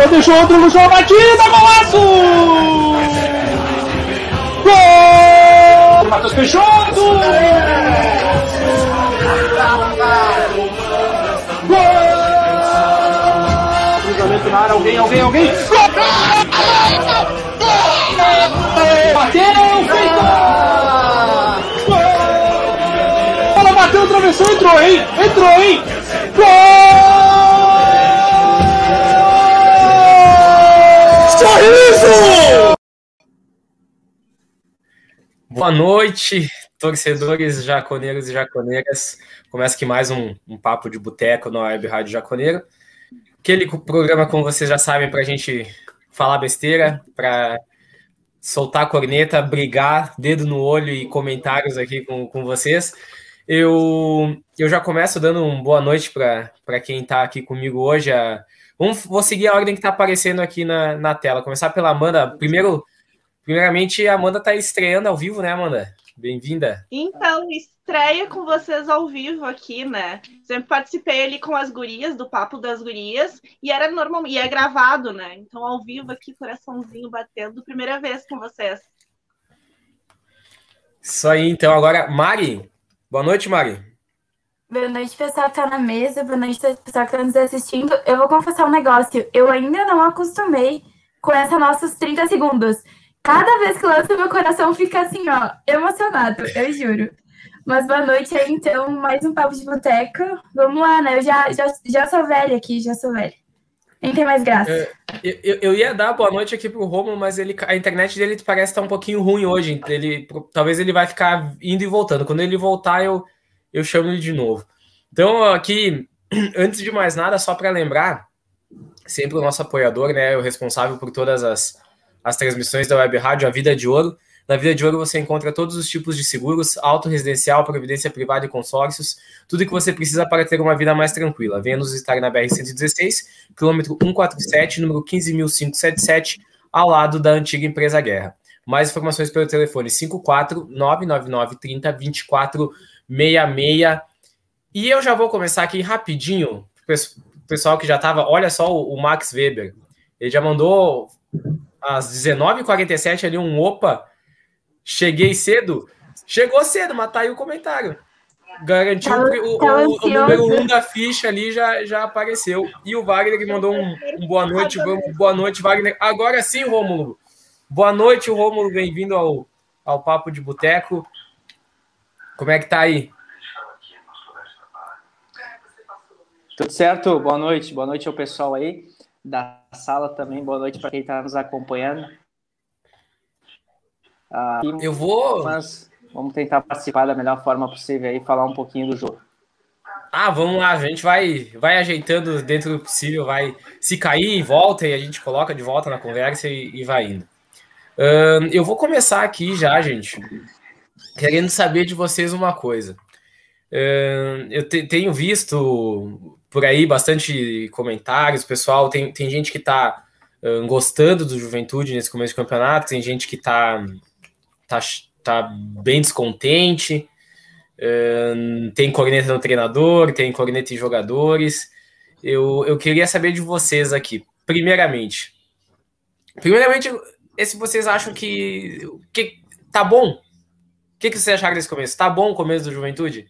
tirou, deixou outro no chão, batida, golaço! Gol! Matheus Peixoto! Gol! Cruzamento na área, alguém, alguém, alguém! Gol! Bateu, feito! Gol! Bola bateu, atravessou, entrou, hein? Entrou, hein? Gol! Sorriso! Boa noite, torcedores jaconeiros e jaconeiras. Começa aqui mais um, um papo de boteco na Web Rádio Jaconeiro. Aquele programa, como vocês já sabem, para a gente falar besteira, para soltar a corneta, brigar, dedo no olho e comentários aqui com, com vocês. Eu, eu já começo dando uma boa noite para quem está aqui comigo hoje. A, vamos, vou seguir a ordem que está aparecendo aqui na, na tela. Começar pela Amanda. Primeiro, primeiramente, a Amanda está estreando ao vivo, né, Amanda? Bem-vinda. Então, estreia com vocês ao vivo aqui, né? Sempre participei ali com as gurias, do Papo das Gurias, e era normal, e é gravado, né? Então, ao vivo aqui, coraçãozinho batendo, primeira vez com vocês. Isso aí, então. Agora, Mari. Boa noite, Mari. Boa noite, pessoal que tá na mesa. Boa noite, pessoal que tá nos assistindo. Eu vou confessar um negócio. Eu ainda não acostumei com essa nossos 30 segundos. Cada vez que lança, meu coração fica assim, ó, emocionado, eu juro. Mas boa noite aí, então, mais um papo de boteco. Vamos lá, né? Eu já, já, já sou velha aqui, já sou velha. Nem tem mais graça. Eu, eu, eu, ia dar boa noite aqui pro Romulo, mas ele, a internet dele parece estar tá um pouquinho ruim hoje. Ele, talvez ele vai ficar indo e voltando. Quando ele voltar, eu, eu chamo ele de novo. Então, aqui, antes de mais nada, só para lembrar, sempre o nosso apoiador, né? O responsável por todas as, as transmissões da Web Rádio, a Vida de Ouro. Na Vida de Ouro você encontra todos os tipos de seguros, auto residencial, previdência privada e consórcios, tudo que você precisa para ter uma vida mais tranquila. Venha nos visitar na BR-116, quilômetro 147, número 15.577, ao lado da antiga empresa Guerra. Mais informações pelo telefone 54 999 30 24 66. E eu já vou começar aqui rapidinho, pessoal que já estava, olha só o Max Weber, ele já mandou às 19h47 ali um opa Cheguei cedo? Chegou cedo, mas tá aí o comentário. Garantiu o, o, o, número um da ficha ali já, já apareceu. E o Wagner que mandou um, um boa noite. Boa noite, Wagner. Agora sim, Rômulo. Boa noite, Rômulo. Bem-vindo ao, ao Papo de Boteco. Como é que tá aí? Tudo certo? Boa noite. Boa noite ao pessoal aí da sala também. Boa noite para quem está nos acompanhando. Ah, eu vou. Mas vamos tentar participar da melhor forma possível e falar um pouquinho do jogo. Ah, vamos lá, a gente vai, vai ajeitando dentro do possível, vai se cair, volta e a gente coloca de volta na conversa e, e vai indo. Uh, eu vou começar aqui já, gente, querendo saber de vocês uma coisa. Eu te, tenho visto por aí bastante comentários, pessoal, tem, tem gente que está gostando do Juventude nesse começo de campeonato, tem gente que está tá, tá bem descontente. Tem corneta no treinador, tem corneta em jogadores. Eu, eu queria saber de vocês aqui, primeiramente. Primeiramente, se vocês acham que, que tá bom. O que, que vocês acharam desse começo? Tá bom o começo do Juventude?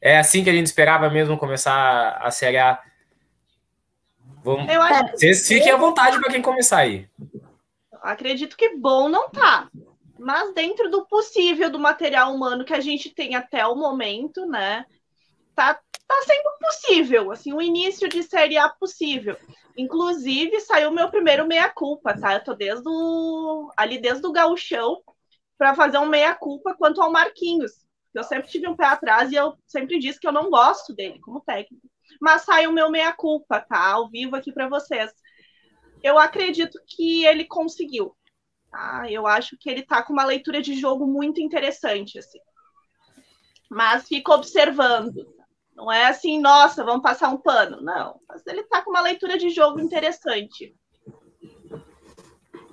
É assim que a gente esperava mesmo começar a Série A? Vamos... Eu acho Vocês fiquem à vontade para quem começar aí. Acredito que bom não tá mas dentro do possível do material humano que a gente tem até o momento, né? Tá, tá sendo possível, assim, o início de série A possível. Inclusive, saiu meu primeiro meia-culpa, tá? Eu tô desde o, ali desde o gauchão para fazer um meia-culpa quanto ao Marquinhos. Eu sempre tive um pé atrás e eu sempre disse que eu não gosto dele como técnico. Mas saiu o meu meia-culpa, tá? Ao vivo aqui para vocês. Eu acredito que ele conseguiu. Tá? Eu acho que ele está com uma leitura de jogo muito interessante, assim. Mas fica observando. Não é assim, nossa, vamos passar um pano. Não. Mas ele está com uma leitura de jogo interessante.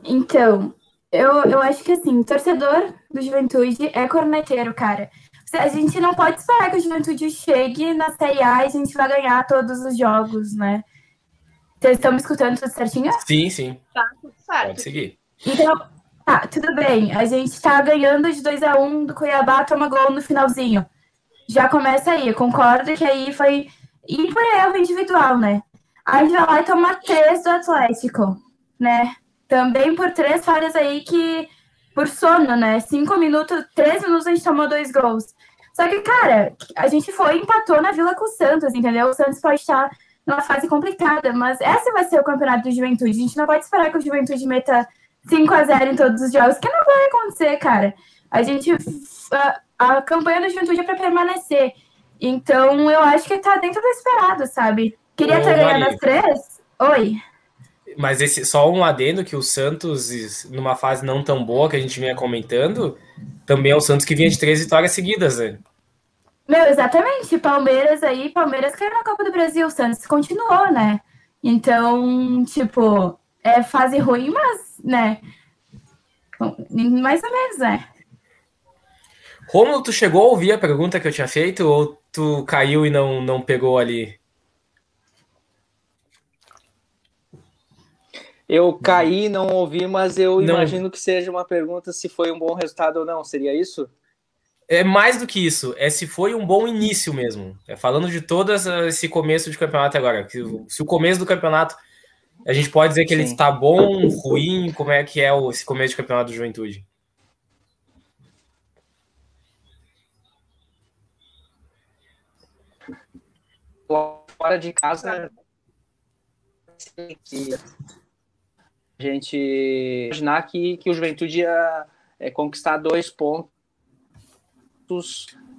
Então, eu, eu acho que assim, torcedor do Juventude é corneteiro, cara. A gente não pode esperar que o Juventude chegue na Série A e a gente vai ganhar todos os jogos, né? Vocês estão me escutando tudo certinho? Sim, sim. Tá tudo certo. Pode seguir. Então, tá, tudo bem. A gente tá ganhando de 2 a 1 um do Cuiabá, toma gol no finalzinho. Já começa aí. Eu concordo que aí foi. E foi erro individual, né? Aí a gente vai lá e toma três do Atlético, né? Também por três falhas aí que. Por sono, né? Cinco minutos, três minutos a gente tomou dois gols. Só que, cara, a gente foi e empatou na Vila com o Santos, entendeu? O Santos pode estar numa fase complicada, mas essa vai ser o campeonato do Juventude. A gente não pode esperar que o Juventude meta 5 a 0 em todos os jogos, que não vai acontecer, cara. A gente. A, a campanha do Juventude é para permanecer. Então, eu acho que tá dentro do esperado, sabe? Queria Ô, ter ganhado as três? Oi. Mas esse só um adendo que o Santos, numa fase não tão boa que a gente vinha comentando, também é o Santos que vinha de três vitórias seguidas, né? Meu, exatamente. Palmeiras aí, Palmeiras caiu na Copa do Brasil, o Santos continuou, né? Então, tipo, é fase ruim, mas, né? Mais ou menos, né? Romulo, tu chegou a ouvir a pergunta que eu tinha feito ou tu caiu e não, não pegou ali? Eu caí, não ouvi, mas eu Não. imagino que seja uma pergunta se foi um bom resultado ou não. Seria isso? É mais do que isso, é se foi um bom início mesmo. É falando de todo essa- esse começo de campeonato agora. que se o começo do campeonato a gente pode dizer que ele Sim. está bom, ruim, como é que é esse começo de campeonato do Juventude? Fora de casa, que a gente imaginar que, que o Juventude ia é, conquistar dois pontos,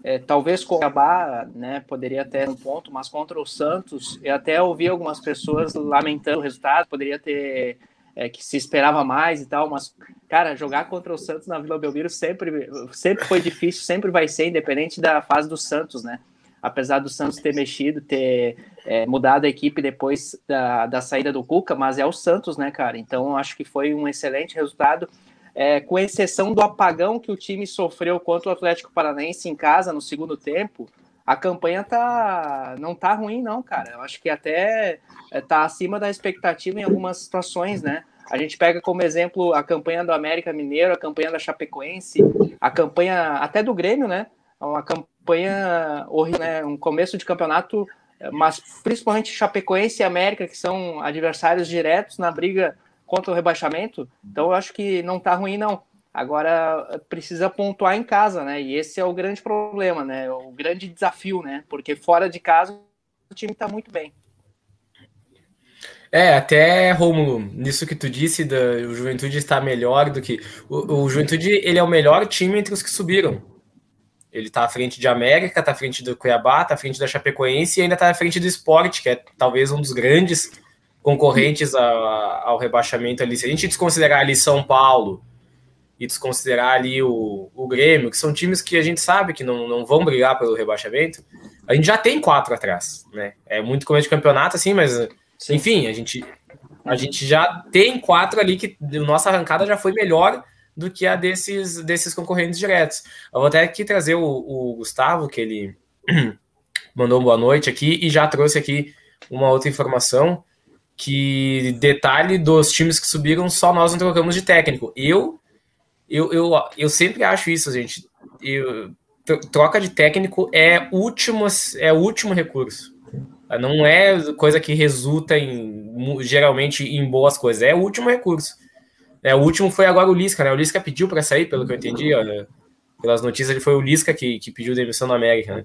é, talvez com o Cuiabá, né, poderia ter um ponto, mas contra o Santos, eu até ouvi algumas pessoas lamentando o resultado, poderia ter é, que se esperava mais e tal, mas, cara, jogar contra o Santos na Vila Belmiro sempre, sempre foi difícil, sempre vai ser, independente da fase do Santos, né? Apesar do Santos ter mexido, ter é, mudado a equipe depois da, da saída do Cuca, mas é o Santos, né, cara? Então acho que foi um excelente resultado, é, com exceção do apagão que o time sofreu contra o Atlético Paranaense em casa no segundo tempo. A campanha tá não tá ruim, não, cara. Eu acho que até é, tá acima da expectativa em algumas situações, né? A gente pega como exemplo a campanha do América Mineiro, a campanha da Chapecoense, a campanha até do Grêmio, né? Uma campanha horrível, né? Um começo de campeonato, mas principalmente Chapecoense e América, que são adversários diretos na briga contra o rebaixamento. Então eu acho que não tá ruim, não. Agora precisa pontuar em casa, né? E esse é o grande problema, né? O grande desafio, né? Porque fora de casa o time tá muito bem. É, até, Rômulo, nisso que tu disse, da, o Juventude está melhor do que. O, o Juventude ele é o melhor time entre os que subiram. Ele tá à frente de América, tá à frente do Cuiabá, tá à frente da Chapecoense e ainda tá à frente do Sport, que é talvez um dos grandes concorrentes a- ao rebaixamento ali. Se a gente desconsiderar ali São Paulo e desconsiderar ali o, o Grêmio, que são times que a gente sabe que não, não vão brigar pelo rebaixamento, a gente já tem quatro atrás, né? É muito começo de campeonato, assim, mas Sim. enfim, a gente, a gente já tem quatro ali que a nossa arrancada já foi melhor do que a desses, desses concorrentes diretos. Eu vou até aqui trazer o, o Gustavo, que ele mandou boa noite aqui e já trouxe aqui uma outra informação que detalhe dos times que subiram, só nós não trocamos de técnico. Eu eu, eu, eu sempre acho isso, gente. Eu, tro- troca de técnico é último, é último recurso. Não é coisa que resulta em geralmente em boas coisas, é último recurso. É, o último foi agora o Lisca, né? O Lisca pediu para sair, pelo que eu entendi, olha, pelas notícias, ele foi o Lisca que, que pediu demissão na América, né?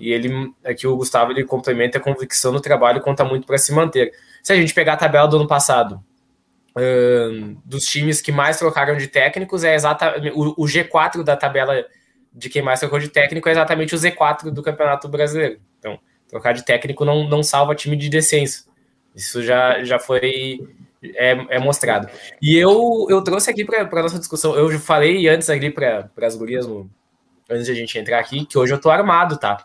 E ele, aqui o Gustavo, ele complementa a convicção no trabalho conta muito para se manter. Se a gente pegar a tabela do ano passado, ahn, dos times que mais trocaram de técnicos, é exatamente o, o G4 da tabela de quem mais trocou de técnico é exatamente o Z4 do Campeonato Brasileiro. Então, trocar de técnico não, não salva time de descenso. Isso já, já foi é, é mostrado. E eu, eu trouxe aqui para a nossa discussão, eu falei antes ali para as gurias, antes de a gente entrar aqui, que hoje eu tô armado, tá?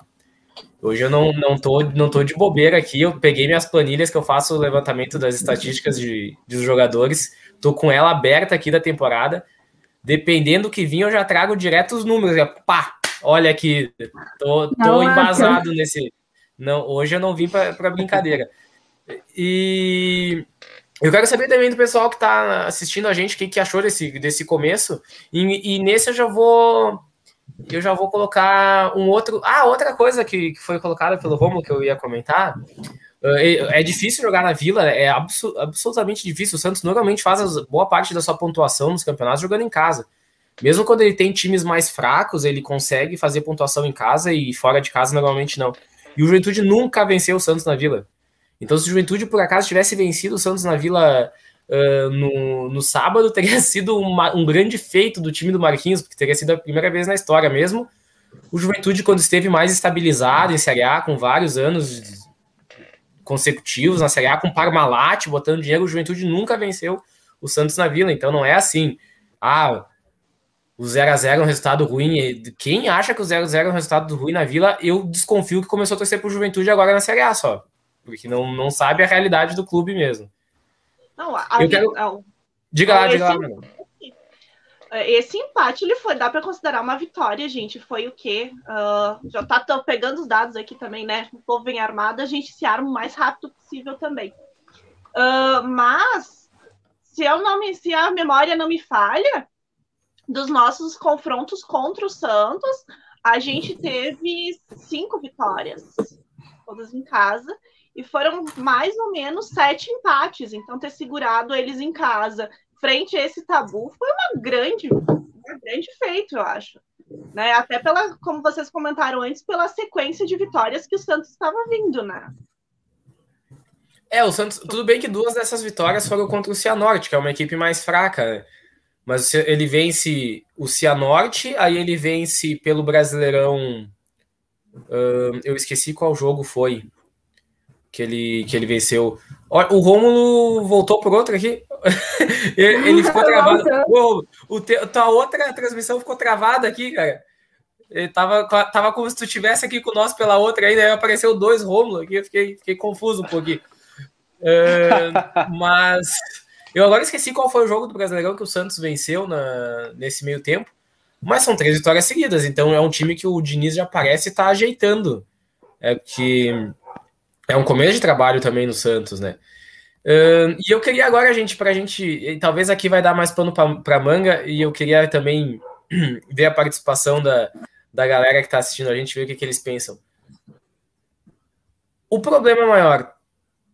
Hoje eu não, não, tô, não tô de bobeira aqui, eu peguei minhas planilhas que eu faço o levantamento das estatísticas de, dos jogadores, tô com ela aberta aqui da temporada, dependendo do que vir eu já trago direto os números, já, pá, olha aqui, tô, tô Não, embasado nesse... Não, hoje eu não vim para brincadeira. E eu quero saber também do pessoal que está assistindo a gente o que, que achou desse, desse começo. E, e, nesse eu já vou. Eu já vou colocar um outro. Ah, outra coisa que, que foi colocada pelo Romulo que eu ia comentar. É, é difícil jogar na Vila, é absolutamente difícil. O Santos normalmente faz boa parte da sua pontuação nos campeonatos jogando em casa. Mesmo quando ele tem times mais fracos, ele consegue fazer pontuação em casa e fora de casa normalmente não. E o Juventude nunca venceu o Santos na Vila. Então, se o Juventude, por acaso, tivesse vencido o Santos na Vila uh, no, no sábado, teria sido uma, um grande feito do time do Marquinhos, porque teria sido a primeira vez na história mesmo. O Juventude, quando esteve mais estabilizado em Série A, com vários anos consecutivos na Série A, com Parmalat botando dinheiro, o Juventude nunca venceu o Santos na Vila. Então, não é assim. Ah, o 0x0 é um resultado ruim. Quem acha que o 0x0 é um resultado ruim na Vila, eu desconfio que começou a torcer pro Juventude agora na Série A só porque não, não sabe a realidade do clube mesmo. Não, a, eu quero... não. Diga lá, diga lá. Esse empate ele foi, dá para considerar uma vitória, gente. Foi o quê? Uh, já tá tô pegando os dados aqui também, né? O povo vem armado, a gente se arma o mais rápido possível também. Uh, mas se eu não me, se a memória não me falha, dos nossos confrontos contra o Santos, a gente teve cinco vitórias, todas em casa, e foram mais ou menos sete empates. Então, ter segurado eles em casa frente a esse tabu foi uma grande, um grande feito, eu acho. Né? Até pela, como vocês comentaram antes, pela sequência de vitórias que o Santos estava vindo, né? É, o Santos, tudo bem que duas dessas vitórias foram contra o Cianorte, que é uma equipe mais fraca, né? Mas ele vence o Cianorte, aí ele vence pelo Brasileirão. Eu esqueci qual jogo foi que ele, que ele venceu. O Rômulo voltou por outro aqui. ele ficou travado. O, o te, tua outra transmissão ficou travada aqui, cara. Ele tava, tava como se tu estivesse aqui com nós pela outra ainda, aí apareceu dois Rômulo aqui, eu fiquei, fiquei confuso um pouquinho. Uh, mas eu agora esqueci qual foi o jogo do Brasileirão que o Santos venceu na, nesse meio tempo. Mas são três vitórias seguidas, então é um time que o Diniz já parece estar tá ajeitando. É que é um começo de trabalho também no Santos, né? Uh, e eu queria agora, gente, para a gente. Talvez aqui vai dar mais pano para manga, e eu queria também ver a participação da, da galera que está assistindo a gente, ver o que, que eles pensam. O problema maior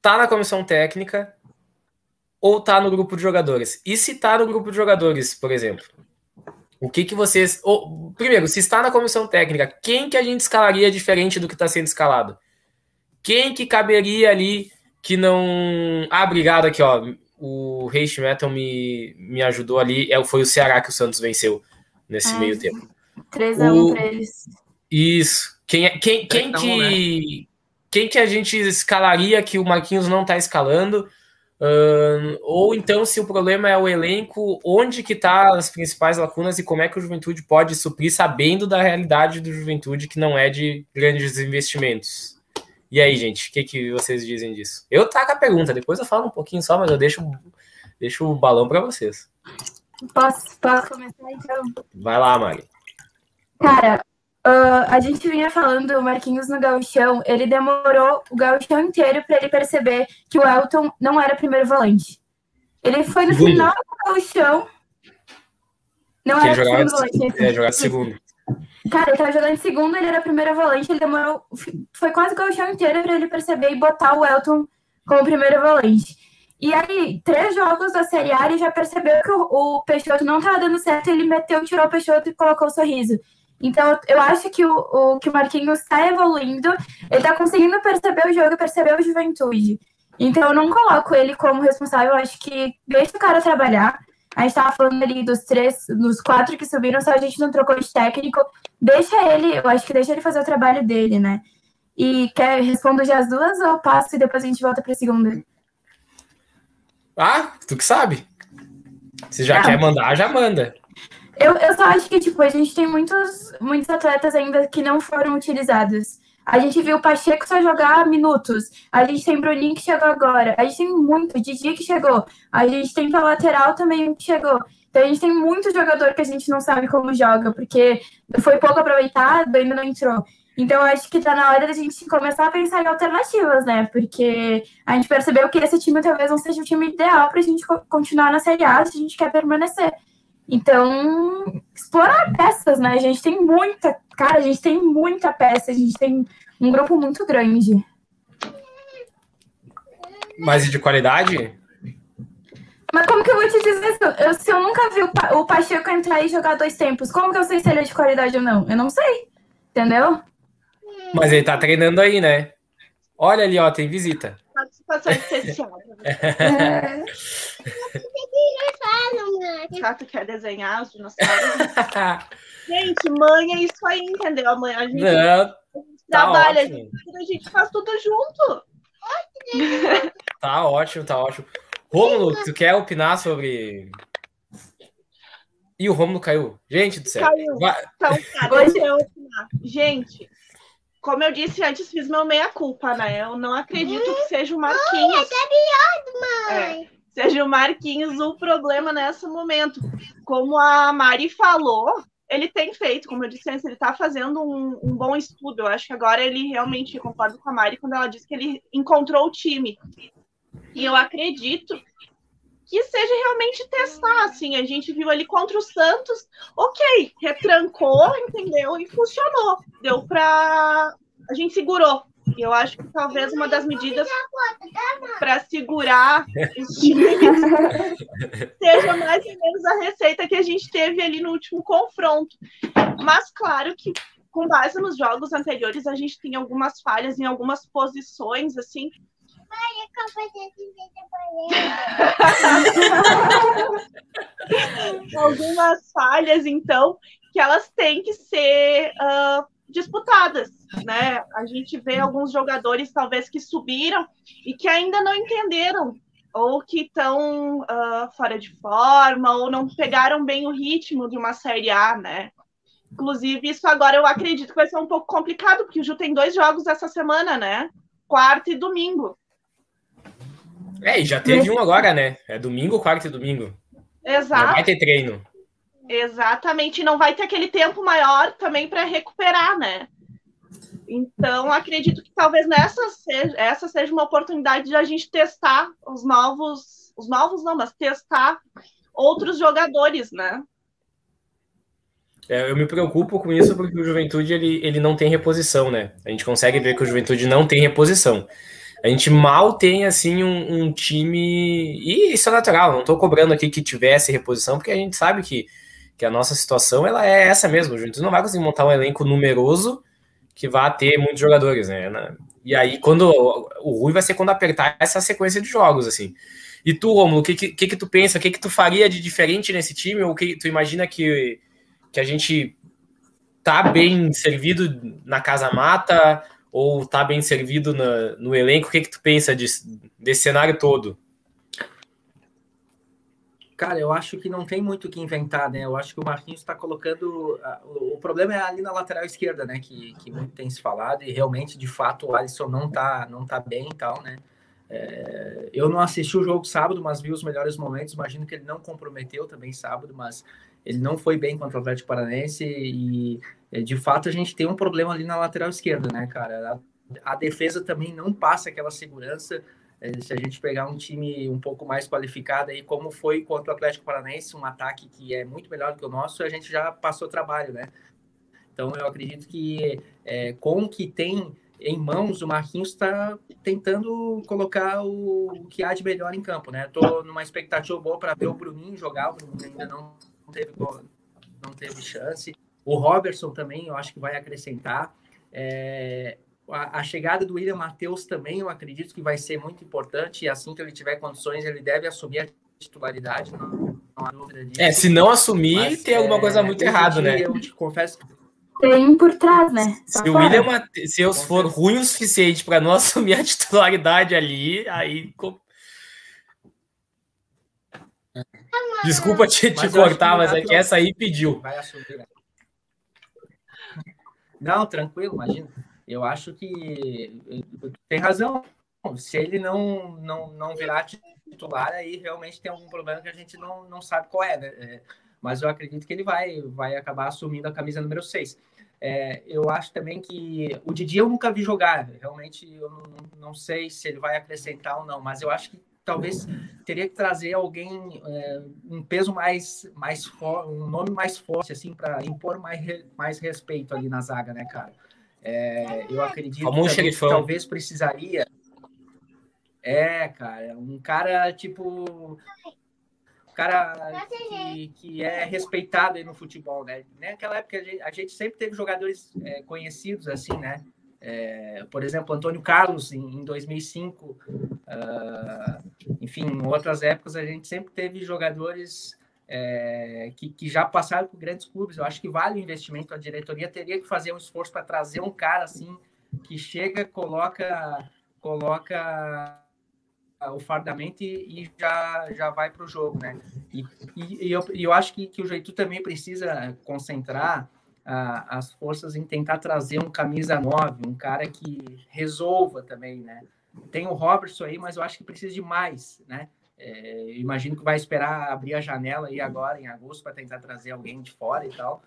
tá na comissão técnica ou tá no grupo de jogadores? E se tá no grupo de jogadores, por exemplo? O que que vocês. Ou, primeiro, se está na comissão técnica, quem que a gente escalaria diferente do que está sendo escalado? Quem que caberia ali que não. Ah, obrigado aqui, ó. O Reish Metal me, me ajudou ali. É, foi o Ceará que o Santos venceu nesse ah, meio tempo. 3x1 para eles. Isso. Quem, é, quem, quem, que, né? quem que a gente escalaria que o Marquinhos não está escalando? Uh, ou então, se o problema é o elenco, onde que tá as principais lacunas e como é que o Juventude pode suprir, sabendo da realidade do Juventude, que não é de grandes investimentos? E aí, gente, o que, que vocês dizem disso? Eu taco a pergunta, depois eu falo um pouquinho só, mas eu deixo, deixo o balão para vocês. Posso, posso começar então? Vai lá, Mari. Cara, uh, a gente vinha falando o Marquinhos no gauchão, ele demorou o gauchão inteiro para ele perceber que o Elton não era primeiro volante. Ele foi no final do gauchão. Não que era segundo volante. É, jogar segundo. Cara, ele tava jogando em segundo, ele era primeiro volante, ele demorou. Foi quase o chão inteiro para ele perceber e botar o Elton como primeiro volante. E aí, três jogos da Série A, ele já percebeu que o, o Peixoto não tava dando certo, ele meteu, tirou o Peixoto e colocou o sorriso. Então, eu acho que o, o, que o Marquinhos está evoluindo, ele está conseguindo perceber o jogo, perceber o juventude. Então, eu não coloco ele como responsável, eu acho que deixa o cara trabalhar. A gente estava falando ali dos três, dos quatro que subiram, só a gente não trocou de técnico. Deixa ele, eu acho que deixa ele fazer o trabalho dele, né? E quer respondo já as duas ou passo e depois a gente volta para a segunda? Ah, tu que sabe. Se já ah. quer mandar, já manda. Eu, eu só acho que, tipo, a gente tem muitos, muitos atletas ainda que não foram utilizados. A gente viu o Pacheco só jogar minutos. A gente tem Bruninho que chegou agora. A gente tem muito. Didi que chegou. A gente tem pela lateral também que chegou. Então a gente tem muito jogador que a gente não sabe como joga, porque foi pouco aproveitado, ainda não entrou. Então, acho que tá na hora da gente começar a pensar em alternativas, né? Porque a gente percebeu que esse time talvez não seja o time ideal pra gente continuar na Série A se a gente quer permanecer. Então, explorar peças, né? A gente tem muita, cara, a gente tem muita peça, a gente tem um grupo muito grande. Mas de qualidade? Mas como que eu vou te dizer isso? Eu, se eu nunca vi o, pa o Pacheco entrar e jogar dois tempos, como que eu sei se ele é de qualidade ou não? Eu não sei. Entendeu? Mas ele tá treinando aí, né? Olha ali, ó, tem visita. Participação especial. É. Chato quer desenhar os dinossauros. gente, mãe é isso aí, entendeu? A mãe, a gente, Não, tá trabalha, a ótimo. gente, a gente faz tudo junto. tá ótimo, tá ótimo. Rômulo, tu quer opinar sobre. Ih, o Rômulo caiu. Gente do céu. Caiu. Vai- Então, Oi. deixa eu opinar. Gente, como eu disse antes, fiz meu meia-culpa, né? Eu não acredito que seja o Marquinhos. É, seja o Marquinhos o problema nesse momento. Como a Mari falou, ele tem feito, como eu disse antes, ele tá fazendo um, um bom estudo. Eu acho que agora ele realmente, eu concordo com a Mari quando ela disse que ele encontrou o time. E eu acredito que seja realmente testar, assim, a gente viu ali contra o Santos, ok, retrancou, entendeu? E funcionou. Deu pra. A gente segurou. E eu acho que talvez uma das medidas para segurar os times seja mais ou menos a receita que a gente teve ali no último confronto. Mas claro que com base nos jogos anteriores a gente tem algumas falhas em algumas posições assim. algumas falhas então que elas têm que ser ah, disputadas, né? A gente vê alguns jogadores talvez que subiram e que ainda não entenderam ou que estão ah, fora de forma ou não pegaram bem o ritmo de uma série A, né? Inclusive isso agora eu acredito que vai ser um pouco complicado porque o Ju tem dois jogos essa semana, né? Quarta e domingo. É, e já teve um agora, né? É domingo, quarta e domingo. Não Exato. vai ter treino. Exatamente, e não vai ter aquele tempo maior também para recuperar, né? Então, acredito que talvez nessa seja, essa seja uma oportunidade de a gente testar os novos, os novos não, mas testar outros jogadores, né? É, eu me preocupo com isso porque o Juventude ele, ele não tem reposição, né? A gente consegue ver que o Juventude não tem reposição. A gente mal tem assim um, um time. E isso é natural, não estou cobrando aqui que tivesse reposição, porque a gente sabe que, que a nossa situação ela é essa mesmo. O Juventude não vai conseguir montar um elenco numeroso que vá ter muitos jogadores, né? E aí, quando o ruim vai ser quando apertar essa sequência de jogos, assim. E tu, Romulo, o que, que, que tu pensa? O que, que tu faria de diferente nesse time? Ou que tu imagina que, que a gente tá bem servido na casa mata ou tá bem servido na- no elenco? O que, que tu pensa disso- desse cenário todo? Cara, eu acho que não tem muito o que inventar, né? Eu acho que o Marquinhos está colocando. ah, O, problema é ali na lateral esquerda, né? Que, que muito tem se falado, e realmente, de fato, o Alisson não tá, não tá bem e tal, né? É, eu não assisti o jogo sábado, mas vi os melhores momentos. Imagino que ele não comprometeu também sábado, mas ele não foi bem contra o Atlético Paranaense e, é, de fato, a gente tem um problema ali na lateral esquerda, né, cara? A, a defesa também não passa aquela segurança. É, se a gente pegar um time um pouco mais qualificado aí, como foi contra o Atlético Paranaense, um ataque que é muito melhor do que o nosso, a gente já passou trabalho, né? Então eu acredito que é, com o que tem em mãos, o Marquinhos está tentando colocar o, que há de melhor em campo, né? Tô numa expectativa boa para ver o Bruninho jogar, o Bruninho ainda não teve, não teve chance. O Robertson também, eu acho que vai acrescentar. É, a, a chegada do William Matheus também, eu acredito que vai ser muito importante. E assim que ele tiver condições, ele deve assumir a titularidade. Não, não há dúvida disso. É, se não assumir, Mas, tem alguma é, coisa muito errada, né? Eu te confesso Tem por trás, né? Só Se o. William Mate- se eu for ruim o suficiente para não assumir a titularidade ali, aí. Desculpa te, te Mas cortar, mas é que essa aí pediu. vai assumir. né? Não, tranquilo, imagina. Eu acho que tem razão. Se ele não, não, não virar titular, aí realmente tem algum problema que a gente não, não sabe qual é, né? É, mas eu acredito que ele vai, vai acabar assumindo a camisa número 6. É, eu acho também que o Didi eu nunca vi jogar. Realmente eu não, não, sei se ele vai acrescentar ou não, mas eu acho que talvez teria que trazer alguém é, um peso mais mais forte, um nome mais forte assim para impor mais mais respeito ali na zaga, né, cara? É, eu acredito Como um que talvez precisaria é, cara, um cara tipo cara que, que é respeitado aí no futebol, né? Naquela época a gente, a gente sempre teve jogadores é, conhecidos assim, né? É, por exemplo, Antônio Carlos em, em 2005, uh, enfim, em outras épocas a gente sempre teve jogadores é, que, que já passaram por grandes clubes. Eu acho que vale o investimento. A diretoria teria que fazer um esforço para trazer um cara assim que chega, coloca, coloca o fardamento e, e já, já vai para o jogo, né? E, e, e eu, eu acho que, que o Jeito também precisa concentrar as forças em tentar trazer um camisa 9, um cara que resolva também, né? Tem o Robertson aí, mas eu acho que precisa de mais, né? É, imagino que vai esperar abrir a janela aí agora, em agosto, para tentar trazer alguém de fora e tal.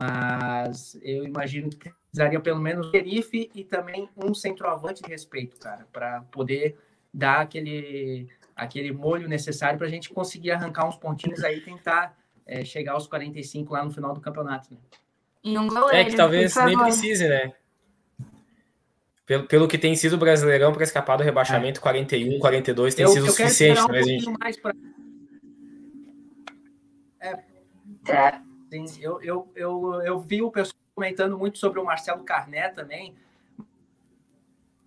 Mas eu imagino que precisaria pelo menos um xerife e também um centroavante de respeito, cara, para poder dar aquele, aquele molho necessário para a gente conseguir arrancar uns pontinhos aí e tentar é, chegar aos 45 lá no final do campeonato. Né? E um goleiro, é que talvez nem precise, né? Pelo, pelo que tem sido o Brasileirão para escapar do rebaixamento, é. 41, 42 tem eu, sido o suficiente. Um gente... mais pra... é. é. Sim, eu, eu, eu, eu vi o pessoal comentando muito sobre o Marcelo Carné também,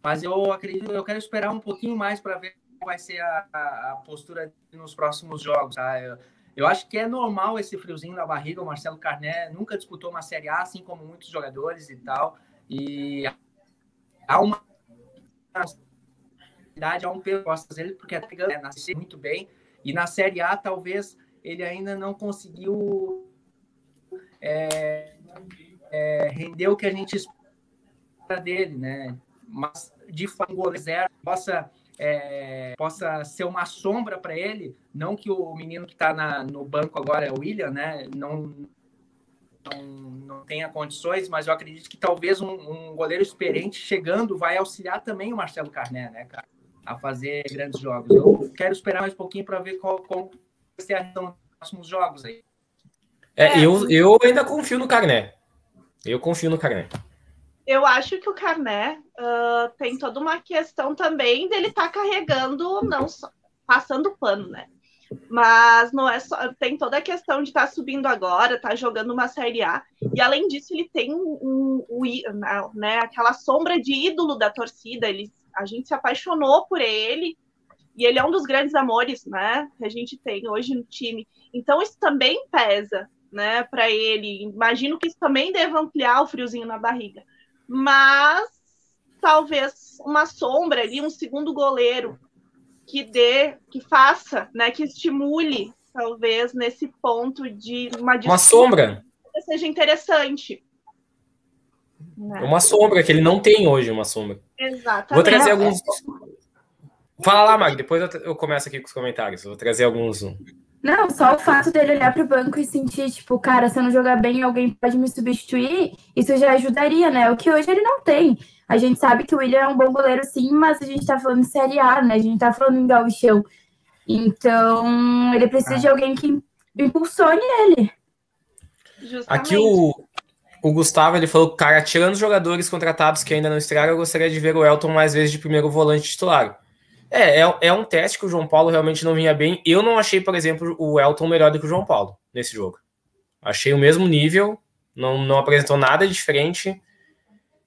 mas eu acredito, eu quero esperar um pouquinho mais para ver qual vai ser a, a, postura nos próximos jogos. Tá? Eu, eu, acho que é normal esse friozinho na barriga. O Marcelo Carné nunca disputou uma Série A, assim como muitos jogadores e tal. E há uma há um peso costas dele, porque é né, nasceu muito bem. E na Série A, talvez ele ainda não conseguiu é, é, render o que a gente espera dele, né? mas de fato goleiro zero possa é, possa ser uma sombra para ele, não que o menino que está no banco agora é o William, né? Não, não, não tenha condições, mas eu acredito que talvez um, um, goleiro experiente chegando vai auxiliar também o Marcelo Carné, né, cara, a fazer grandes jogos. Eu quero esperar mais um pouquinho para ver qual, qual vai ser a reação dos próximos jogos aí. É, eu, eu ainda confio no Carné. Eu confio no Carné eu acho que o Carné uh, tem toda uma questão também dele estar tá carregando, não só passando pano, né? Mas não é só. Tem toda a questão de estar tá subindo agora, estar tá jogando uma Série A. E além disso, ele tem um, um, um, né, aquela sombra de ídolo da torcida. Ele, a gente se apaixonou por ele. E ele é um dos grandes amores, né? Que a gente tem hoje no time. Então isso também pesa, né? Para ele. Imagino que isso também deve ampliar o friozinho na barriga mas talvez uma sombra ali, um segundo goleiro que dê, que faça, né, que estimule, talvez nesse ponto de uma, uma sombra seja interessante. Né? Uma sombra que ele não tem hoje, uma sombra. Exatamente. Vou trazer alguns. Fala lá, Mag, depois eu começo aqui com os comentários. Vou trazer alguns. Não, só o fato dele olhar para o banco e sentir, tipo, cara, se eu não jogar bem, alguém pode me substituir, isso já ajudaria, né? O que hoje ele não tem. A gente sabe que o William é um bom goleiro, sim, mas a gente tá falando de Série A, né? A gente tá falando em gauchão. Então, ele precisa ah. de alguém que impulsione ele. Justamente. Aqui o, o Gustavo, ele falou, cara, tirando os jogadores contratados que ainda não estrearam, eu gostaria de ver o Elton mais vezes de primeiro volante titular. É, é, é, um teste que o João Paulo realmente não vinha bem. Eu não achei, por exemplo, o Elton melhor do que o João Paulo nesse jogo. Achei o mesmo nível, não, não apresentou nada diferente.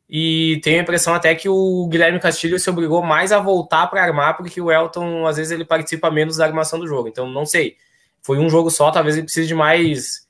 E tenho a impressão até que o Guilherme Castilho se obrigou mais a voltar para armar, porque o Elton, às vezes, ele participa menos da armação do jogo. Então, não sei. Foi um jogo só, talvez ele precise de mais,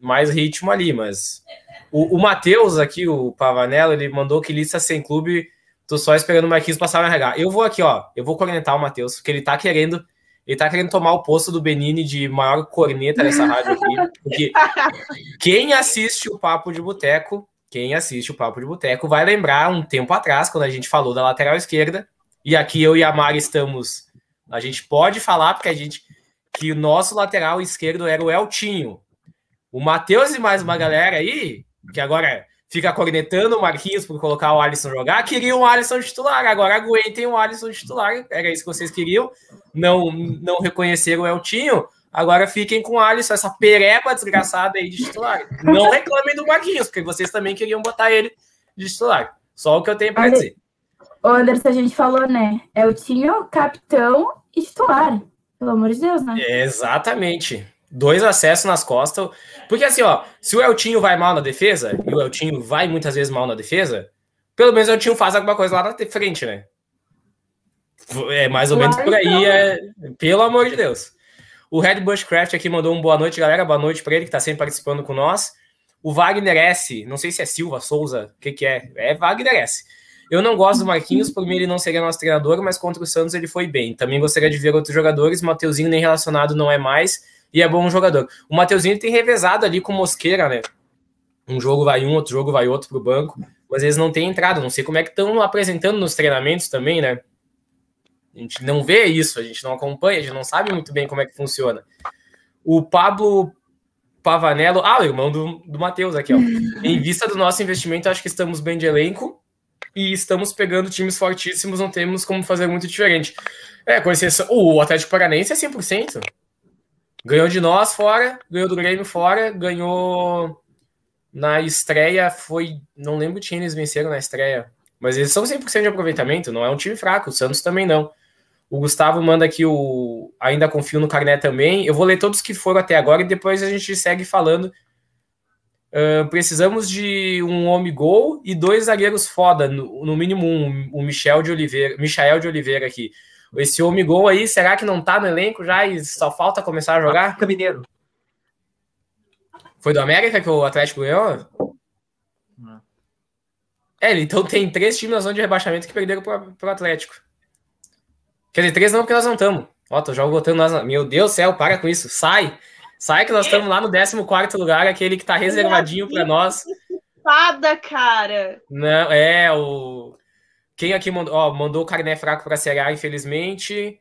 mais ritmo ali, mas. O, o Matheus aqui, o Pavanello, ele mandou que lista sem clube Tô só esperando o Marquinhos passar o RH. Eu vou aqui, ó. Eu vou cornetar o Matheus, porque ele tá querendo. Ele tá querendo tomar o posto do Benini de maior corneta dessa rádio aqui. Porque quem assiste o Papo de Boteco, quem assiste o Papo de Boteco, vai lembrar um tempo atrás, quando a gente falou da lateral esquerda. E aqui eu e a Mari estamos. A gente pode falar, porque a gente. Que o nosso lateral esquerdo era o Eltinho. O Matheus e mais uma galera aí que agora fica cornetando o Marquinhos por colocar o Alisson jogar, queriam o Alisson titular, agora aguentem o Alisson titular, era isso que vocês queriam, não, não reconheceram o Eltinho, agora fiquem com o Alisson, essa pereba desgraçada aí de titular. Não reclamem do Marquinhos, porque vocês também queriam botar ele de titular. Só o que eu tenho para dizer. O Anderson, a gente falou, né? Eltinho, capitão e titular. Pelo amor de Deus, né? Exatamente. Dois acessos nas costas. Porque assim, ó, se o Eltinho vai mal na defesa, e o Eltinho vai muitas vezes mal na defesa, pelo menos o Eltinho faz alguma coisa lá na frente, né? É mais ou menos por aí, é... pelo amor de Deus. O Red Bushcraft aqui mandou um boa noite, galera. Boa noite para ele, que tá sempre participando com nós. O Wagner S, não sei se é Silva, Souza, o que, que é? É Wagner S. Eu não gosto do Marquinhos, por mim ele não seria nosso treinador, mas contra o Santos ele foi bem. Também gostaria de ver outros jogadores. Mateuzinho nem relacionado não é mais e é bom jogador. O Mateuzinho tem revezado ali com Mosqueira, né? Um jogo vai um, outro jogo vai outro pro banco, mas eles não têm entrado. Não sei como é que estão apresentando nos treinamentos também, né? A gente não vê isso, a gente não acompanha, a gente não sabe muito bem como é que funciona. O Pablo Pavanello, ah, o irmão do, do Matheus aqui, ó. em vista do nosso investimento, acho que estamos bem de elenco e estamos pegando times fortíssimos, não temos como fazer muito diferente. É, com exceção, o Atlético Paranense é 100%. Ganhou de nós fora, ganhou do Grêmio fora, ganhou na estreia, foi, não lembro de quem eles venceram na estreia, mas eles são 100% de aproveitamento, não é um time fraco, o Santos também não. O Gustavo manda aqui o ainda confio no Carné também. Eu vou ler todos que foram até agora e depois a gente segue falando Uh, precisamos de um homem gol e dois zagueiros foda, no, no mínimo um, o Michel de Oliveira, Michael de Oliveira aqui. Esse homem gol aí, será que não tá no elenco já e só falta começar a jogar? Fica Mineiro. Foi do América que o Atlético ganhou? Não. É, então tem três times na zona de rebaixamento que perderam pro, pro Atlético. Quer dizer, três não, porque nós não estamos. Ó, tô já botando nós. Meu Deus do céu, para com isso. Sai! Sai que nós estamos lá no 14 lugar, aquele que tá reservadinho para nós. Fada, cara! Não, é, o. Quem aqui mandou, ó, mandou o Carné fraco para Ceará, infelizmente.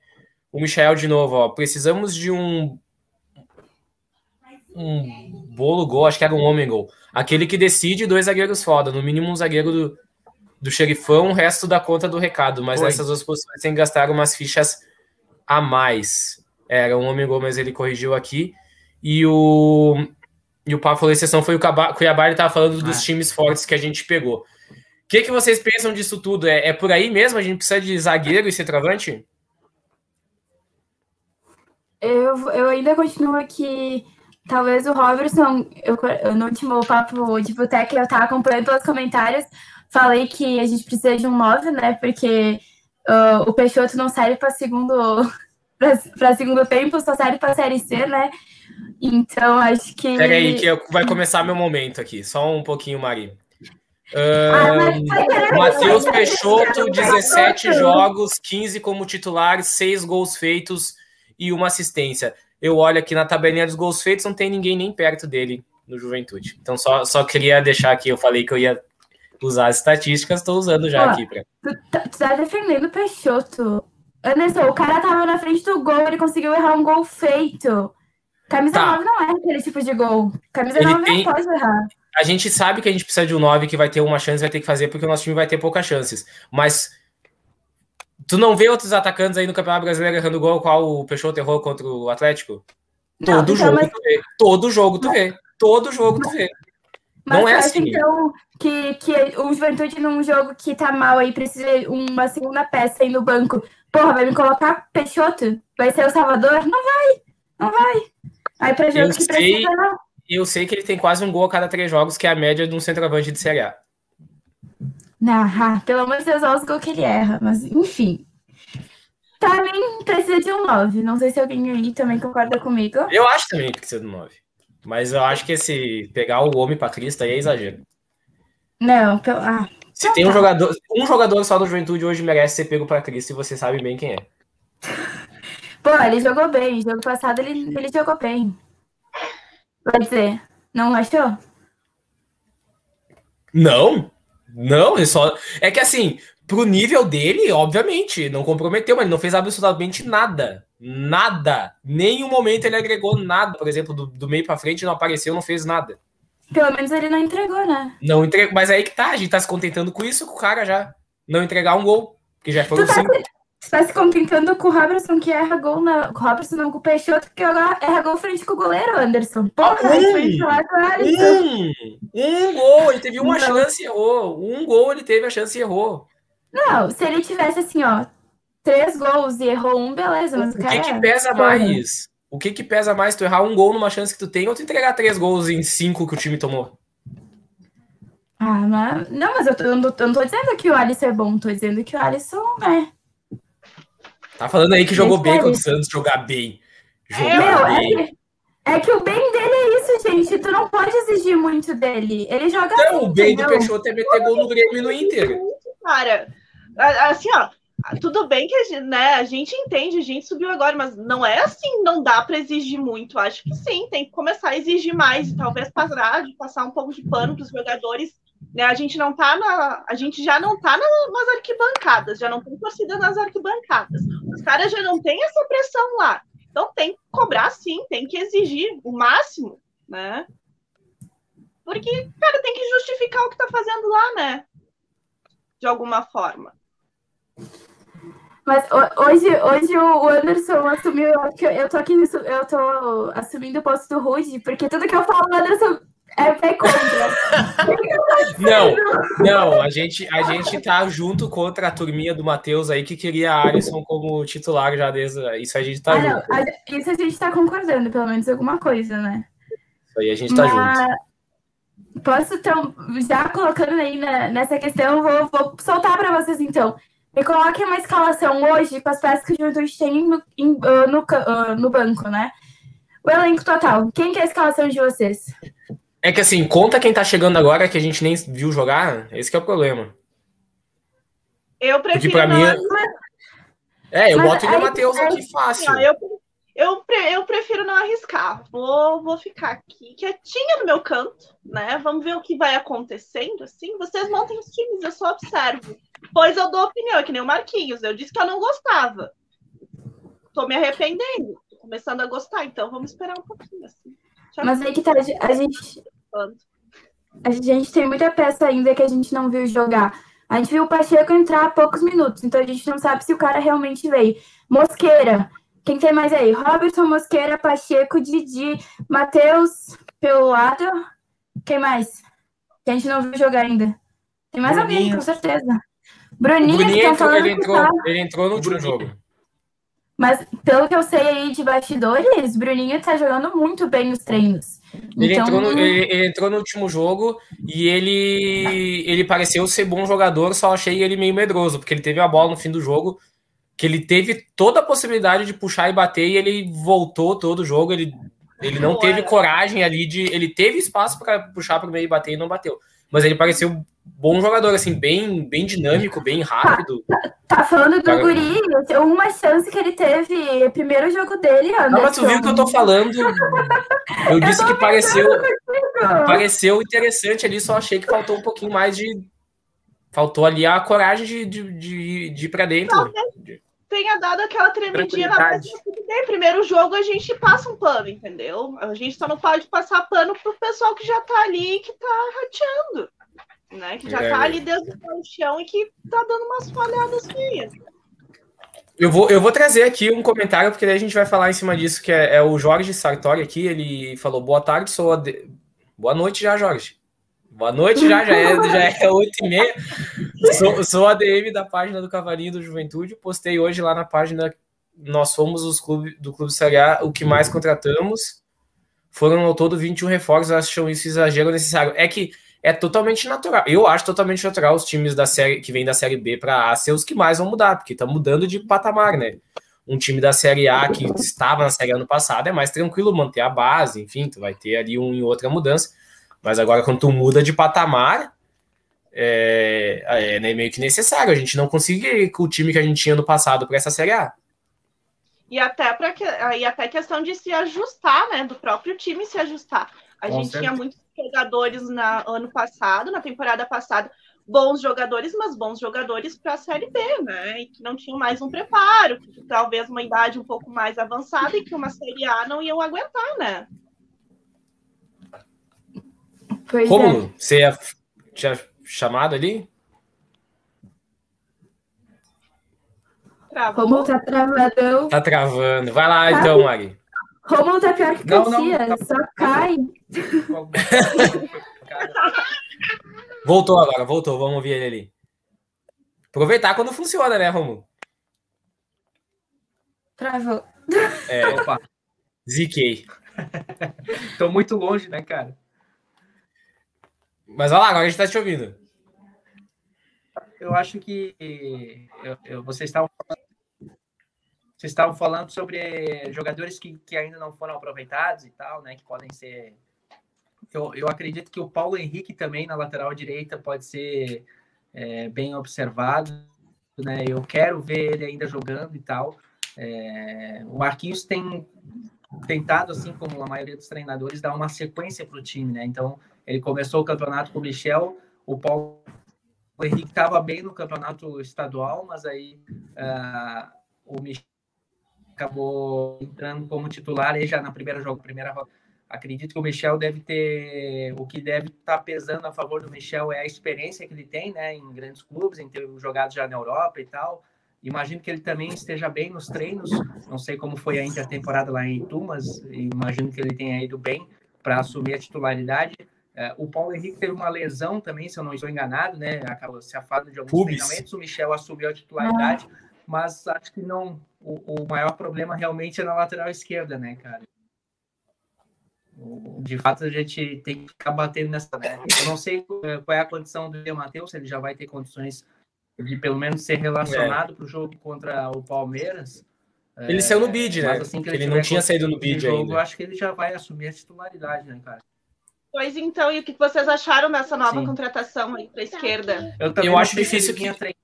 O Michel de novo, ó. Precisamos de um. Um bolo gol, acho que era um homem gol. Aquele que decide dois zagueiros foda, no mínimo um zagueiro do, do xerifão, o resto da conta do recado. Mas Oi. nessas duas posições tem que gastar umas fichas a mais. Era um homem gol, mas ele corrigiu aqui. E o, e o Papo falou: exceção foi o Cuiabá, ele estava falando dos ah. times fortes que a gente pegou. O que, que vocês pensam disso tudo? É, é por aí mesmo? A gente precisa de zagueiro e centroavante? Eu, eu ainda continuo aqui. Talvez o Robertson, eu, eu no último papo de boteca, eu estava acompanhando pelos comentários, falei que a gente precisa de um 9, né? Porque uh, o Peixoto não serve para segundo para segundo tempo, só serve para série C, né? Então, acho que. Peraí, que vai começar meu momento aqui. Só um pouquinho, Mari. Uh, Matheus Peixoto, 17 jogos, 15 como titular, 6 gols feitos e uma assistência. Eu olho aqui na tabelinha dos gols feitos, não tem ninguém nem perto dele no Juventude. Então, só, só queria deixar aqui, eu falei que eu ia usar as estatísticas, estou usando já aqui. Pra... Tu, tá, tu tá defendendo o Peixoto. Anderson, o cara tava na frente do gol, ele conseguiu errar um gol feito. Camisa tá. 9 não é aquele tipo de gol. Camisa ele 9 tem... não pode errar. A gente sabe que a gente precisa de um 9 que vai ter uma chance, vai ter que fazer, porque o nosso time vai ter poucas chances. Mas tu não vê outros atacantes aí no Campeonato Brasileiro errando gol, qual o Peixoto errou contra o Atlético? Não, Todo então, jogo mas... tu vê. Todo jogo tu vê. Todo jogo tu vê. Mas não é assim. então que, que o Juventude num jogo que tá mal aí precisa de uma segunda peça aí no banco. Porra, vai me colocar Peixoto? Vai ser o Salvador? Não vai. Não vai. Aí pra jogo eu que sei, precisa, não. Eu sei que ele tem quase um gol a cada três jogos, que é a média de um centroavante de Série A. Ah, pelo amor de Deus, olha os gols que ele erra, mas enfim. Também precisa de um 9. Não sei se alguém aí também concorda comigo. Eu acho também que precisa de um 9. Mas eu acho que esse pegar o homem pra Cristo aí é exagero. Não, pelo. Ah, se tem um jogador, um jogador só do Juventude hoje merece ser pego pra Cristo e você sabe bem quem é. Pô, ele jogou bem. Jogo passado ele, ele jogou bem. Vai dizer, não achou? Não, não, ele só. É que assim, pro nível dele, obviamente, não comprometeu, mas ele não fez absolutamente nada. Nada. Nenhum momento ele agregou nada. Por exemplo, do, do meio para frente não apareceu, não fez nada. Pelo menos ele não entregou, né? Não entregou, mas aí que tá, a gente tá se contentando com isso, com o cara já. Não entregar um gol, que já foram Tu tá, cinco. se, tu tá se contentando com o Robertson que erra gol na. Com o Robertson não, com o Peixoto que erra gol frente com o goleiro, Anderson. Porra, Ah, um! foi com. Um! Um gol, ele teve uma Não. chance e errou. Um gol ele teve a chance e errou. Não, se ele tivesse assim, ó, três gols e errou um, beleza, mas o que que pesa porra. mais? O que que pesa mais tu errar um gol numa chance que tu tem ou tu entregar três gols em cinco que o time tomou? Ah, mas. Não, mas eu, tô, eu, não, eu não tô dizendo que o Alisson é bom, tô dizendo que o Alisson é. Tá falando aí que jogou bem contra o Santos, jogar bem. É, Jogar é bem. que, é que o bem dele é isso, gente. Tu não pode exigir muito dele. Ele joga Não, o bem do entendeu? Peixoto é meter gol no Grêmio e no Inter. Cara, assim, ó, tudo bem que a gente, né, a gente entende, a gente subiu agora, mas não é assim, não dá para exigir muito. Acho que sim, tem que começar a exigir mais e talvez parar de passar um pouco de pano para os jogadores. Né, a gente não tá na, a gente já não tá na- nas arquibancadas, já não tem torcida nas arquibancadas. Os caras já não têm essa pressão lá. Então tem que cobrar sim, tem que exigir o máximo, né? Porque, cara, tem que justificar o que tá fazendo lá, né? De alguma forma. Mas ho- hoje, hoje o Anderson assumiu. Eu, tô aqui nisso, eu tô assumindo o posto do Rude, porque tudo que eu falo, o Anderson é, é contra. Não, não, a gente, a gente tá junto contra a turminha do Matheus aí que queria a Alisson como titular já desde. Isso a gente tá Ah, não, junto. a- isso a gente tá concordando, pelo menos alguma coisa, né? Isso aí a gente tá junto. Mas posso então, já colocando aí na- nessa questão, vou, vou soltar para vocês então. Me coloquem uma escalação hoje com as peças que o Juventude tem no, em- ah, no, ah, no banco, né? O elenco total. Quem que é a escalação de vocês? É que assim, conta quem tá chegando agora que a gente nem viu jogar, esse que é o problema. Eu prefiro pra não mim é- arriscar. É, eu Mas boto o aí- Matheus aí- aqui fácil. Eu, eu, eu prefiro não arriscar. Vou, vou ficar aqui quietinha no meu canto, né? Vamos ver o que vai acontecendo, assim. Vocês montem os times, eu só observo. Pois eu dou opinião, é que nem o Marquinhos. Eu disse que eu não gostava. Tô me arrependendo. Tô começando a gostar, então vamos esperar um pouquinho, assim. Mas aí que tá, a gente, a gente tem muita peça ainda que a gente não viu jogar. A gente viu o Pacheco entrar há poucos minutos, então a gente não sabe se o cara realmente veio. Mosqueira. Quem tem mais aí? Robertson, Mosqueira, Pacheco, Didi, Matheus pelo lado. Quem mais? Que a gente não viu jogar ainda. Tem mais alguém, com certeza. Bruninho, que Bruninho estão entrou, falando ele entrou, tá. ele entrou no último Bruninho. jogo. Mas pelo que eu sei aí de bastidores, Bruninho tá jogando muito bem os treinos. Ele, Então, entrou no, ele, ele entrou no último jogo e ele, ele pareceu ser bom jogador, só achei ele meio medroso, porque ele teve a bola no fim do jogo, que ele teve toda a possibilidade de puxar e bater, e ele voltou todo o jogo, ele, ele não teve coragem ali de. Ele teve espaço para puxar para o meio e bater e não bateu. Mas ele pareceu bom jogador, assim, bem, bem dinâmico, bem rápido. Tá falando do Cara- Guri, uma chance que ele teve, primeiro jogo dele, Anderson. Não, mas tu viu o que eu tô falando? Eu disse que pareceu, pareceu interessante ali, só achei que faltou um pouquinho mais de. Faltou ali a coragem de, de, de, de ir pra dentro. tenha dado aquela tremidinha na bem, primeiro jogo a gente passa um pano, entendeu? A gente só não pode passar pano pro pessoal que já tá ali e que tá rateando. Né? Que já É. tá ali desde o chão e que tá dando umas falhadas feias. Eu vou, eu vou trazer aqui um comentário, porque daí a gente vai falar em cima disso, que é, é o Jorge Sartori aqui. Ele falou: boa tarde, sou a. de- Boa noite já, Jorge. Boa noite já, já é, já é 8 e meia. Sou, sou ADM da página do Cavalinho do Juventude. Postei hoje lá na página. Nós fomos os clube, do Clube Série A o que mais contratamos. Foram ao todo 21 reforços. Acham isso exagero necessário. É que é totalmente natural. Eu acho totalmente natural os times da série que vêm da série B para A ser os que mais vão mudar, porque tá mudando de patamar, né? Um time da série A que estava na série ano passado é mais tranquilo manter a base, enfim, tu vai ter ali um e outra mudança. Mas agora, quando tu muda de patamar, é, é né, meio que necessário. A gente não conseguir com o time que a gente tinha no passado para essa série A. E até, pra que, e até questão de se ajustar, né? Do próprio time se ajustar. A Com gente certeza. tinha muitos jogadores na ano passado, na temporada passada, bons jogadores, mas bons jogadores para a Série B, né? E que não tinham mais um preparo, que talvez uma idade um pouco mais avançada e que uma Série A não iam aguentar, né? Pois Rômulo, você ia- tinha chamado ali? é. Travou. Romulo tá travadão. Tá travando. Vai lá Tá. então, Mari. Romulo tá pior que Não, não, Caxias, tá- só cai. Voltou agora, voltou. Vamos ouvir ele ali. Aproveitar quando funciona, né, Romulo? Travou. É, Opa, ziquei. tô muito longe, né, cara? Mas olha lá, agora a gente tá te ouvindo. Eu acho que eu- eu- vocês estavam falando, vocês estavam falando sobre jogadores que, que ainda não foram aproveitados e tal, né? Que podem ser. Eu, eu acredito que o Paulo Henrique também na lateral direita pode ser é, bem observado, né? Eu quero ver ele ainda jogando e tal. É, o Marquinhos tem tentado, assim como a maioria dos treinadores, dar uma sequência para o time, né? Então ele começou o campeonato com o Michel, o Paulo Henrique estava bem no campeonato estadual, mas aí ah, o Michel acabou entrando como titular aí já na primeira jogo, primeira roda. Acredito que o Michel deve ter o que deve estar pesando a favor do Michel é a experiência que ele tem, né, em grandes clubes, em ter jogado já na Europa e tal. Imagino que ele também esteja bem nos treinos. Não sei como foi a intertemporada lá em Itu, mas imagino que ele tenha ido bem para assumir a titularidade. É, o Paulo Henrique teve uma lesão também, se eu não estou enganado, né? Acabou se afastando de alguns Pubis. treinamentos. O Michel assumiu a titularidade, mas acho que não. O, o maior problema realmente é na lateral esquerda, né, cara? De fato, a gente tem que ficar batendo nessa. Né? Eu não sei eh, qual é a condição do Matheus, se ele já vai ter condições de pelo menos ser relacionado para o jogo contra o Palmeiras. Ele saiu no bid, né? Mas assim que ele, ele não tinha saído no bid jogo, ainda. Eu acho que ele já vai assumir a titularidade, né, cara? Pois então, e o que vocês acharam dessa nova Sim. contratação aí para esquerda? Eu, também Eu acho difícil que-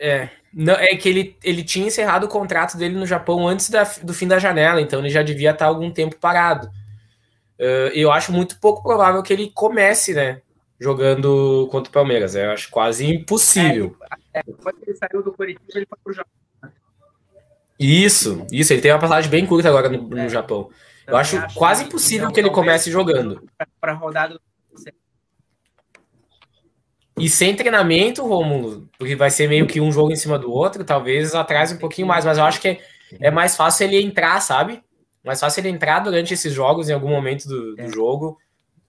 É, não, é que ele, ele tinha encerrado o contrato dele no Japão antes da- do fim da janela, então ele já devia estar algum tempo parado. Eh, eu acho muito pouco provável que ele comece, né? Jogando contra o Palmeiras. Eu acho quase impossível. Depois que ele saiu do Curitiba, ele foi pro Japão. Isso, isso. Ele tem uma passagem bem curta agora no, no É. Japão. Eu Também acho quase impossível que ele comece jogando. Para rodada do E sem treinamento, Rômulo, porque vai ser meio que um jogo em cima do outro, talvez atrase um pouquinho mais, mas eu acho que é, é mais fácil ele entrar, sabe? Mais fácil ele entrar durante esses jogos, em algum momento do, do É. jogo,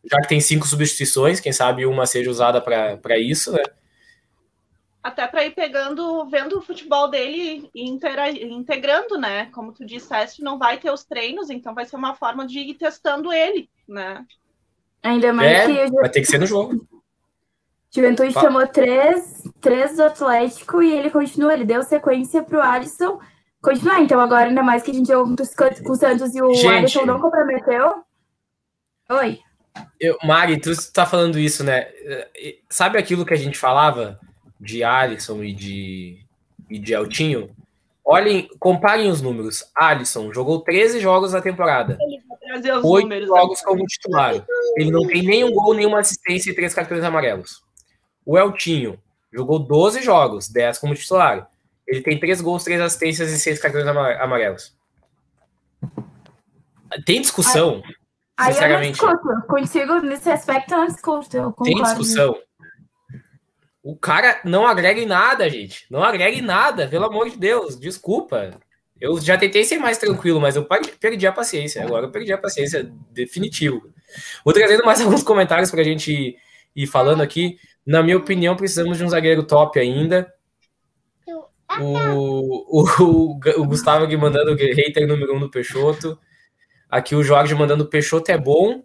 já que tem cinco substituições, quem sabe uma seja usada para isso, né? Até para ir pegando, vendo o futebol dele e integrando, né? Como tu disseste, não vai ter os treinos, então vai ser uma forma de ir testando ele, né? Ainda mais É, que vai ter que ser no jogo. Juventude Fala. chamou três, três do Atlético e ele continua, ele deu sequência pro Alisson continuar. Então agora, ainda mais que a gente jogou com o Santos e o Gente. Alisson não comprometeu. Oi. Eu, Mari, tu tá falando isso, né? Eh, Sabe aquilo que a gente falava de Alisson e de, e de Eltinho? Olhem, comparem os números. Alisson jogou 13 jogos na temporada. Trazer os oito números. jogos como titular. Ele não tem nenhum gol, nenhuma assistência e três cartões amarelos. O Eltinho jogou 12 jogos, 10 como titular. Ele tem três gols, três assistências e seis cartões ama- amarelos. Tem discussão? Aí eu não Sinceramente. discuto. Contigo, nesse aspecto, eu não discuto. Eu Tem discussão. O cara não agrega em nada, gente. Não agrega em nada, pelo amor de Deus. Desculpa. Eu já tentei ser mais tranquilo, mas eu per- perdi a paciência. Agora eu perdi a paciência, definitivo. Vou trazendo mais alguns comentários para a gente ir falando aqui. Na minha opinião, precisamos de um zagueiro top ainda. O, o, o Gustavo aqui mandando o hater número um do Peixoto. Aqui o Jorge mandando o Peixoto é bom,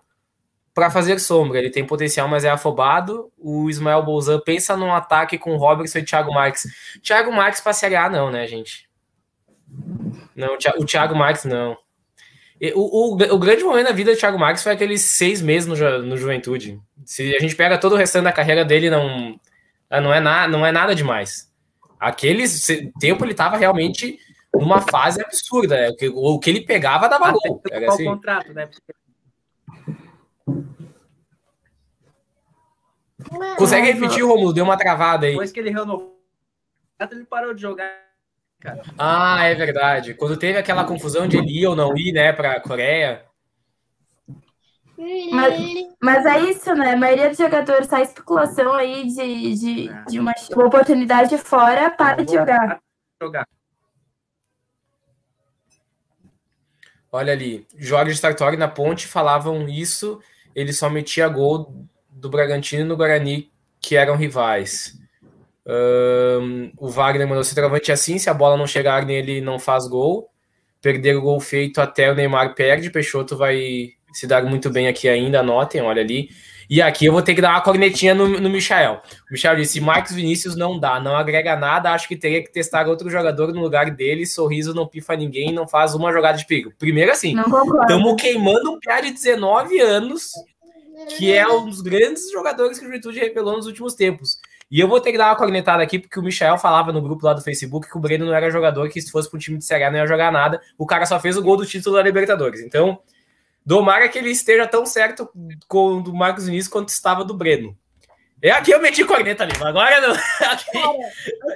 para fazer sombra. Ele tem potencial, mas é afobado. O Ismael Bolzan pensa num ataque com Robertson e Thiago Marques. Thiago Marques para Série A, não, né, gente? Não, o o Thiago Marques não. O, o, o grande momento da vida do Thiago Marques foi aqueles seis meses no, no Juventude. Se a gente pega todo o restante da carreira dele, não, ah, não, é, na, não é nada demais. Aquele tempo ele estava realmente numa fase absurda. né? O que, o que ele pegava dava gol. Era assim. o contrato, né? Consegue repetir, Romulo? Deu uma travada aí. depois que ele renovou, ele parou de jogar. Ah, é verdade. Quando teve aquela confusão de ele ir ou não ir, né, para a Coreia. Mas, mas é isso, né? A maioria dos jogadores sai especulação aí de, de, de uma, uma oportunidade fora, para de jogar. jogar. Olha ali, Jorge Sartori na ponte falavam isso, ele só metia gol do Bragantino e no Guarani, que eram rivais. Um, o Wagner mandou centroavante assim, se a bola não chegar nele, não faz gol. Perder o gol feito até o Neymar perde, Peixoto vai se dar muito bem aqui ainda, anotem, olha ali. E aqui eu vou ter que dar uma cornetinha no, no Michael. O Michael disse: Marcos Vinícius não dá, não agrega nada, acho que teria que testar outro jogador no lugar dele. Sorriso não pifa ninguém, não faz uma jogada de perigo. Primeiro, assim, estamos queimando um piá de 19 anos, que é um dos grandes jogadores que o Juventude revelou nos últimos tempos. E eu vou ter que dar uma cornetada aqui, porque o Michel falava no grupo lá do Facebook que o Breno não era jogador, que se fosse para um time de Série A não ia jogar nada. O cara só fez o gol do título da Libertadores. Então, Domara que ele esteja tão certo com o do Marcos Vinícius quanto estava do Breno. É aqui eu meti corneta ali, agora não. Aqui,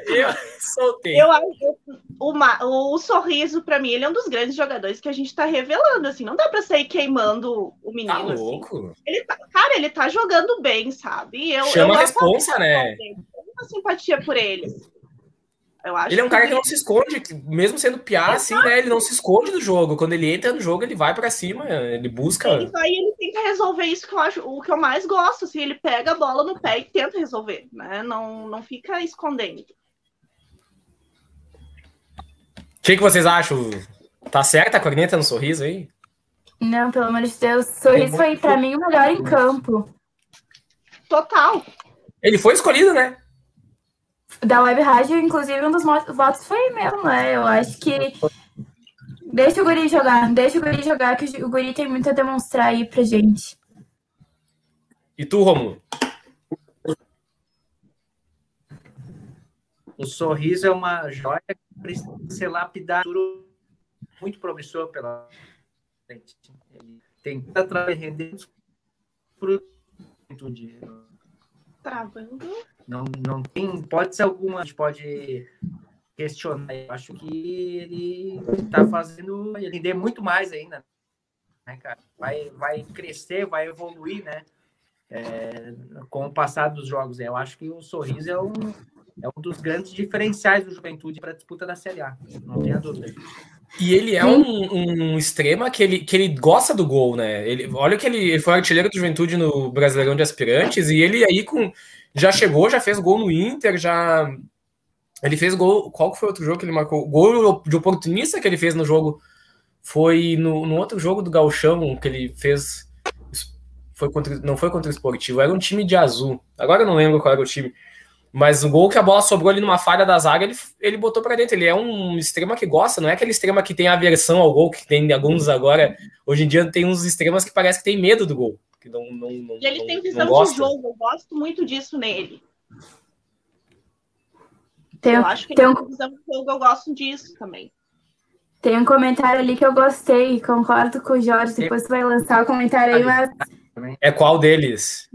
eu soltei. Eu acho o, o sorriso, para mim, ele é um dos grandes jogadores que a gente tá revelando. Assim, não dá para sair queimando o menino. Tá assim. louco? Assim. Ele tá, cara, ele tá jogando bem, sabe? Eu, Chama eu a responsa, né? Uma simpatia por ele. Eu acho ele é um cara que não se esconde, mesmo sendo piar, assim, né? Ele não se esconde do jogo. Quando ele entra no jogo, ele vai para cima, ele busca. Ele vai ele tenta resolver isso que eu acho, o que eu mais gosto, assim, ele pega a bola no pé e tenta resolver, né? Não, não fica escondendo. O que, que vocês acham? Tá certa a corneta no sorriso aí? Não, pelo amor de Deus. O sorriso foi, para mim, o melhor em campo. Total. Ele foi escolhido, né? Da Web Rádio, inclusive, um dos votos foi meu, né? Eu acho que. Deixa o Guri jogar, deixa o Guri jogar, que o Guri tem muito a demonstrar aí pra gente. E tu, Romulo? O sorriso é uma joia que precisa ser lapidado muito promissor pela frente. Ele tem que render para Travando. Não, não tem hipótese alguma, a gente pode questionar. Eu acho que ele está fazendo render muito mais ainda, né, cara? Vai, vai crescer, vai evoluir, né? É, com o passar dos jogos. Eu acho que o sorriso é um, é um dos grandes diferenciais do Juventude para a disputa da Série A. Não tenha dúvida. E ele é um, um, extrema que ele, que ele gosta do gol, né? Ele, olha que ele, ele foi artilheiro do Juventude no Brasileirão de Aspirantes e ele aí com já chegou, já fez gol no Inter, já. Ele fez gol. Qual foi o outro jogo que ele marcou? Gol de oportunista que ele fez no jogo foi no, no outro jogo do Galchão que ele fez. Foi contra, não foi contra o Esportivo, era um time de azul. Agora eu não lembro qual era o time. Mas o gol que a bola sobrou ali numa falha da zaga, ele, ele botou para dentro. Ele é um extrema que gosta, não é aquele extrema que tem aversão ao gol, que tem alguns agora. Hoje em dia tem uns extremas que parece que tem medo do gol que não, não, não E ele não, tem visão de jogo, eu gosto muito disso nele. Tem, eu acho que ele tem, tem visão de jogo, eu gosto disso também. Tem um comentário ali que eu gostei, concordo com o Jorge, depois você vai lançar o comentário aí, mas... É qual deles?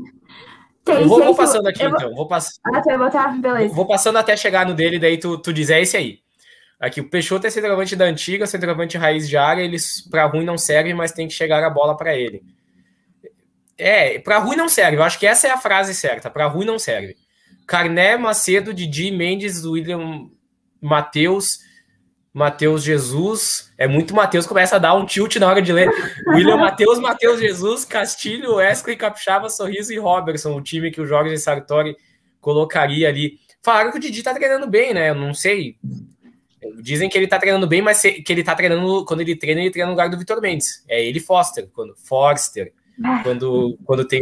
Tem, eu vou, gente, vou passando aqui, vou... então. Vou pass... Ah, você vai botar? Beleza. Vou passando até chegar no dele, daí tu, tu diz, é esse aí. Aqui, o Peixoto é centroavante da antiga, centroavante raiz de área, eles para ruim não serve, mas tem que chegar a bola para ele. É, para ruim não serve. Eu acho que essa é a frase certa. Para ruim não serve. Carné, Macedo, Didi, Mendes, William, Matheus, Matheus Jesus. É muito Matheus, começa a dar um tilt na hora de ler. William Matheus, Matheus Jesus, Castilho, Wesley, Capixaba, Sorriso e Robertson, o time que o Jorge Sartori colocaria ali. Falaram que o Didi tá treinando bem, né? Eu não sei. Dizem que ele tá treinando bem, mas que ele tá treinando. Quando ele treina, ele treina no lugar do Vitor Mendes. É ele Foster, quando Forster. Quando, quando tem.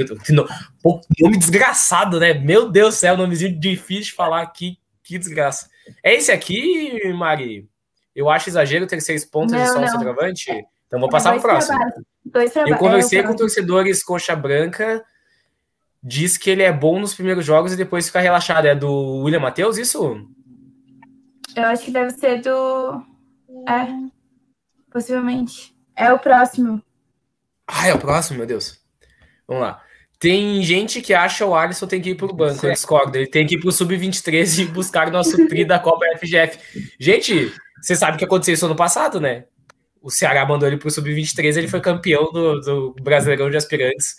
Pô, nome desgraçado, né? Meu Deus do céu, nomezinho difícil de falar aqui. Que desgraça. É esse aqui, Mari? Eu acho exagero ter seis pontos não, e só um centroavante. Então vou passar para o próximo. Eu conversei é, com torcedores coxa branca. Diz que ele é bom nos primeiros jogos e depois fica relaxado. É do William Matheus, isso? Eu acho que deve ser do. É. Possivelmente. É o próximo. Ah, é o próximo, meu Deus. Vamos lá. Tem gente que acha o Alisson tem que ir pro banco, eu discordo. Ele tem que ir pro Sub-23 e buscar o nosso tri da Copa FGF. Gente, você sabe o que aconteceu isso ano passado, né? o Ceará mandou ele para o Sub-23, ele foi campeão do, do Brasileirão de Aspirantes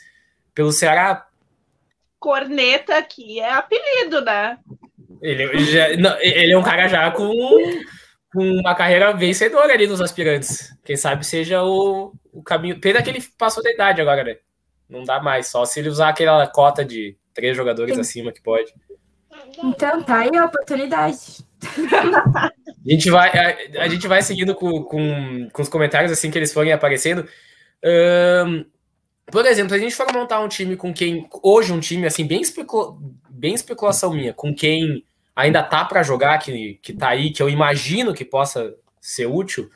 pelo Ceará. Corneta aqui é apelido, né? Ele, já, não, ele é um cara já com, com uma carreira vencedora ali nos aspirantes. Quem sabe seja o, o caminho. Pena que ele passou da idade agora, né? Não dá mais, só se ele usar aquela cota de três jogadores Sim. acima que pode. Então tá aí a oportunidade. a, gente vai, a, a, gente vai seguindo com, com, com os comentários assim que eles forem aparecendo. Um, por exemplo, se a gente for montar um time com quem. Hoje, um time assim, bem, especula, bem especulação minha, com quem ainda tá para jogar, que, que tá aí, que eu imagino que possa ser útil.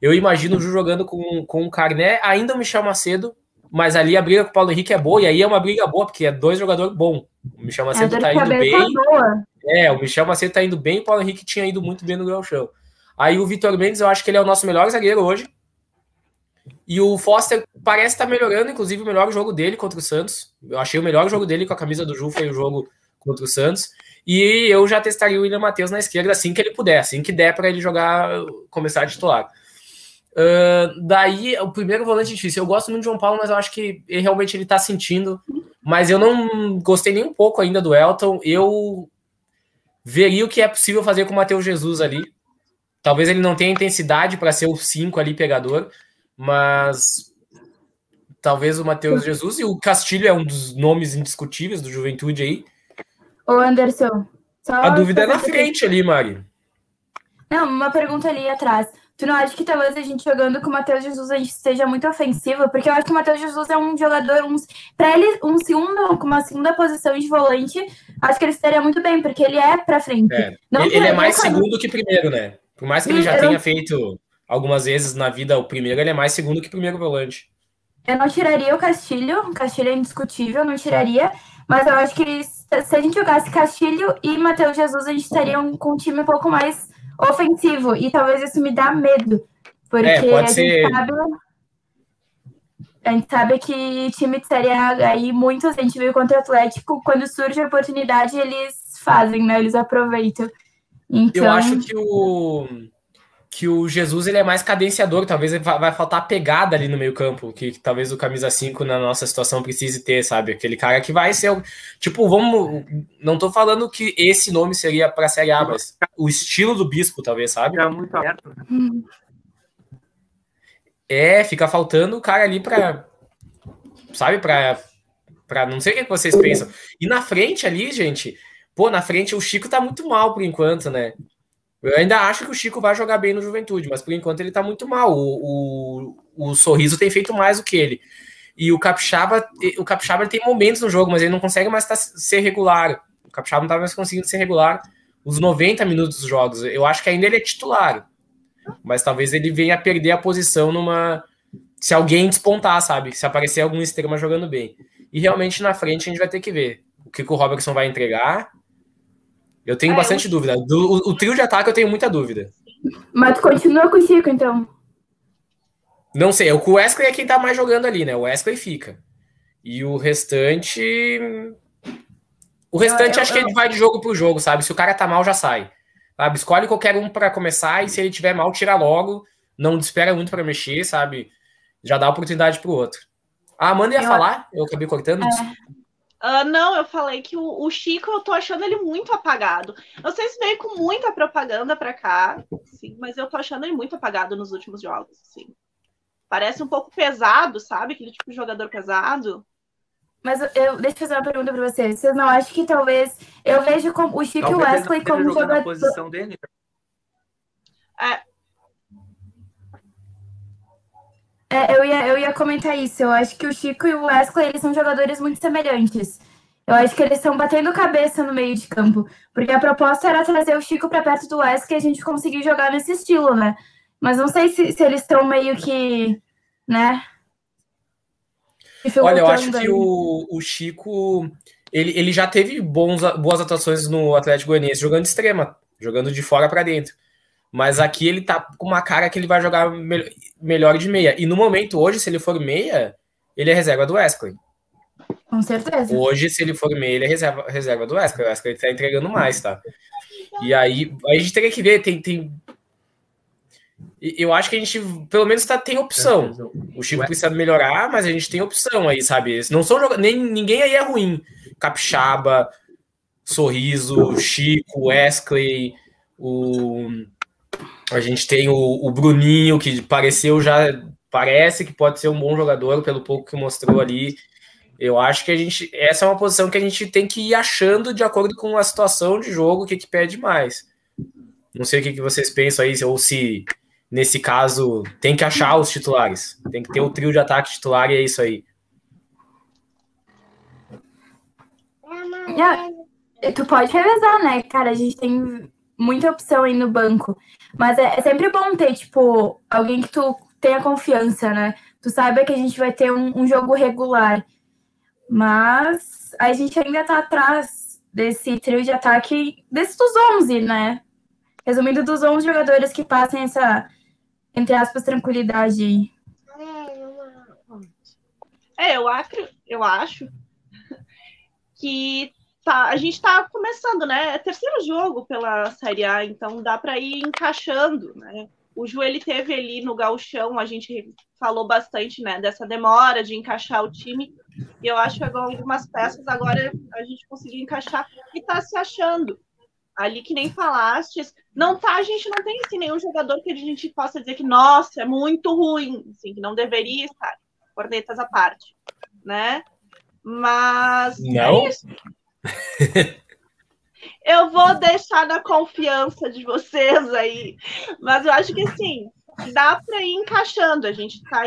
Eu imagino o Ju jogando com, com o Carné, ainda o Michel Macedo, mas ali a briga com o Paulo Henrique é boa, e aí é uma briga boa, porque é dois jogadores bons. O Michel Macedo é, tá indo bem. Tá é, o Michel Macedo tá indo bem, o Paulo Henrique tinha ido muito bem no Gauchão. Aí o Vitor Mendes, eu acho que ele é o nosso melhor zagueiro hoje. E o Foster parece estar tá melhorando, inclusive o melhor jogo dele contra o Santos. Eu achei o melhor jogo dele com a camisa do Ju foi o jogo contra o Santos. E eu já testaria o William Matheus na esquerda assim que ele puder, assim que der para ele jogar, começar a titular. Uh, daí, o primeiro volante é difícil. Eu gosto muito de João Paulo, mas eu acho que ele, realmente ele tá sentindo. Mas eu não gostei nem um pouco ainda do Elton. Eu veria o que é possível fazer com o Matheus Jesus ali. Talvez ele não tenha intensidade para ser o 5 ali pegador, mas talvez o Matheus Jesus e o Castilho é um dos nomes indiscutíveis do Juventude aí. Ô Anderson, a dúvida é na frente ali, Mari. Não, uma pergunta ali atrás. Tu não acha que talvez a gente jogando com o Matheus Jesus a gente seja muito ofensivo? Porque eu acho que o Matheus Jesus é um jogador, um, para ele, um segundo, com uma segunda posição de volante, acho que ele estaria muito bem, porque ele é para frente. É. ele, ele é mais segundo que primeiro, né? Por mais que ele já eu tenha feito algumas vezes na vida o primeiro, ele é mais segundo que primeiro volante. Eu não tiraria o Castilho, o Castilho é indiscutível, não tiraria, mas eu acho que se a gente jogasse Castilho e Matheus Jesus, a gente estaria um, com um time um pouco mais ofensivo. E talvez isso me dá medo. Porque é, a, ser... gente sabe, a gente sabe que time de Série A, aí muitos, a gente viu contra o Atlético, quando surge a oportunidade, eles fazem, né? Eles aproveitam. Então... Eu acho que o que o Jesus ele é mais cadenciador, talvez vai faltar pegada ali no meio campo, que, que, talvez o camisa 5 na nossa situação precise ter, sabe? Aquele cara que vai ser, tipo, vamos, não tô falando que esse nome seria para Série A, mas o estilo do Bispo, talvez, sabe? É muito aberto. É, fica faltando o cara ali para sabe, para para não sei o que vocês pensam. E na frente ali, gente, pô, na frente o Chico tá muito mal por enquanto, né? Eu ainda acho que o Chico vai jogar bem no Juventude, mas por enquanto ele tá muito mal. O, o, o Sorriso tem feito mais do que ele. E o Capixaba, o Capixaba tem momentos no jogo, mas ele não consegue mais tá, ser regular. O Capixaba não tá mais conseguindo ser regular os 90 minutos dos jogos. Eu acho que ainda ele é titular. Mas talvez ele venha a perder a posição numa. Se alguém despontar, sabe? Se aparecer algum extrema jogando bem. E realmente na frente a gente vai ter que ver o que, que o Robertson vai entregar eu tenho é, bastante eu... dúvida. Do, o, o, trio de ataque eu tenho muita dúvida. Mas tu continua com o Chico, então? Não sei, o Wesley é quem tá mais jogando ali, né? O Wesley fica. E o restante. O restante eu, eu, acho que ele vai de jogo pro jogo, sabe? Se o cara tá mal, já sai. Sabe? Escolhe qualquer um para começar e se ele tiver mal, tira logo. Não espera muito para mexer, sabe? Já dá oportunidade pro outro. Ah, a Amanda ia falar, eu acabei cortando. É. Uh, não, eu falei que o, o, Chico, eu tô achando ele muito apagado. Não sei se veio com muita propaganda pra cá, sim, mas eu tô achando ele muito apagado nos últimos jogos, sim. Parece um pouco pesado, sabe? Aquele tipo de jogador pesado. Mas eu, deixa eu fazer uma pergunta para vocês. Vocês não acham que talvez. Eu vejo como, o Chico e o Wesley como jogador. posição dele. É, É, eu, ia, eu ia comentar isso. Eu acho que o Chico e o Wesley, eles são jogadores muito semelhantes. Eu acho que eles estão batendo cabeça no meio de campo. Porque a proposta era trazer o Chico para perto do Wesley e a gente conseguir jogar nesse estilo, né? Mas não sei se, se eles estão meio que, né? Olha, eu acho que o, o Chico, ele, ele já teve bons, boas atuações no Atlético Goianiense, jogando extrema, jogando de fora para dentro. Mas aqui ele tá com uma cara que ele vai jogar me melhor de meia. E no momento, hoje, se ele for meia, ele é reserva do Wesley. Com certeza. Hoje, se ele for meia, ele é reserva, reserva do Wesley. O Wesley tá entregando mais, tá? E aí, a gente teria que ver, tem, tem... eu acho que a gente, pelo menos, tá, tem opção. O Chico precisa melhorar, mas a gente tem opção aí, sabe? Não são nem ninguém aí é ruim. Capixaba, Sorriso, Chico, Wesley, o a gente tem o, o, Bruninho, que pareceu já. Parece que pode ser um bom jogador, pelo pouco que mostrou ali. Eu acho que a gente. Essa é uma posição que a gente tem que ir achando de acordo com a situação de jogo, o que, que pede mais. Não sei o que, que vocês pensam aí, ou se nesse caso tem que achar os titulares. Tem que ter o trio de ataque titular e é isso aí. Yeah. Tu pode revezar, né, cara? A gente tem muita opção aí no banco. Mas é, é, sempre bom ter, tipo, alguém que tu tenha confiança, né? Tu saiba que a gente vai ter um, um jogo regular. Mas a gente ainda tá atrás desse trio de ataque, desses dos 11, né? Resumindo, dos 11 jogadores que passem essa, entre aspas, tranquilidade. É, eu acho, eu acho que tá, a gente está começando, né? É terceiro jogo pela Série A, então dá para ir encaixando, né? O Ju ele teve ali no galchão, a gente falou bastante, né, dessa demora de encaixar o time. E eu acho que algumas peças agora a gente conseguiu encaixar e está se achando. Ali que nem falaste, não tá, a gente não tem assim, nenhum jogador que a gente possa dizer que, nossa, é muito ruim, assim, que não deveria estar, cornetas à parte, né? Mas não. É eu vou deixar na confiança de vocês aí. Mas eu acho que assim, dá para ir encaixando. A gente tá,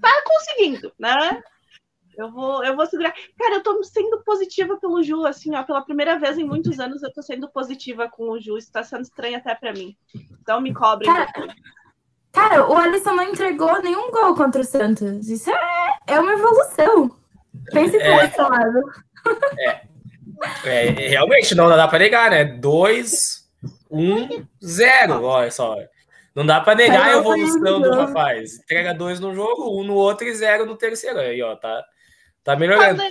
tá conseguindo, né? Eu vou, eu vou segurar. Cara, eu tô sendo positiva pelo Ju, assim, ó, pela primeira vez em muitos anos eu tô sendo positiva com o Ju. Isso tá sendo estranho até para mim. Então me cobrem. Cara, cara, o Alisson não entregou nenhum gol contra o Santos. Isso é, é uma evolução. Pense por é, esse lado. É. É, realmente, não dá para negar, né? 2, 1, 0. Olha só. Não dá para negar a evolução do rapaz. Entrega dois no jogo, um no outro e zero no terceiro. Aí, ó, tá, tá melhorando.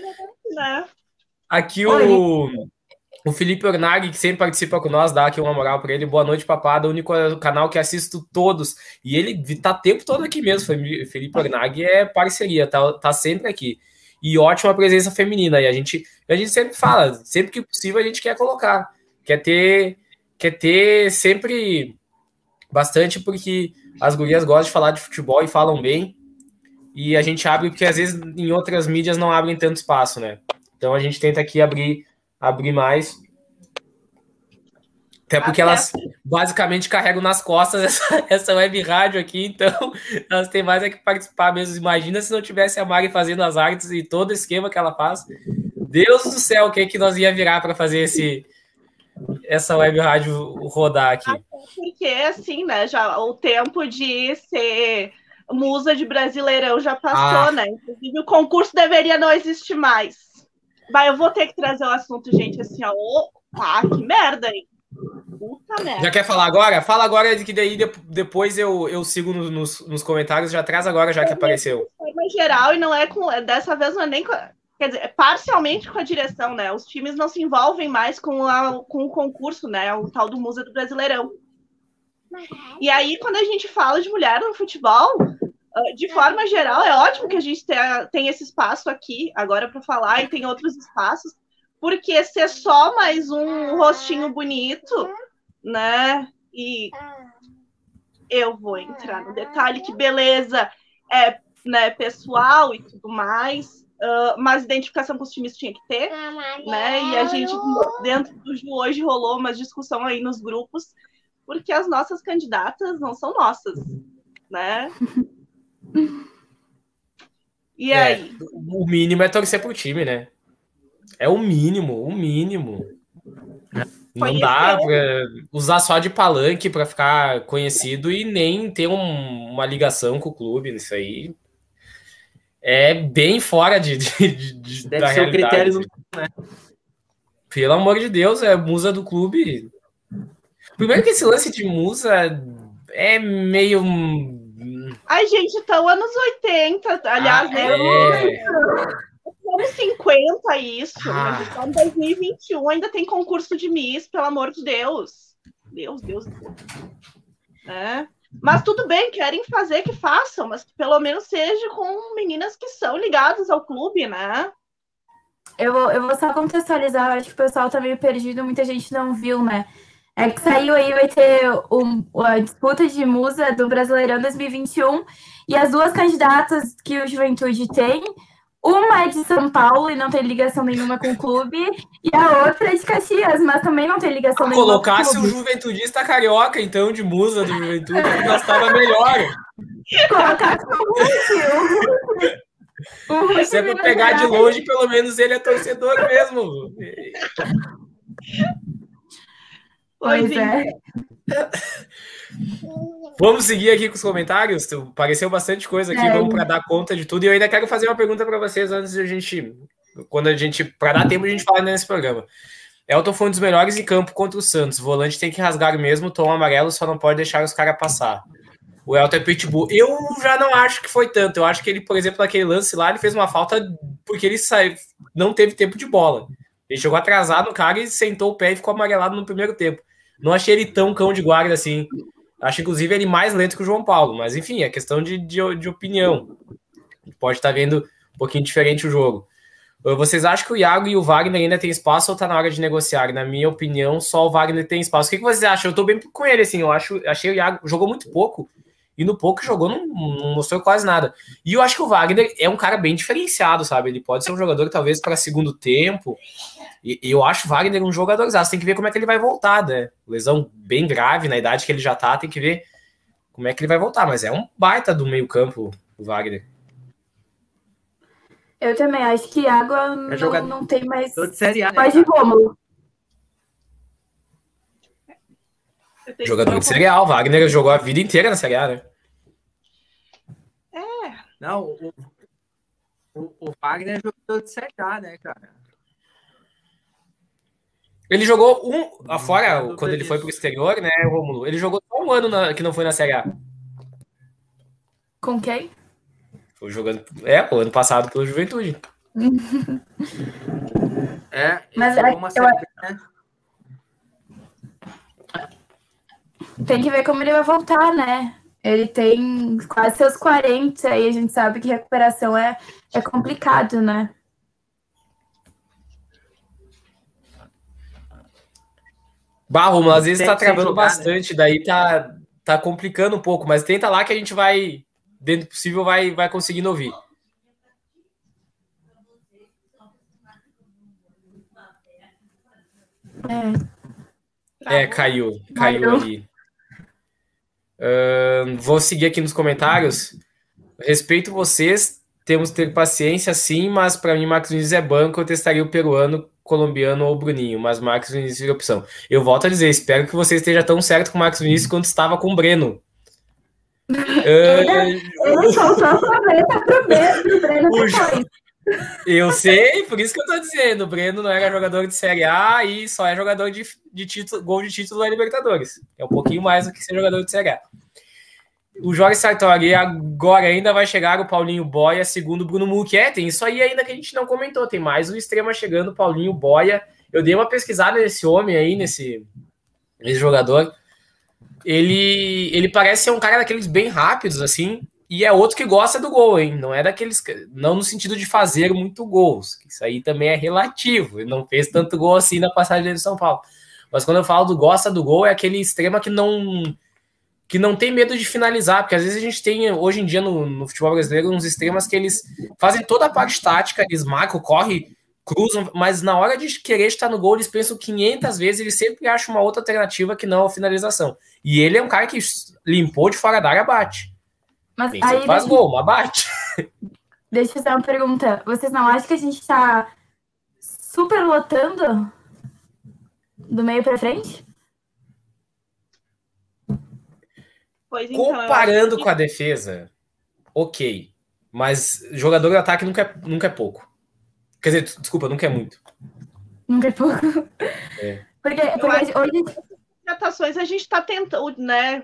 Aqui o, o Felipe Ornag, que sempre participa com nós, dá aqui uma moral para ele. Boa noite, papada. O único canal que assisto todos. E ele tá tempo todo aqui mesmo. Felipe Ornag é parceria, tá, tá sempre aqui e ótima presença feminina. E a gente, a gente sempre fala, sempre que possível a gente quer colocar, quer ter, quer ter sempre bastante, porque as gurias gostam de falar de futebol e falam bem. E a gente abre, porque às vezes em outras mídias não abrem tanto espaço, né? Então a gente tenta aqui abrir, abrir mais. Até porque Até elas basicamente carregam nas costas essa, essa web rádio aqui, então elas têm mais é que participar mesmo. Imagina se não tivesse a Mari fazendo as artes e todo o esquema que ela faz. Deus do céu, o que, é que nós ia virar para fazer esse, essa web rádio rodar aqui? Porque, assim, né, já o tempo de ser musa de Brasileirão já passou, ah. né? Inclusive, o concurso deveria não existir mais. Vai, eu vou ter que trazer o assunto, gente, assim, ó. Ah, que merda, hein? Puta merda. Já quer falar agora? Fala agora, que daí depois eu, eu sigo nos, nos comentários. Já traz agora, já que apareceu. De forma geral, e não é com. Dessa vez não é nem com. Quer dizer, é parcialmente com a direção, né? Os times não se envolvem mais com, a, com o concurso, né? O tal do Musa do Brasileirão. E aí, quando a gente fala de mulher no futebol, ah, de forma geral, é ótimo que a gente tenha, tenha esse espaço aqui agora para falar e tem outros espaços, porque ser só mais um rostinho bonito, né? E eu vou entrar no detalhe que beleza é né, pessoal e tudo mais, uh, mas identificação com os times tinha que ter, né? E a gente dentro do Ju hoje rolou uma discussão aí nos grupos, porque as nossas candidatas não são nossas, né? E é, aí? O mínimo é torcer pro time, né? É o mínimo, o mínimo. Não dá pra usar só de palanque para ficar conhecido e nem ter um, uma ligação com o clube. Isso aí é bem fora de, de, de Deve da ser realidade. o critério do... né? Pelo amor de Deus, é musa do clube. Primeiro que esse lance de musa é meio. Ai, gente, estão anos 80. Aliás, ah, né? É anos 50 isso. Ah. Mas em 2021 ainda tem concurso de Miss, pelo amor de Deus. Deus, Deus, Deus. É. Mas tudo bem, querem fazer que façam, mas que pelo menos seja com meninas que são ligadas ao clube, né? Eu vou, eu vou só contextualizar, acho que o pessoal tá meio perdido, muita gente não viu, né? É que saiu aí, vai ter um, a disputa de musa do Brasileirão 2021 e as duas candidatas que o Juventude tem, uma é de São Paulo e não tem ligação nenhuma com o clube, e a outra é de Caxias, mas também não tem ligação nenhuma Colocasse com o o clube. juventudista carioca, então, de musa do Juventude, nós estava melhor. Colocasse o o, o Ruth Se é pra pegar de longe, pelo menos ele é torcedor mesmo. Pois é. Vamos seguir aqui com os comentários. Pareceu bastante coisa aqui, É. vamos para dar conta de tudo. E eu ainda quero fazer uma pergunta para vocês antes de a gente, quando a gente, para dar tempo a gente falar nesse programa. Elton foi um dos melhores em campo contra o Santos. O volante tem que rasgar mesmo, tom amarelo, só não pode deixar os caras passar. O Elton é pitbull. Eu já não acho que foi tanto. Eu acho que ele, por exemplo, naquele lance lá, ele fez uma falta porque ele saiu, não teve tempo de bola. Ele chegou atrasado no cara e sentou o pé e ficou amarelado no primeiro tempo. Não achei ele tão cão de guarda assim. Acho, inclusive, ele mais lento que o João Paulo. Mas, enfim, é questão de, de, de opinião. Pode estar vendo um pouquinho diferente o jogo. Vocês acham que o Iago e o Wagner ainda tem espaço ou tá na hora de negociar? Na minha opinião, só o Wagner tem espaço. O que, que vocês acham? Eu tô bem com ele, assim. Eu acho, achei o Iago jogou muito pouco. E no pouco que jogou, não, não mostrou quase nada. E eu acho que o Wagner é um cara bem diferenciado, sabe? Ele pode ser um jogador, talvez, para segundo tempo. E, e eu acho o Wagner um jogador exato. Tem que ver como é que ele vai voltar, né? Lesão bem grave na idade que ele já tá, tem que ver como é que ele vai voltar. Mas é um baita do meio-campo, o Wagner. Eu também acho que água não, jogador- não tem mais. Série A, né, Mais de? Rômulo. Eu tenho Jogador de Série A. O Wagner jogou a vida inteira na Série A, né? Não, o, o, o Wagner é jogador de Série A, né, cara? Ele jogou um. Afora, dúvida quando ele foi pro exterior, né, Romulo? Ele jogou só um ano na- que não foi na Série A. Com quem? Foi jogando. É, o ano passado pela Juventude. É, Mas é- uma eu- Série B, né? Tem que ver como ele vai voltar, né? Ele tem quase seus 40 e a gente sabe que recuperação é, é complicado, né? Barro, mas às vezes tá travando jogar, né? bastante, daí tá, tá complicando um pouco, mas tenta lá que a gente vai, dentro do possível, vai, vai conseguindo ouvir. É. É, caiu, caiu Caiu. ali. Ahn, vou seguir aqui nos comentários. Respeito vocês, temos que ter paciência sim, mas para mim Marcos Vinícius é banco, eu testaria o peruano, colombiano ou Bruninho, mas Marcos Vinícius seria opção. Eu volto a dizer, espero que você esteja tão certo com o Marcos Vinícius quanto estava com o Breno. Soltou a promessa pro Breno, pro eu sei, por isso que eu tô dizendo, o Breno não era jogador de Série A e só é jogador de, de título, gol de título da Libertadores. É um pouquinho mais do que ser jogador de Série A. O Jorge Sartori agora ainda vai chegar o Paulinho Boia, segundo o Bruno Muck. É, tem isso aí ainda que a gente não comentou. Tem mais um extrema chegando, Paulinho Boia. Eu dei uma pesquisada nesse homem aí, nesse, nesse jogador. Ele, ele parece ser um cara daqueles bem rápidos, assim, e é outro que gosta do gol, hein? Não é daqueles. Não no sentido de fazer muito gols. Isso aí também é relativo. Ele não fez tanto gol assim na passagem dele de São Paulo. Mas quando eu falo do gosta do gol, é aquele extrema que não que não tem medo de finalizar, porque às vezes a gente tem hoje em dia no, no futebol brasileiro uns extremas que eles fazem toda a parte tática, eles marcam, correm, cruzam, mas na hora de querer estar no gol, eles pensam 500 vezes, eles sempre acham uma outra alternativa que não a finalização. E ele é um cara que limpou de fora da área, bate. Mas aí faz deixa, gol, mas bate. deixa eu fazer uma pergunta. Vocês não acham que a gente tá super lotando do meio pra frente? Pois então, Comparando que- com a defesa, ok. Mas jogador de ataque nunca é, nunca é pouco. Quer dizer, desculpa, nunca é muito. Nunca é pouco. É. Porque, porque hoje, contratações a gente tá tentando, né?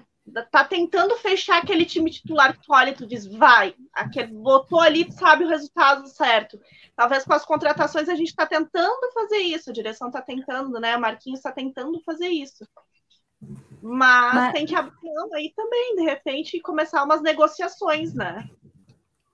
Tá tentando fechar aquele time titular que tu olha e tu diz, vai, aquele, botou ali, tu sabe o resultado certo. Talvez com as contratações a gente tá tentando fazer isso, a direção tá tentando, né? O Marquinhos tá tentando fazer isso. Mas, Mas- tem que abrir mão aí também, de repente, e começar umas negociações, né?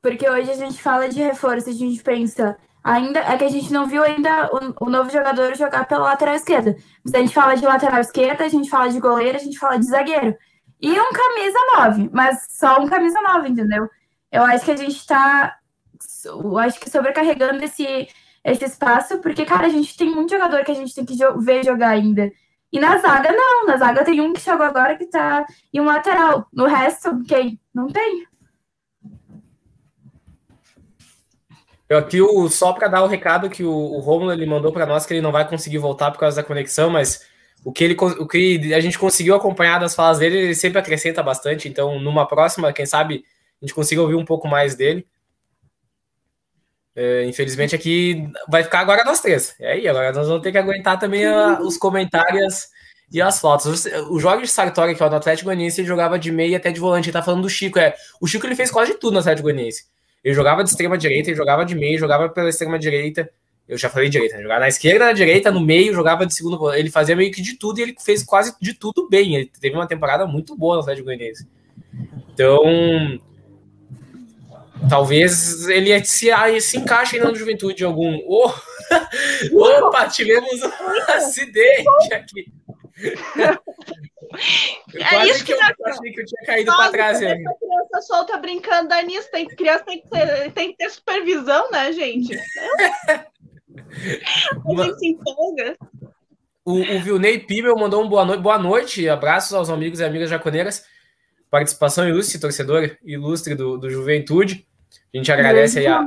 Porque hoje a gente fala de reforço, a gente pensa. Ainda é que a gente não viu ainda o, o novo jogador jogar pela lateral esquerda. Mas a gente fala de lateral esquerda, a gente fala de goleiro, a gente fala de zagueiro. E um camisa 9, mas só um camisa 9, entendeu? Eu acho que a gente tá. Eu acho que sobrecarregando esse, esse espaço, porque, cara, a gente tem muito jogador que a gente tem que jo- ver jogar ainda. E na zaga, não. Na zaga tem um que chegou agora que tá. E um lateral. No resto, quem? Não tem. Eu aqui, o, só para dar o recado que o, o Romulo ele mandou para nós que ele não vai conseguir voltar por causa da conexão, mas o que, ele, o que a gente conseguiu acompanhar das falas dele, ele sempre acrescenta bastante. Então, numa próxima, quem sabe a gente consiga ouvir um pouco mais dele. É, infelizmente, aqui vai ficar agora nós três. E aí, agora nós vamos ter que aguentar também a- os comentários e as fotos. O, Jorge Sartori, que é o do Atlético Goianiense, ele jogava de meia até de volante. Ele tá falando do Chico. É, o Chico ele fez quase tudo no Atlético Goianiense. Ele jogava de extrema direita, ele jogava de meio, jogava pela extrema direita. Eu já falei direita, né? jogava na esquerda, na direita, no meio, jogava de segundo. Ele fazia meio que de tudo e ele fez quase de tudo bem. Ele teve uma temporada muito boa no Atlético Goianiense. Então, talvez ele se, ah, se encaixe ainda no Juventude algum. Oh! Opa, tivemos um acidente aqui. Eu É isso que eu nós- achei que eu tinha caído para trás. essa criança solta brincando da nisso. Tem criança tem que ter, tem que ter supervisão, né, gente? A gente se empolga. O, o Vilney Pibel mandou um boa noite. Boa noite, abraços aos amigos e amigas jaconeiras. Participação ilustre, torcedor ilustre do, do Juventude. A gente agradece aí a,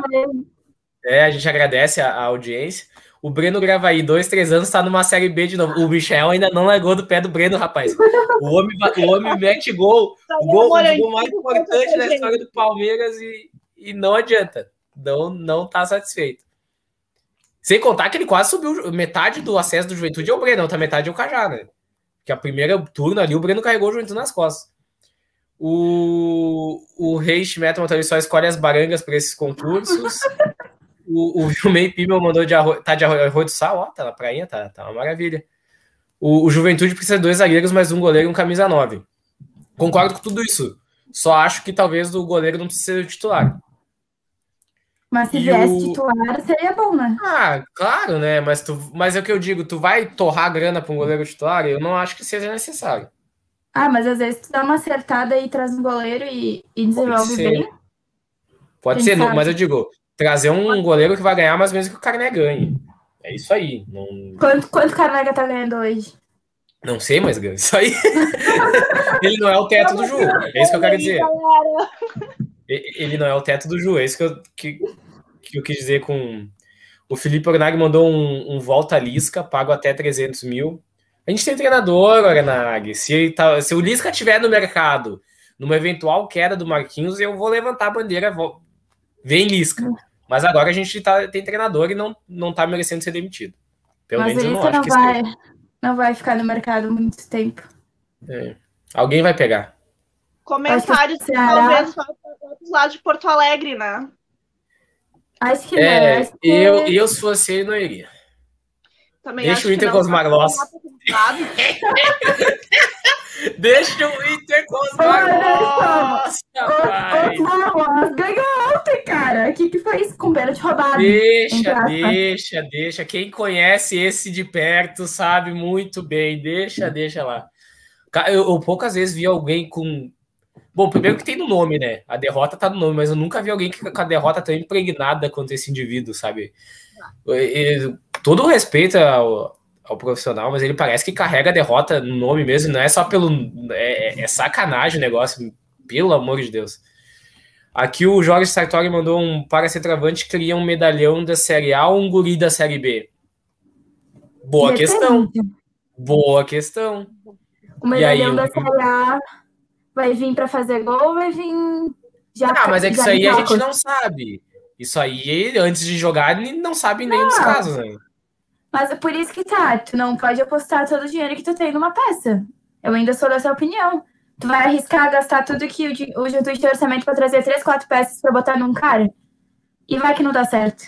é, a gente agradece a, a audiência. O Breno Gravaí, dois, três anos, tá numa série B de novo. O Michel ainda não largou do pé do Breno, rapaz. O homem, o homem mete gol, o gol, o gol mais importante da história do Palmeiras e, e não adianta. Não, não tá satisfeito. Sem contar que ele quase subiu. Metade do acesso do Juventude é o Breno, outra metade é o Cajá, né? Que a primeira turno ali, o Breno carregou o Juventude nas costas. O, o Rei Schmetton ele só escolhe as barangas para esses concursos. O, o Vilmei Pimel mandou de arroz, tá de arroz, arroz de sal, ó, tá na prainha, tá, tá uma maravilha. O, o Juventude precisa de dois zagueiros, mais um goleiro e um camisa 9. Concordo com tudo isso. Só acho que talvez o goleiro não precise ser o titular. Mas se E viesse o- titular, seria bom, né? Ah, claro, né? Mas, tu, mas é o que eu digo, tu vai torrar grana para um goleiro titular? Eu não acho que seja necessário. Ah, mas às vezes tu dá uma acertada e traz um goleiro e, e desenvolve ser. bem. Pode ser, não, mas eu digo, trazer um goleiro que vai ganhar mais ou menos que o Carné ganhe. É isso aí. Não, Quanto, quanto o Carnega tá ganhando hoje? não sei, mas ganha. Isso aí. Ele não é o teto do Ju. É isso que eu quero dizer. Ele não é o teto do Ju. É isso que eu, que, que eu quis dizer com. O Felipe Ornag mandou um, um volta Lisca, pago até 300 mil. A gente tem treinador, Ornag. Se, tá, se o Lisca estiver no mercado, numa eventual queda do Marquinhos, eu vou levantar a bandeira. Vou... Vem Lisca. Mas agora a gente tá, tem treinador e não, não tá merecendo ser demitido. Pelo mas menos eu não não acho que vai, não vai ficar no mercado muito tempo. É. Alguém vai pegar. Comentários que talvez façam lados de Porto Alegre, né? Acho que não. É, acho que... eu, eu, se fosse ele, não iria. Também Deixa acho o Inter que com não os tá Marlos. Deixa o Inter com os Marlos, rapaz. O Marlos ganhou ontem, cara. O que, que foi isso? Com pênalti roubado. Deixa, deixa, deixa. Quem conhece esse de perto sabe muito bem. Deixa, deixa lá. Eu, eu poucas vezes vi alguém com. Bom, primeiro que tem no nome, né? A derrota tá no nome, mas eu nunca vi alguém que com a derrota tão impregnada quanto esse indivíduo, sabe? E- e- todo o respeito ao, ao profissional, mas ele parece que carrega a derrota no nome mesmo, não é só pelo. É, é sacanagem o negócio, pelo amor de Deus. Aqui o Jorge Sartori mandou um para centroavante queria um medalhão da Série A ou um guri da Série B. Boa Depende. questão. Boa questão. O aí, medalhão o- da Série A vai vir pra fazer gol ou vai vir já Ah, mas é que isso aí a gente não sabe. Isso aí, antes de jogar, não sabe em nenhum dos casos, né? Mas é por isso que tá, tu não pode apostar todo o dinheiro que tu tem numa peça. Eu ainda sou dessa opinião. Tu vai arriscar gastar tudo que o, o Juventude tem orçamento pra trazer três, quatro peças pra botar num cara? E vai que não dá certo.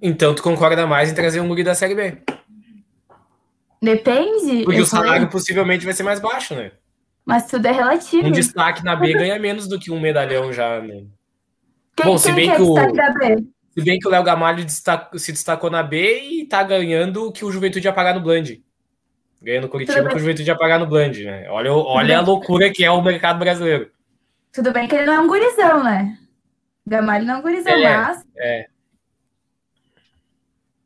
Então tu concorda mais em trazer um guri da Série B. Depende. Porque o salário falei, possivelmente vai ser mais baixo, né? Mas tudo é relativo. Um destaque na B ganha menos do que um medalhão já, né? Quem, Bom, se quem bem que é que o- destaque da B? Se bem que o Léo Gamalho destac- se destacou na B e tá ganhando o que o Juventude ia pagar no Bland. Ganhando o Curitiba Tudo que bem. o Juventude ia pagar no Bland, né? Olha, olha a loucura que é o mercado brasileiro. Tudo bem que ele não é um gurizão, né? Gamalho não é um gurizão, É. mas É.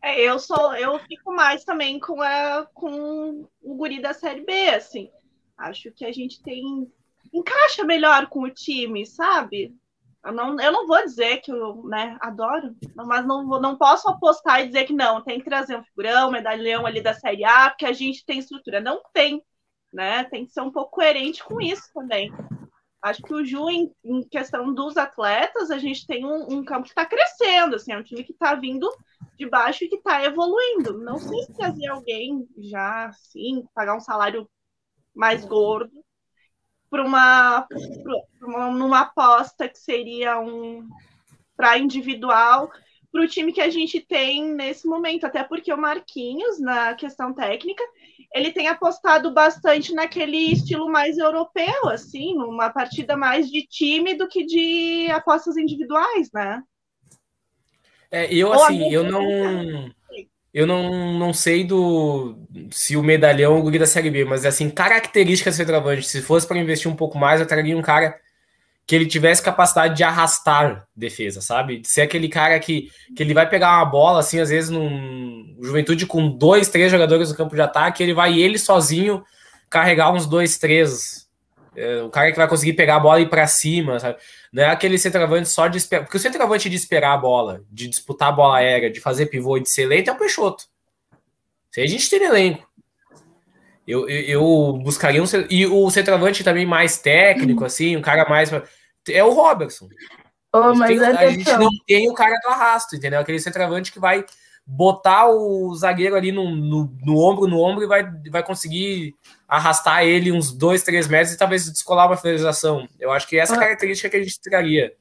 É, eu sou, eu fico mais também com, a, com o guri da Série B, assim. Acho que a gente tem. Encaixa melhor com o time, sabe? Eu não, eu não vou dizer que eu né, adoro, mas não, não posso apostar e dizer que não, tem que trazer um figurão, medalhão ali da Série A, porque a gente tem estrutura. Não tem, né? Tem que ser um pouco coerente com isso também. Acho que o Ju, em, em questão dos atletas, a gente tem um, um campo que está crescendo, assim, é um time que está vindo de baixo e que está evoluindo. Não sei se trazer alguém já assim, pagar um salário mais gordo para uma, pra uma numa aposta que seria um para individual para o time que a gente tem nesse momento, até porque o Marquinhos, na questão técnica, ele tem apostado bastante naquele estilo mais europeu, assim, numa partida mais de time do que de apostas individuais, né? É, eu assim, eu não. Eu não, não sei do se o medalhão é o guri da Série B, mas assim, características do centroavante. Se fosse para investir um pouco mais, eu traria um cara que ele tivesse capacidade de arrastar defesa, sabe? De ser aquele cara que, que ele vai pegar uma bola, assim, às vezes num Juventude com dois, três jogadores no campo de ataque, ele vai ele sozinho carregar uns dois, três. É, o cara que vai conseguir pegar a bola e ir para cima, sabe? Não é aquele centroavante só de esperar. Porque o centroavante de esperar a bola, de disputar a bola aérea, de fazer pivô e de ser lento é o Peixoto. Isso aí a gente tem elenco. Eu, eu, eu buscaria um. E o centroavante também mais técnico, assim, um cara mais. É o Robertson. Gente, mas tem- a gente não tem o cara do arrasto, entendeu? Aquele centroavante que vai botar o zagueiro ali no, no, no ombro, no ombro e vai, vai conseguir arrastar ele uns dois, três metros e talvez descolar uma finalização. Eu acho que essa é a Ah. característica que a gente traria.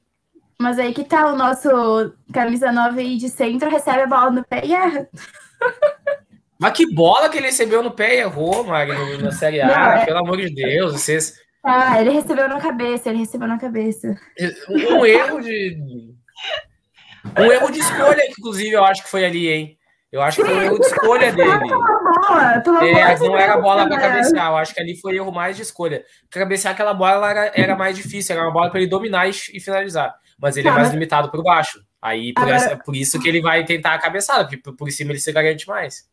Mas aí que tá o nosso camisa 9 aí de centro, recebe a bola no pé e erra. Mas que bola que ele recebeu no pé e errou, Mari, no- na Série A, Não, é- pelo amor de Deus. Vocês, Ah, ele recebeu na cabeça, ele recebeu na cabeça. um erro de. Um erro de escolha, inclusive, eu acho que foi ali, hein? Eu acho que foi um erro de escolha dele. Bola, É, não era bola para cabecear, eu acho que ali foi erro mais de escolha. Cabecear aquela bola ela era, era mais difícil, era uma bola para ele dominar e, e finalizar. Mas ele é Tá, mais mas- limitado por baixo. Aí por, Agora- essa- por isso que ele vai tentar a cabeçada, porque por, por cima ele se garante mais.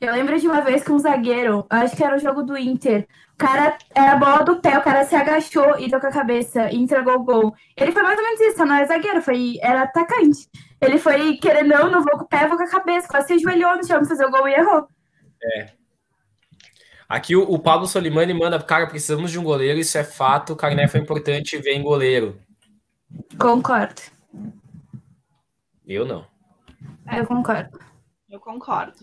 Eu lembro de uma vez que um zagueiro, acho que era o jogo do Inter, o cara, era a bola do pé, o cara se agachou e deu com a cabeça e entregou o gol. Ele foi mais ou menos isso, não era zagueiro, foi, era atacante. Ele foi querendo, não, não vou com o pé, vou com a cabeça, quase se ajoelhou no chão pra fazer o gol e errou. Aqui o, o Pablo Solimani manda, cara, precisamos de um goleiro, isso é fato, o Carné foi importante, vem goleiro. Concordo, Eu não. eu concordo. Eu concordo.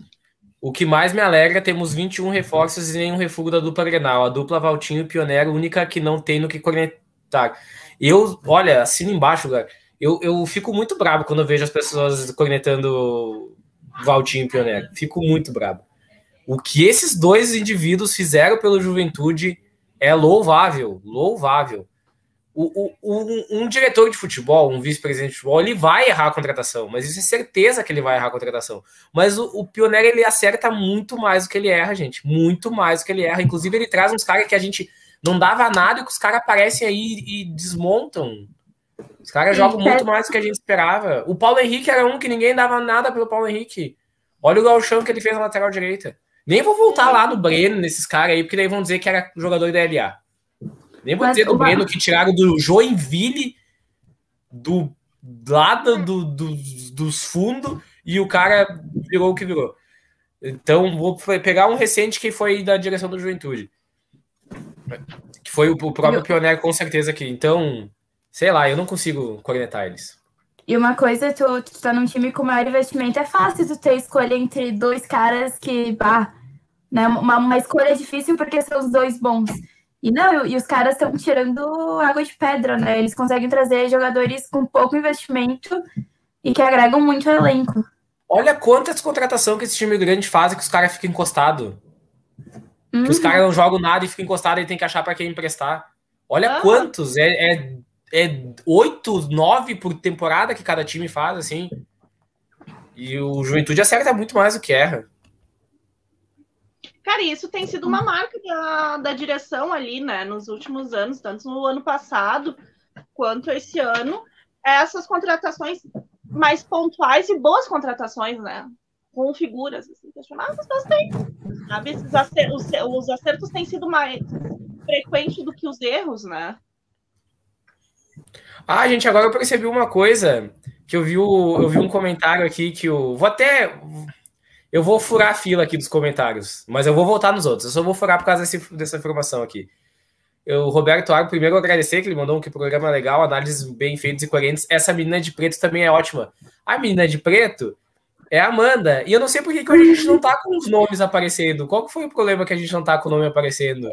O que mais me alegra, temos 21 reforços e nenhum refúgio da dupla Grenal. A dupla Valtinho e Pioneiro, única que não tem no que conectar. Eu, olha, assina embaixo, cara. Eu, eu fico muito bravo quando eu vejo as pessoas conectando Valtinho e Pioneiro. Fico muito bravo. O que esses dois indivíduos fizeram pelo Juventude é louvável, louvável. O, o- um, um diretor de futebol, um vice-presidente de futebol, ele vai errar a contratação, mas isso é certeza que ele vai errar a contratação. Mas o, o Pioneiro ele acerta muito mais do que ele erra, gente. Muito mais do que ele erra. Inclusive, ele traz uns caras que a gente não dava nada e que os caras aparecem aí e desmontam. Os caras jogam é. muito mais do que a gente esperava. O Paulo Henrique era um que ninguém dava nada pelo Paulo Henrique. Olha o galchão que ele fez na lateral direita. Nem vou voltar lá no Breno, nesses caras aí, porque daí vão dizer que era jogador da LA. Vou Mas do uma- Breno que tiraram do Joinville, do lado do, do- dos fundos, e o cara virou o que virou. Então, vou pegar um recente que foi da direção do Juventude. Que foi o, o próprio Pioneiro, com certeza aqui. Então, sei lá, eu não consigo cornetar eles. E uma coisa, tu, tu tá num time com maior investimento, é fácil tu ter escolha entre dois caras que, bah, né, uma, uma escolha difícil porque são os dois bons. E não, e os caras estão tirando água de pedra, né? Eles conseguem trazer jogadores com pouco investimento e que agregam muito ao elenco. Olha quantas contratações que esse time grande faz que os caras ficam encostados. Uhum. Que os caras não jogam nada e ficam encostados e tem que achar para quem emprestar. Olha ah. quantos, é, é, é 8, 9 por temporada que cada time faz, assim. E o Juventude acerta muito mais do que erra. Cara, isso tem sido uma marca da, da direção ali, né, nos últimos anos, tanto no ano passado quanto esse ano, essas contratações mais pontuais e boas contratações, né? Com figuras assim, questionáveis, mas tem. Sabe? Esses acertos, os acertos têm sido mais frequentes do que os erros, né? Ah, gente, agora eu percebi uma coisa que eu vi, o, eu vi um comentário aqui que o. Vou até. Eu vou furar a fila aqui dos comentários, mas eu vou voltar nos outros. Eu só vou furar por causa desse, dessa informação aqui. Eu, o Roberto Argo, primeiro agradecer que ele mandou um que programa legal, análises bem feitas e coerentes. Essa menina de preto também é ótima. A menina de preto é a Amanda. E eu não sei por que, que hoje a gente não tá com os nomes aparecendo. Qual que foi o problema que a gente não tá com o nome aparecendo?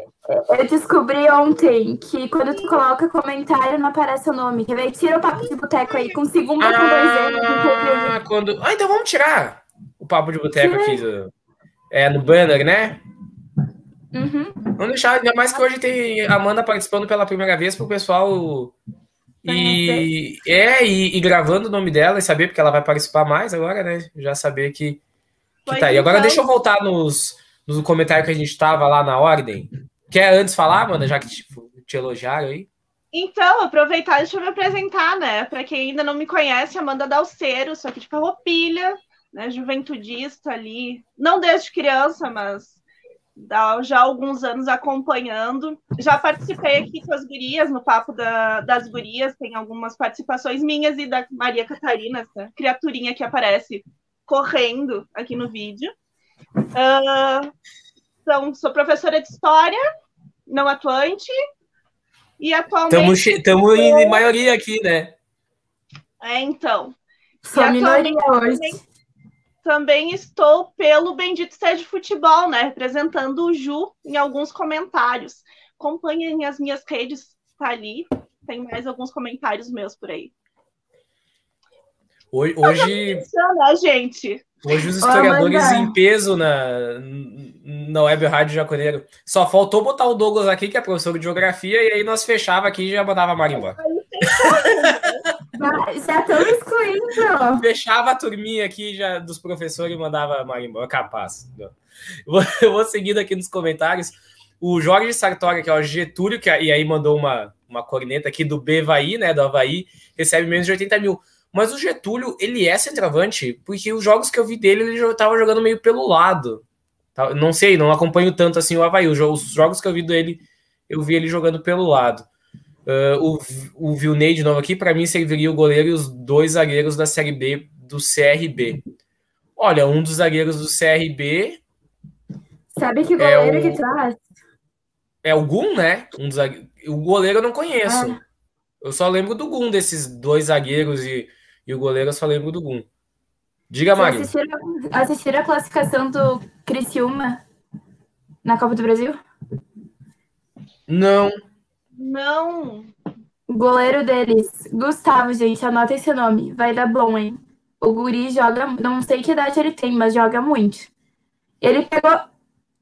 Eu descobri ontem que quando tu coloca comentário não aparece o nome. Quer ver? Tira o papo de boteco aí com segunda ah, com dois Ah, quando... ah, então vamos tirar o papo de boteco aqui. Do... É, no banner, né? Uhum. Vamos deixar, ainda mais que hoje tem a Amanda participando pela primeira vez para o pessoal e é e, e, gravando o nome dela e saber porque ela vai participar mais agora, né? Já saber que, que tá aí. Agora deixa eu voltar nos, nos comentários que a gente estava lá na ordem. Quer antes falar, Amanda, já que tipo, te elogiaram aí? Então, aproveitar, deixa eu me apresentar, né? Para quem ainda não me conhece, Amanda Dalceiro, sou aqui de Farroupilha, né? Juventudista ali, não desde criança, mas já há alguns anos acompanhando. Já participei aqui com as gurias, no Papo da, das Gurias, tem algumas participações minhas e da Maria Catarina, essa criaturinha que aparece correndo aqui no vídeo. Uh, então, sou professora de História, não atuante, e atualmente... Estamos em maioria aqui, né? É, então. Sou minoria hoje também estou pelo Bendito Seja Futebol, né? Representando o Ju em alguns comentários. Acompanhem as minhas redes, tá ali. Tem mais alguns comentários meus por aí. Hoje, hoje, né, gente? hoje os historiadores em peso na, na Web Rádio Jaconeiro. Só faltou botar o Douglas aqui, que é professor de geografia, e aí nós fechava aqui e já mandava a Mari embora. Já estamos excluindo. Fechava a turminha aqui já dos professores e mandava a Mari embora. Capaz. Eu vou, seguindo aqui nos comentários. O Jorge Sartori, que é o Getúlio, que, e aí mandou uma, uma corneta aqui do Bevaí, né? Do Havaí, recebe menos de 80 mil. Mas o Getúlio, ele é centroavante, porque os jogos que eu vi dele, ele estava jogando meio pelo lado. Tá, não sei, não acompanho tanto assim o Havaí. Os jogos que eu vi dele, eu vi ele jogando pelo lado. Uh, o, o Vilney, de novo aqui, para mim serviria o goleiro e os dois zagueiros da Série B do CRB. Olha, um dos zagueiros do CRB. Sabe que é goleiro é o, que traz? É o Gum, né? Um dos, o goleiro eu não conheço. Ah. Eu só lembro do Gum, desses dois zagueiros e, e o goleiro eu só lembro do Gum. Diga, Mari. Assistiram, assistiram a classificação do Criciúma na Copa do Brasil? Não. Não. O goleiro deles, Gustavo, gente, anota esse nome. Vai dar bom, hein? O Guri joga, não sei que idade ele tem, mas joga muito. Ele pegou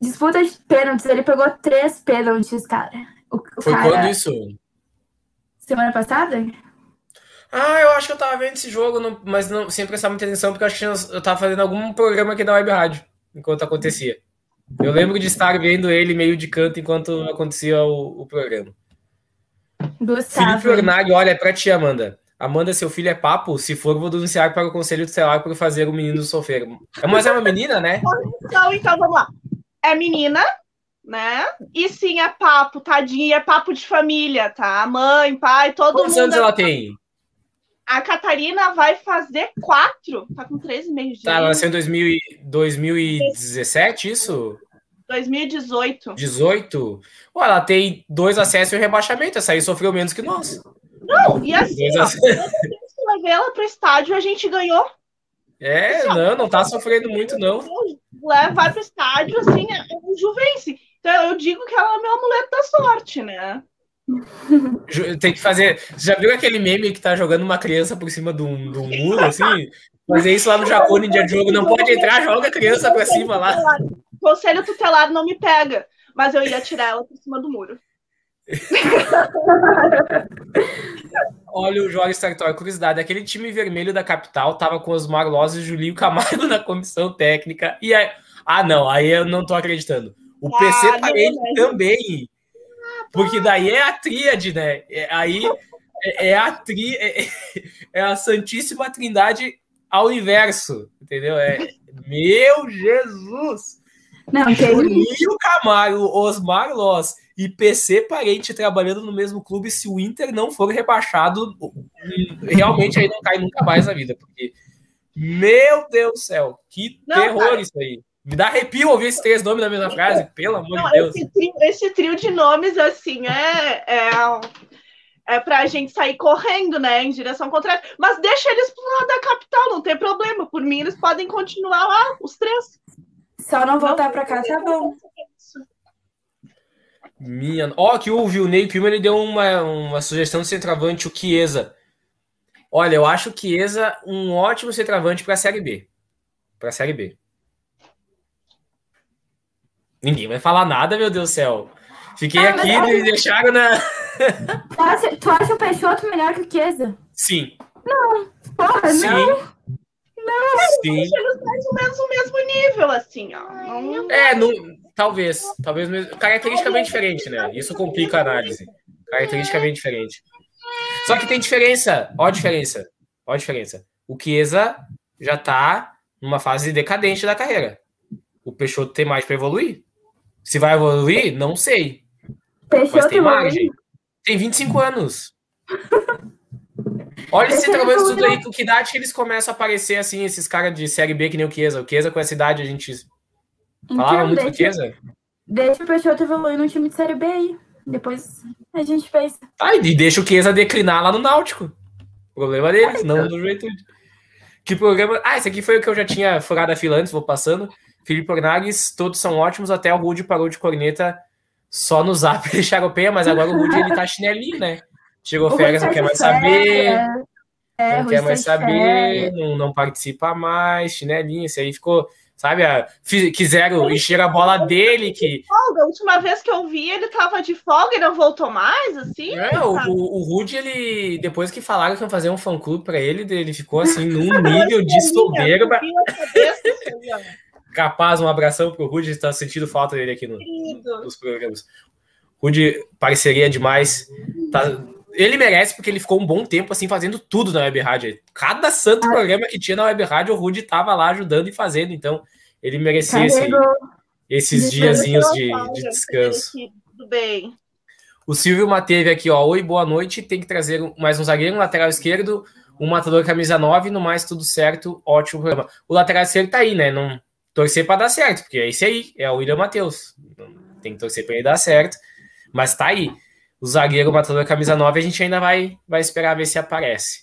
disputa de pênaltis, ele pegou três pênaltis, cara. O, o Foi cara... quando isso? Semana passada? Ah, eu acho que eu tava vendo esse jogo, não, mas não, sem prestar muita atenção, porque eu acho que eu tava fazendo algum programa aqui da Web Rádio enquanto acontecia. Eu lembro de estar vendo ele meio de canto enquanto acontecia o, o programa. Gustavo. Felipe Ornag, olha, é pra ti, Amanda. Amanda, seu filho é papo? Se for, vou denunciar para o Conselho Tutelar por fazer o menino sofrer. Mas é uma menina, né? Então, então, vamos lá. É menina, né? E sim, é papo, tadinha, é papo de família, tá? Mãe, pai, todo Quantos mundo. Quantos anos é... ela tem? A Catarina vai fazer quatro, tá com 13 meses de Tá, ela nasceu em 2000, 2017, isso? 2018. 18? Ué, ela tem dois acessos e rebaixamento. Essa aí sofreu menos que nós. Não, e assim, ó, levei ela pro estádio, a gente ganhou. É, assim, não, não tá sofrendo muito, não. Leva, vai pro estádio, assim, é o Juvense. Então eu digo que ela é meu amuleto da sorte, né? Tem que fazer. Já viu aquele meme que tá jogando uma criança por cima de um, de um muro, assim? Fazer isso lá no Japão em dia de jogo. Não pode entrar, joga a criança pra cima lá. Conselho tutelar não me pega. mas eu ia tirar ela por cima do muro. Olha o Jorge Sartori, curiosidade, aquele time vermelho da capital tava com os Marlos e Julinho Camargo na comissão técnica. E aí, ah, não, aí eu não tô acreditando. O Ah, PC mas- também. Porque daí é a tríade, né? É- aí é, é a tri, é, é a Santíssima Trindade ao universo, entendeu? É, meu Jesus! Não, que. Juninho Camargo, Osmar Loss e PC Parente trabalhando no mesmo clube, se o Inter não for rebaixado, realmente aí não cai nunca mais na vida, porque meu Deus do céu, que Não, terror cara. isso aí. Me dá arrepio ouvir esses três nomes na mesma frase, pelo amor Não, de Deus. esse, trio, esse trio de nomes, assim, é, é, é pra gente sair correndo, né, em direção contrária. Mas deixa eles pro lado da capital, não tem problema. Por mim, eles podem continuar lá, os três. Só não voltar pra cá, tá bom. Minha... Ó, que o Vilney Pima ele deu uma, uma sugestão de centroavante, o Chiesa. Olha, eu acho o Chiesa um ótimo centroavante para a Série B. Para a Série B. Ninguém vai falar nada, meu Deus do céu. Fiquei Ah, aqui, olha- me deixaram na. Tu acha, tu acha o Peixoto melhor que o Chiesa? Sim, Porra, sim. não. Sim. Eles mais ou menos o mesmo nível, assim, ó. Não- É, não, talvez. Talvez mesmo. Caracteristicamente diferente, né? Isso complica a análise. Caracteristicamente diferente. Só que tem diferença. Ó a diferença. Ó a diferença. O Chiesa já tá numa fase decadente da carreira. O Peixoto tem mais para evoluir. Se vai evoluir, não sei. Mas Peixoto tem evoluiu. margem. Tem 25 anos. Olha esse ele trabalho tudo aí, com que idade que eles começam a aparecer assim, esses caras de série B que nem o Chiesa. O Chiesa com essa idade a gente falava Então, muito do deixa, Chiesa. deixa o Peixoto evoluir no time de Série B aí. Depois a gente pensa. Tá, e deixa o Chiesa declinar lá no Náutico. Problema deles, não do Juventude. Que programa. Ah, esse aqui foi o que eu já tinha furado a fila antes, vou passando. Felipe Ornagues, todos são ótimos, até o Rude parou de corneta só no zap e Charopeia, mas agora o Rude ele tá chinelinho, né? Chegou O férias, não quer mais saber, É, não Rui quer mais saber, não, não participa mais, chinelinho, esse aí ficou, sabe, a, quiseram encher a bola dele, que Folga, a última vez que eu vi, ele tava de folga e não voltou mais, assim? É, o, o, o Rude, ele, depois que falaram que iam fazer um fã-clube pra ele, ele ficou assim, num nível de soberba. Capaz, um abração pro Rude, tá sentindo falta dele aqui no, nos programas. Rude pareceria demais. Tá, ele merece, porque ele ficou um bom tempo assim fazendo tudo na Web Rádio. Cada santo programa que tinha na Web Rádio, o Rude tava lá ajudando e fazendo. Então, ele merecia esse- esses diazinhos de, de descanso. Tudo bem. O Silvio Mateve aqui, ó. Oi, boa noite. Tem que trazer mais um zagueiro, um lateral esquerdo, um matador camisa 9, no mais tudo certo. Ótimo programa. O lateral esquerdo tá aí, né? Não torcer para dar certo, porque é esse aí, é o William Matheus. Tem que torcer para ele dar certo, mas tá aí. O zagueiro, matador camisa 9, a gente ainda vai, vai esperar ver se aparece.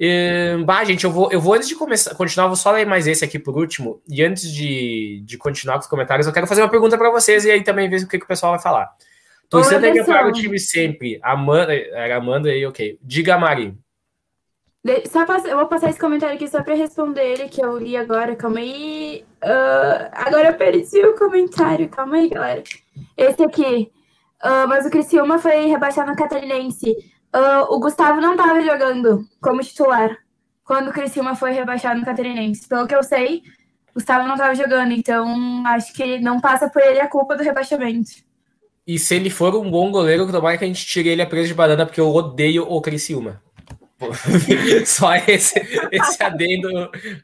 E, bah, gente, eu vou, eu vou antes de começar, continuar, vou só ler mais esse aqui por último. E antes de, de continuar com os comentários, eu quero fazer uma pergunta para vocês e aí também ver o que, que o pessoal vai falar. Torcendo aí para o time sempre. Amanda, era Amanda aí, ok. Diga, Mari. Só eu vou passar esse comentário aqui só pra responder ele, que eu li agora. Calma aí. Ah, agora eu perdi o comentário. Calma aí, galera. Esse aqui. Ah, mas o Criciúma foi rebaixado no Catarinense. Ah, o Gustavo não tava jogando como titular quando o Criciúma foi rebaixado no Catarinense. Pelo que eu sei, o Gustavo não tava jogando. Então, acho que não passa por ele a culpa do rebaixamento. E se ele for um bom goleiro, tomara que a gente tire ele a preço de banana, porque eu odeio o Criciúma. Só esse, esse adendo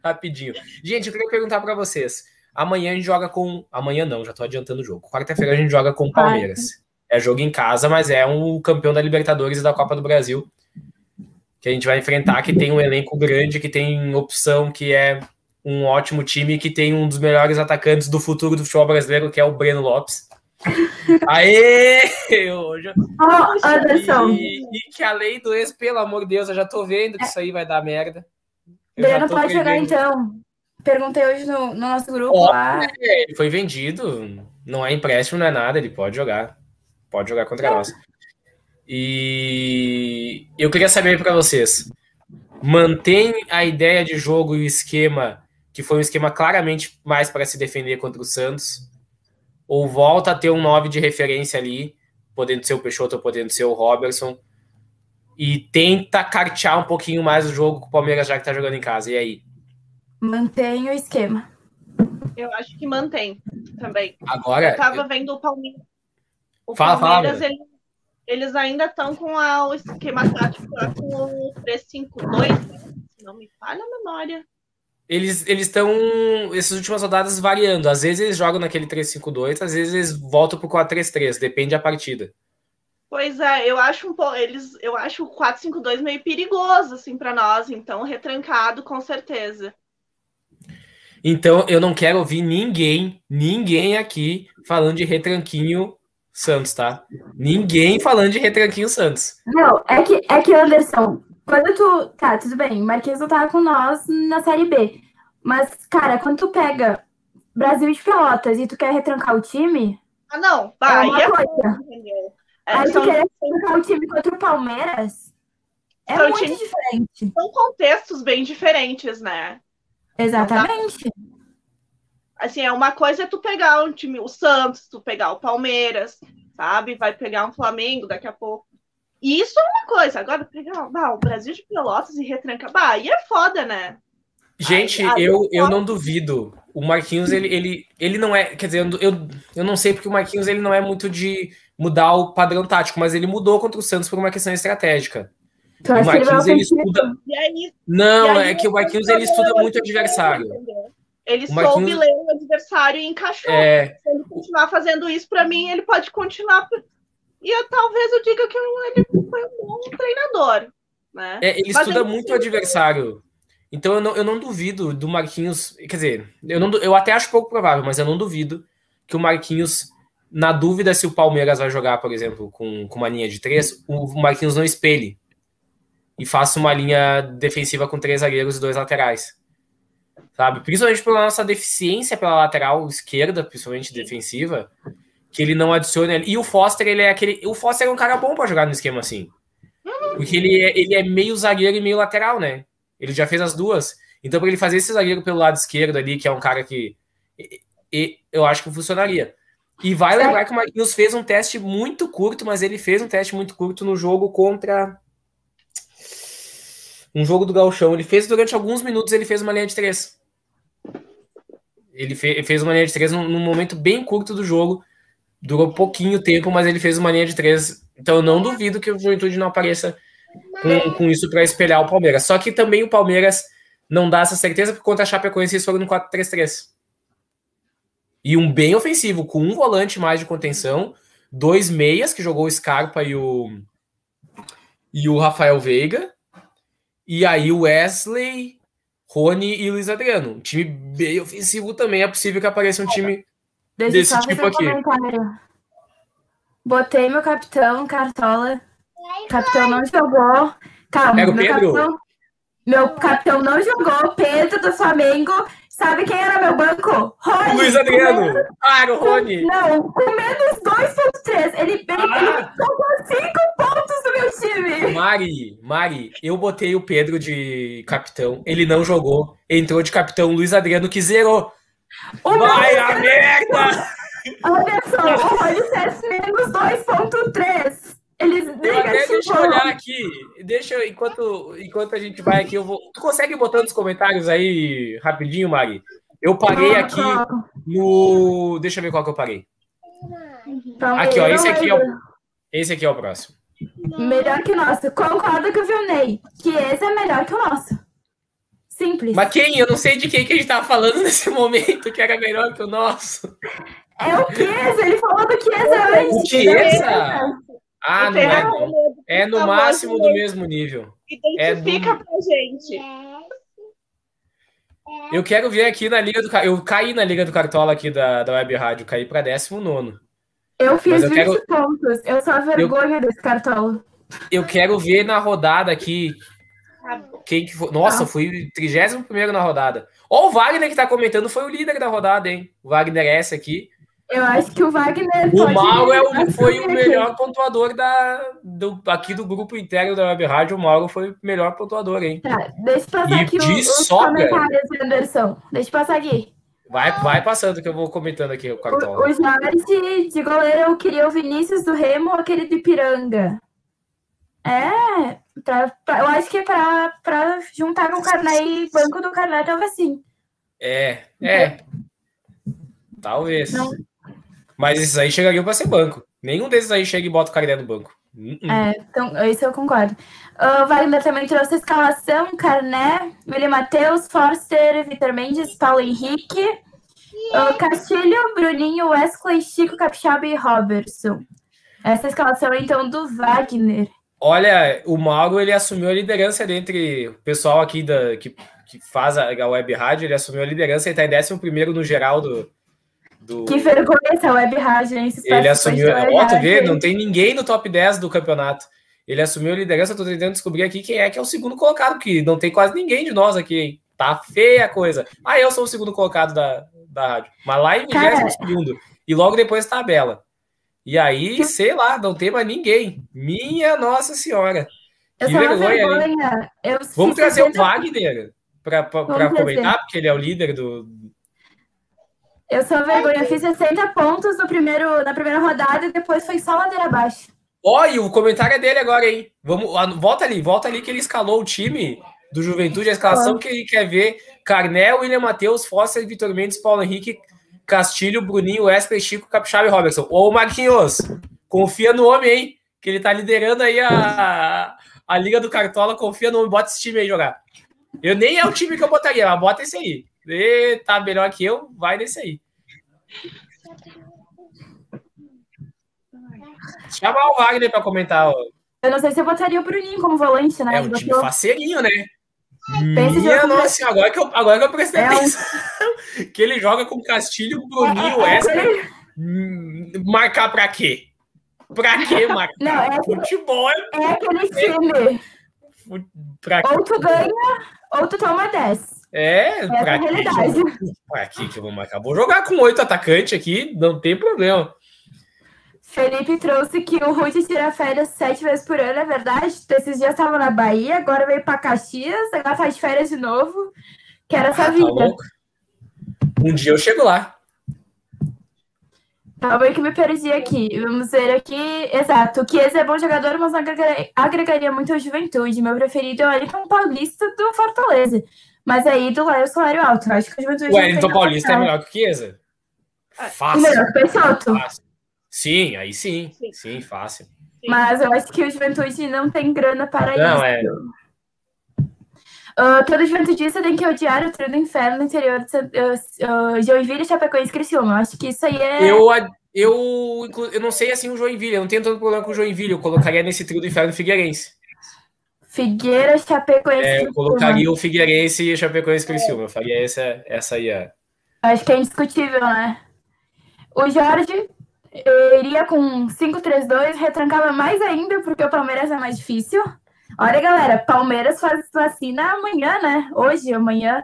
rapidinho. Gente, eu queria perguntar para vocês. Amanhã a gente joga com. Amanhã não, já tô adiantando o jogo. Quarta-feira a gente joga com o Palmeiras. É jogo em casa, mas é um campeão da Libertadores e da Copa do Brasil. Que a gente vai enfrentar, que tem um elenco grande, que tem opção, que é um ótimo time, que tem um dos melhores atacantes do futuro do futebol brasileiro, que é o Breno Lopes. Aê! Hoje, Ó, Anderson. e, e que a lei do ex, pelo amor de Deus, eu já tô vendo que isso aí vai dar merda. Eu Breno pode jogar prevendo. então. Perguntei hoje no, no nosso grupo Ó, lá. É, ele foi vendido, não é empréstimo, não é nada, ele pode jogar. Pode jogar contra nós. E eu queria saber para vocês: mantém a ideia de jogo e o esquema, que foi um esquema claramente mais para se defender contra o Santos? ou volta a ter um 9 de referência ali, podendo ser o Peixoto ou podendo ser o Robertson, e tenta cartear um pouquinho mais o jogo com o Palmeiras já que tá jogando em casa. E aí? Mantém o esquema. Eu acho que mantém também. Agora. Eu tava vendo o Palmeiras. O Fala, Palmeiras, fala, ele- eles ainda estão com a- o esquema tático lá com o 3-5-2, né? se não me falha a memória. Eles eles estão, essas últimas rodadas, variando. Às vezes eles jogam naquele 3-5-2, às vezes eles voltam pro 4-3-3, depende da partida. Pois é, eu acho um pouco. Eles, eu acho o 4-5-2 meio perigoso, assim, para nós, então, retrancado, com certeza. Então eu não quero ouvir ninguém, ninguém aqui falando de retranquinho Santos, tá? Ninguém falando de retranquinho Santos. Não, é que, é que, Anderson, quando tu. Tá, tudo bem, Marquinhos não tava com nós na Série B. Mas, cara, quando tu pega Brasil de Pelotas e tu quer retrancar o time, Ah, não, é vai, uma é coisa. entendeu? É, Aí tu quer retrancar o time contra o Palmeiras, é São muito times- diferente. são contextos bem diferentes, né? Exatamente. Assim, é uma coisa é tu pegar um time, o Santos, tu pegar o Palmeiras, sabe? Vai pegar um Flamengo daqui a pouco. E isso é uma coisa. Agora, pegar bah, o Brasil de Pelotas e retranca. Bah, aí é foda, né? Gente, ai, eu, eu eu não duvido. O Marquinhos, ele, ele, ele não é. Quer dizer, eu, eu, eu não sei porque o Marquinhos ele não é muito de mudar o padrão tático, mas ele mudou contra o Santos por uma questão estratégica. Tu O ele Marquinhos ele ofensivo? estuda. Aí, Não, aí é que o Marquinhos ele estuda muito o adversário. Ele O soube ler o adversário e encaixou. É, Se ele continuar fazendo isso pra mim, ele pode continuar. E eu, talvez eu diga que ele foi um bom treinador. Né? é, ele Mas estuda eu- muito o adversário. Então eu não, eu não duvido do Marquinhos. Quer dizer, eu, não, eu até acho pouco provável, mas eu não duvido que o Marquinhos, na dúvida se o Palmeiras vai jogar, por exemplo, com, com uma linha de três, o Marquinhos não espelhe e faça uma linha defensiva com três zagueiros e dois laterais. Sabe? Principalmente pela nossa deficiência pela lateral esquerda, principalmente defensiva, que ele não adicione. ali. E o Foster, ele é aquele. O Foster é um cara bom para jogar no esquema assim. Porque ele é, ele é meio zagueiro e meio lateral, né? Ele já fez as duas. Então, para ele fazer esse zagueiro pelo lado esquerdo ali, que é um cara que. e- eu acho que funcionaria. E vai lembrar que o Marquinhos fez um teste muito curto, mas ele fez um teste muito curto no jogo contra. Um jogo do Galchão. Ele fez durante alguns minutos, ele fez uma linha de três. Ele fe- fez uma linha de três num, num momento bem curto do jogo. Durou pouquinho tempo, mas ele fez uma linha de três. Então eu não duvido que o Juventude não apareça com, com isso para espelhar o Palmeiras. Só que também o Palmeiras não dá essa certeza, porque contra a Chapecoense eles foram no 4-3-3. E um bem ofensivo, com um volante mais de contenção, dois meias, que jogou o Scarpa e o, e o Rafael Veiga, e aí o Wesley, Rony e Luiz Adriano. Um time bem ofensivo também. É possível que apareça um time. Deixa desse tipo aqui. comentário. Botei meu capitão, Cartola. Capitão não jogou. Calma, Era o meu Pedro? capitão. Meu capitão não jogou. Pedro do Flamengo. Sabe quem era meu banco? Rony. Luiz Adriano! Ah, era o Rony! Não, com menos 2.3. Ele, ele, Ah. ele colocou 5 pontos no meu time. Mari, Mari, eu botei o Pedro de capitão. Ele não jogou. Entrou de capitão Luiz Adriano, que zerou. O Vai a merda! olha só, o Rony César menos 2.3. Eles Eu até deixa eu olhar aqui. Deixa enquanto, enquanto a gente vai aqui, eu vou. Tu consegue botar nos comentários aí rapidinho, Mari? Eu parei aqui no. Deixa eu ver qual que eu parei. Aqui, ó, esse aqui é o- Esse aqui é o próximo. Melhor que o nosso. Concordo com o Vilney, que esse é melhor que o nosso. Simples. Mas quem? Eu não sei de quem que a gente tava falando nesse momento que era melhor que o nosso. É o Chiesa, ele falou do Chiesa antes. O Chiesa? Ah, não é. não. É no Tá máximo do mesmo nível. Identifica É do- pra gente. Eu quero ver aqui na Liga do Eu caí na Liga do Cartola aqui da, da Web Rádio, caí pra 19. Eu fiz eu 20 quero- pontos. Eu sou a vergonha desse cartola. Eu quero ver na rodada aqui. Quem que foi? Nossa, Ah. fui 31 na rodada. Ó, o Wagner que tá comentando foi o líder da rodada, hein? O Wagner S aqui. Eu acho que o Wagner O Mauro é o- foi o melhor pontuador da, do, aqui do grupo interno da Web Rádio. O Mauro foi o melhor pontuador, hein? Tá, deixa eu passar E aqui de o- os sobra. comentários, Anderson. Deixa eu passar aqui. Vai, vai passando que eu vou comentando aqui o O, Cartola. o Jorge de goleiro eu queria o Vinícius do Remo ou aquele de Piranga. É, pra, pra- eu acho que pra, pra juntar com o Carné e banco do Carné, talvez sim. É, é. Talvez. Não. Mas esses aí chegariam para ser banco. Nenhum desses aí chega e bota o Carné no banco. Hum, hum. É, então, isso eu concordo. O Wagner também trouxe a escalação: Carné, William Matheus, Forster, Vitor Mendes, Paulo Henrique, ah, Castilho, Bruninho, Wesley, Chico, Capixaba e Robertson. Essa escalação, então, do Wagner. Olha, o Mauro ele assumiu a liderança dentre o pessoal aqui da, que, que faz a, a web rádio, ele assumiu a liderança e está em 11 no geral do. Do... Que vergonha essa web rádio, hein? Ele assumiu. Ó, tu vê, rádio. não tem ninguém no top 10 do campeonato. Ele assumiu a liderança, eu tô tentando descobrir aqui quem é que é o segundo colocado, porque não tem quase ninguém de nós aqui, hein? Tá feia a coisa. Ah, eu sou o segundo colocado da, da rádio. Mas lá em Cara. 22 segundo. E logo depois tabela. E aí, sei lá, não tem mais ninguém. Minha Nossa Senhora. Eu Que vergonha, vergonha. Vamos trazer o 60 Wagner para comentar, porque ele é o líder do. Eu sou vergonha. Eu fiz 60 pontos no primeiro, na primeira rodada e depois foi só ladeira abaixo. E o comentário é dele agora, hein? Vamos, ah, volta ali, volta ali que ele escalou o time do Juventude, a escalação que ele quer ver: Carnel, William Matheus, Foster, Vitor Mendes, Paulo Henrique, Castilho, Bruninho, Wesley, Chico, Capixaba e Robertson. Ô, Marquinhos, confia no homem, hein? Que ele tá liderando aí a, a Liga do Cartola, confia no homem, bota esse time aí jogar. Eu nem é o time que eu botaria, mas bota esse aí. E tá melhor que eu, vai nesse aí. Chama o Wagner pra comentar. ó. Eu não sei se eu botaria o Bruninho como volante, né? É um time botou- faceirinho, né? Pensa Minha nossa, agora que eu, agora que eu prestei É um- atenção. que ele joga com Castilho, Bruninho, Wesley. Hum, Marcar pra quê? Pra quê marcar? Não, é- Futebol é É aquele time. pra quê? Ou tu ganha, ou tu toma 10. É, é pra realidade. Pra que eu vou marcar? Vou jogar com oito atacantes aqui, não tem problema. Felipe trouxe que o Rude tira férias sete vezes por ano, é verdade? Esses dias estava na Bahia, agora veio pra Caxias, agora tá de férias de novo. Quero essa Ah, tá vida. Um dia eu chego lá. Calma aí que me perdi aqui. Vamos ver aqui. Exato. O Chiesa é bom jogador, mas não agregaria, agregaria muito a juventude. Meu preferido é o Wellington Paulista do Fortaleza. Mas aí do lá é o salário alto. Eu Acho que a juventude. O não Wellington Paulista é melhor que o Chiesa. É. E Fácil. melhor que o Peixoto. fácil. Sim, aí sim. Sim. Sim, fácil. Mas eu acho que o Juventude não tem grana para Não, isso. é. Ah, todo juventudista tem que odiar o trio do inferno no interior de ah, ah, Joinville, Chapecoense e Criciúma. Eu acho que isso aí é... Eu, eu, eu não sei assim o Joinville, eu não tenho tanto problema com o Joinville, eu colocaria nesse trio do inferno Figueirense. Figueira, Chapecoense É, eu colocaria o Figueirense e o Chapecoense Criciúma. Eu faria essa, essa aí, ó. Acho que é indiscutível, né? O Jorge iria com 5-3-2, retrancava mais ainda, porque o Palmeiras é mais difícil. Olha, galera, Palmeiras faz vacina amanhã, né? Hoje, amanhã.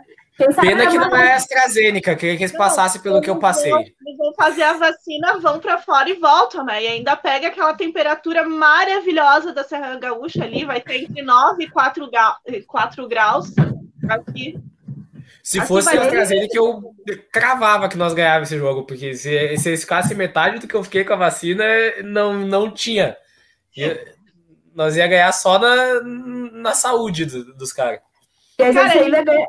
Pena que não é AstraZeneca, queria que eles passassem pelo que eu passei. Eles vão fazer a vacina, vão pra fora e voltam, né? E ainda pega aquela temperatura maravilhosa da Serra Gaúcha ali, vai ter entre 9 e 4, ga 4 graus. Aqui. Se Aqui fosse vai- AstraZeneca, eu cravava que nós ganhávamos esse jogo, porque se, se eles ficassem metade do que eu fiquei com a vacina, não, não tinha. Ia- nós ia ganhar só na, na saúde do- dos caras. E a gente Cara, ainda ganha-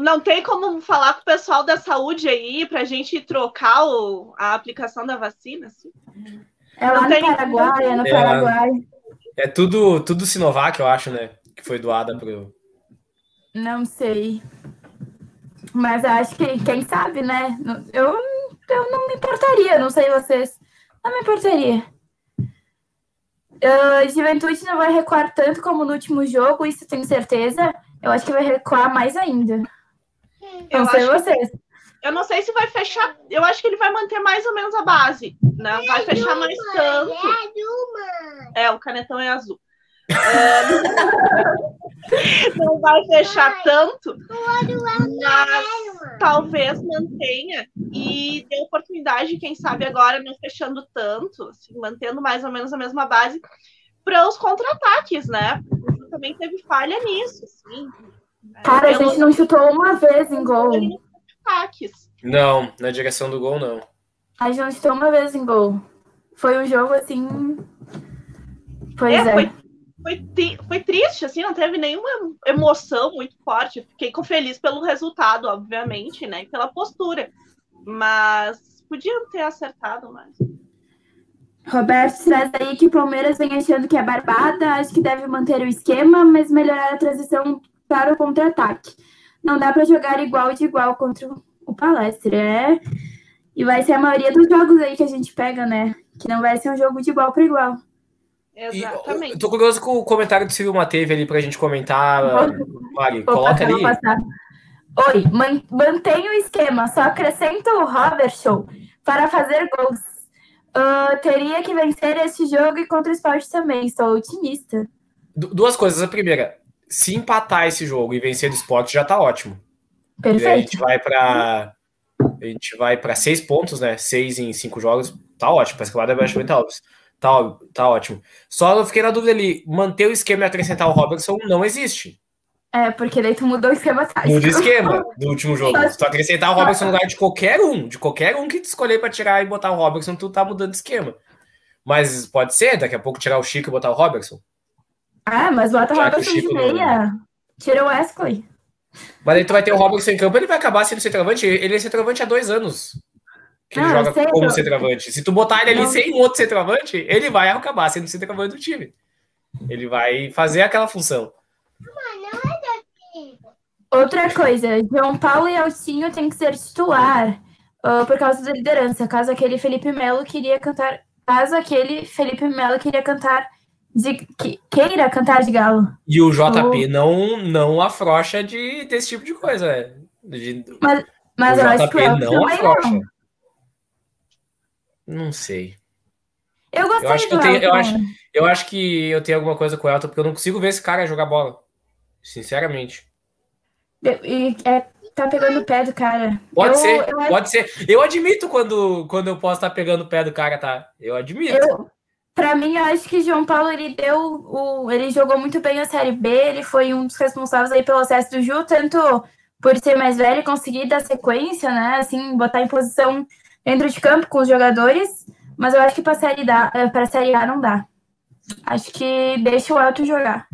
Não tem como falar com o pessoal da saúde aí pra gente trocar o, a aplicação da vacina? Assim? É lá Não no tem- Paraguai, é no É. Paraguai. É tudo, tudo Sinovac, eu acho, né? Que foi doada pro. Não sei. Mas acho que, quem sabe, né? Eu, eu não me importaria, não sei vocês. Não me importaria. Ah, Juventude não vai recuar tanto como no último jogo, isso tenho certeza. Eu acho que vai recuar mais ainda. Eu Não sei acho que- vocês. Eu não sei se vai fechar. Eu acho que ele vai manter mais ou menos a base. Não vai fechar mais tanto. É, o canetão é azul. É, não vai fechar tanto, mas talvez mantenha e dê oportunidade, quem sabe agora não fechando tanto, assim, mantendo mais ou menos a mesma base para os contra-ataques, né? Também teve falha nisso, assim. Cara, a gente não chutou uma vez em gol. não. Não, na direção do gol, não. A gente chutou uma vez em gol. Foi um jogo assim. Pois é. É, foi, foi, foi triste, assim, não teve nenhuma emoção muito forte. Fiquei feliz pelo resultado, obviamente, né? E pela postura. Mas podiam ter acertado mais. Roberto traz aí que o Palmeiras vem achando que é barbada, acho que deve manter o esquema, mas melhorar a transição para o contra-ataque. Não dá para jogar igual de igual contra o Palestra, é. E vai ser a maioria dos jogos aí que a gente pega, né? Que não vai ser um jogo de igual para igual. E, Exatamente. eu tô curioso com o comentário do Silvio Mateve ali pra gente comentar. Mari, Vou coloca passar, ali. passar. Oi, man, mantenha o esquema, só acrescenta o Robertson para fazer gols. Ah, teria que vencer este jogo e contra o esporte também, estou otimista. Du- Duas coisas. A primeira, se empatar esse jogo e vencer do esporte, já tá ótimo. Aí a Perfeito. gente vai pra. A gente vai pra seis pontos, né? Seis em cinco jogos. Tá ótimo. Parece que lá é baixamente óbvio. Tá, tá ótimo. Só eu fiquei na dúvida ali. Manter o esquema e acrescentar o Robertson não existe. É, porque daí tu mudou o esquema tático. Muda o esquema do último jogo. Se tu acrescentar o Robertson no lugar de qualquer um, de qualquer um que tu escolher pra tirar e botar o Robertson, tu tá mudando o esquema. Mas pode ser, daqui a pouco tirar o Chico e botar o Robertson. Ah, mas bota o Robertson de Chico não- meia. Tira o Wesley. Mas aí tu vai ter o Robertson em campo, ele vai acabar sendo centroavante. Ele é centroavante há dois anos. Que ele Ah, joga sei, como centroavante. Se tu botar ele ali Não. sem outro centroavante, ele vai acabar sendo centroavante do time. Ele vai fazer aquela função. Outra coisa, João Paulo e Alcinho tem que ser titular ah, por causa da liderança. Caso aquele Felipe Melo queria cantar. Caso aquele Felipe Melo queria cantar de. que- queira cantar de galo. E o JP não, não afrouxa de, desse tipo de coisa. né? De- Mas o eu acho que o JP não afrouxa. não. Não sei. Eu gostei Eu acho que do eu tenho- eu acho- Eu acho que eu tenho alguma coisa com o Elton, porque eu não consigo ver esse cara jogar bola. Sinceramente. E, é, tá pegando o pé do cara. Pode Eu- ser, eu pode ser. Eu admito quando, quando eu posso estar pegando o pé do cara, tá? Eu admito. Eu, pra mim, eu acho que João Paulo ele deu o, ele jogou muito bem a Série B, ele foi um dos responsáveis aí pelo acesso do Ju, tanto por ser mais velho e conseguir dar sequência, né? Assim, botar em posição dentro de campo com os jogadores, mas eu acho que pra Série, da, eh, pra série A não dá. Acho que deixa o Elton jogar.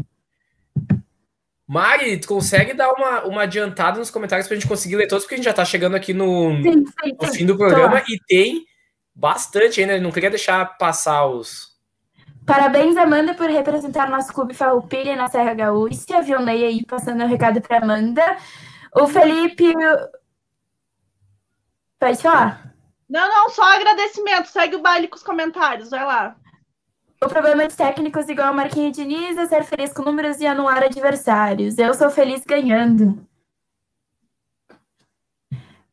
Mari, tu consegue dar uma, uma adiantada nos comentários pra gente conseguir ler todos, porque a gente já tá chegando aqui no, Sim, sim, no fim do programa e tem bastante ainda. Não queria deixar passar os. Parabéns, Amanda, por representar nosso clube Farroupilha na Serra Gaúcha. Ney aí passando o recado para Amanda. O Felipe. Pode falar. Não, não, só agradecimento. Segue o baile com os comentários, vai lá. O problema de técnicos igual a Marquinhos Diniz é ser feliz com números e anular adversários. Eu sou feliz ganhando.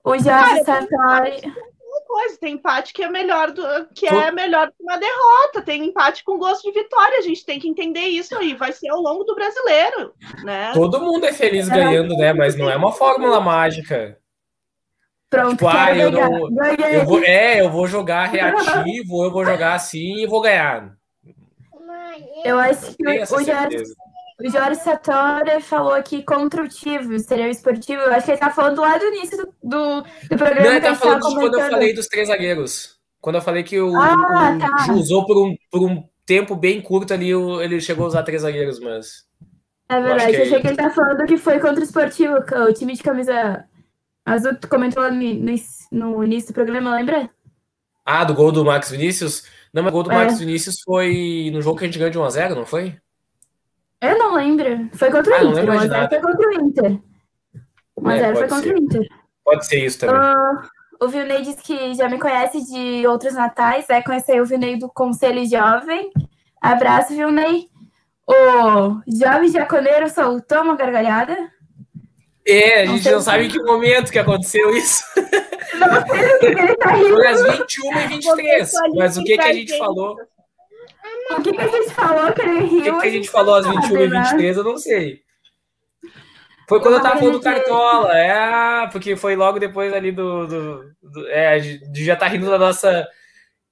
O Jorge Sartori. Coisa, tem empate que é melhor do que é melhor que uma derrota. Tem empate com gosto de vitória. A gente tem que entender isso aí. Vai ser ao longo do brasileiro, né? Todo mundo é feliz ganhando, né? Mas não é uma fórmula mágica. Pronto, Tipo, ah, eu ganhar. não- Ganhei. Eu vou, é, eu vou jogar reativo, eu vou jogar assim e vou ganhar. Eu acho que o certeza. O Jorge Satori falou aqui contra o Tivo, seria o esportivo. Eu acho que ele tá falando lá do início do, do, do programa. Não, ele que tá gente falando de quando eu falei dos três zagueiros. Quando eu falei que o, Ah, o tá. Usou por um, por um tempo bem curto ali, ele chegou a usar três zagueiros, mas. É verdade, que eu é achei que ele tá falando que foi contra o esportivo, o time de camisa azul. Tu comentou lá no, no, no início do programa, lembra? Ah, do gol do Max Vinícius? Não, mas o gol do É. Max Vinícius foi no jogo que a gente ganhou de 1x0, não foi? Eu não lembro. Foi contra Ah, o não Inter. O 1x0 nada. foi contra o Inter. O 1x0 É, foi contra ser. o Inter. Pode ser isso também. Ah, o Vilney disse que já me conhece de outros natais, vai conhecer o Vilney do Conselho Jovem. Abraço, Vilney. O jovem jaconeiro soltou uma gargalhada. É, a gente não o sabe em que momento que aconteceu isso. Não sei do que ele tá rindo. Foi às 21 e 23. Começou ali Mas o que, que a gente. falou? O que, que a gente falou que ele O riu? que, que a gente falou às 21 e sabe, né? 23, eu não sei. Foi quando eu tava falando do Cartola, é, porque foi logo depois ali do. do, do- é, já estar rindo da nossa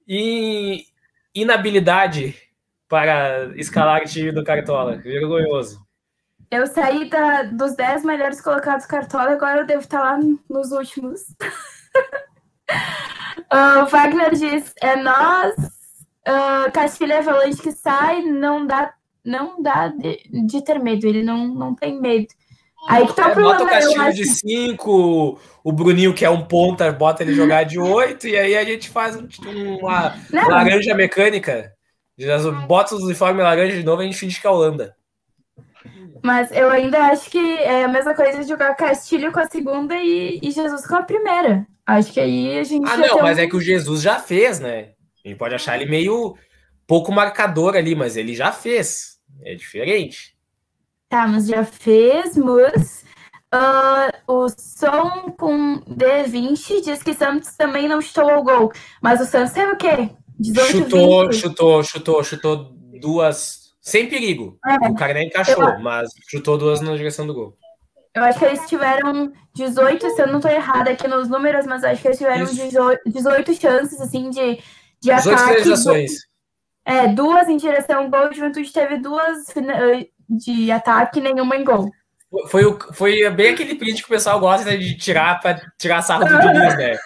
in- inabilidade para escalar o time do Cartola. Vergonhoso. Eu saí da, dos 10 melhores colocados cartola, agora eu devo estar lá nos últimos. uh, o Wagner diz: é nós, uh, Castilho Avalanche que sai, não dá, não dá de, de, ter medo, ele não, não tem medo. Aí que tá é, o problema. Bota o Castilho de 5, o Bruninho, que é um ponta, bota ele jogar de 8, e aí a gente faz uma não. laranja mecânica. Bota os uniformes laranja de novo e a gente finge que é a Holanda. Mas eu ainda acho que é a mesma coisa de jogar Castilho com a segunda e, e Jesus com a primeira. Acho que aí a gente. Ah, não, mas um... é que o Jesus já fez, né? A gente pode achar ele meio pouco marcador ali, mas ele já fez. É diferente. Tá, mas já fez, mas. Uh, o som com D20 diz que Santos também não chutou o gol. Mas o Santos teve o quê? 18, chutou, 20. chutou, chutou, chutou duas sem perigo. É, o cara nem encaixou, eu... mas chutou duas na direção do gol. Eu acho que eles tiveram 18, se eu não estou errada aqui nos números, mas acho que eles tiveram 18, 18 chances, assim, de, de 18 ataque. finalizações. É, duas em direção ao gol, o Juventude teve duas de ataque e nenhuma em gol. Foi, o, foi bem aquele print que o pessoal gosta de tirar para tirar sarro do Diniz, né?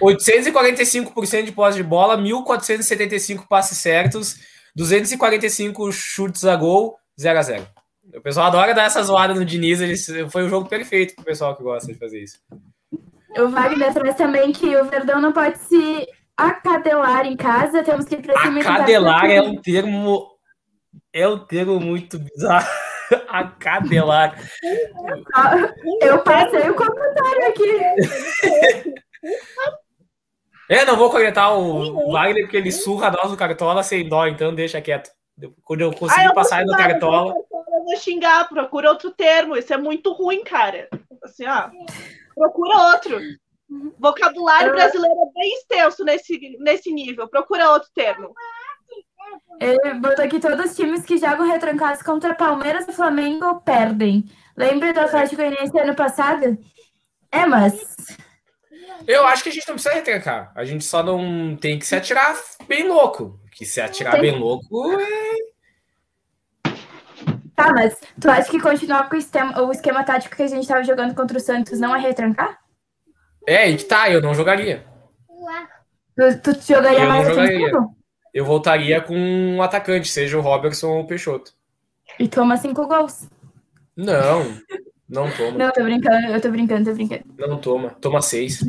845% de posse de bola, 1.475 passes certos, 245 chutes a gol, 0 a 0 O pessoal adora dar essa zoada no Diniz, ele, foi o jogo perfeito pro pessoal que gosta de fazer isso. O Wagner traz também que o Verdão não pode se acadelar em casa, temos que ir cima Acadelar é um termo é um termo muito bizarro. Acadelar. Eu passei o comentário aqui. É, não vou comentar o Wagner porque ele surra nós no Cartola sem dó, então deixa quieto. Quando eu conseguir ah, eu passar no Cartola. Eu vou xingar, procura outro termo. Isso é muito ruim, cara. Assim, ó. Procura outro. Vocabulário brasileiro é bem extenso nesse, nesse nível. Procura outro termo. Ele botou aqui todos os times que jogam retrancados contra Palmeiras e Flamengo perdem. Lembra do Atlético Goianiense ano passado? É, mas eu acho que a gente não precisa retrancar. A gente só não tem que se atirar bem louco. Que se atirar bem louco é. Tá, mas tu acha que continuar com o esquema, o esquema tático que a gente tava jogando contra o Santos não é retrancar? É, e tá, eu não jogaria. Tu, tu jogaria eu mais não jogaria. Eu voltaria com um atacante, seja o Robertson ou o Peixoto. E toma cinco gols. Não. Não toma. Não, tô brincando, eu tô brincando, tô brincando. Não toma, toma seis.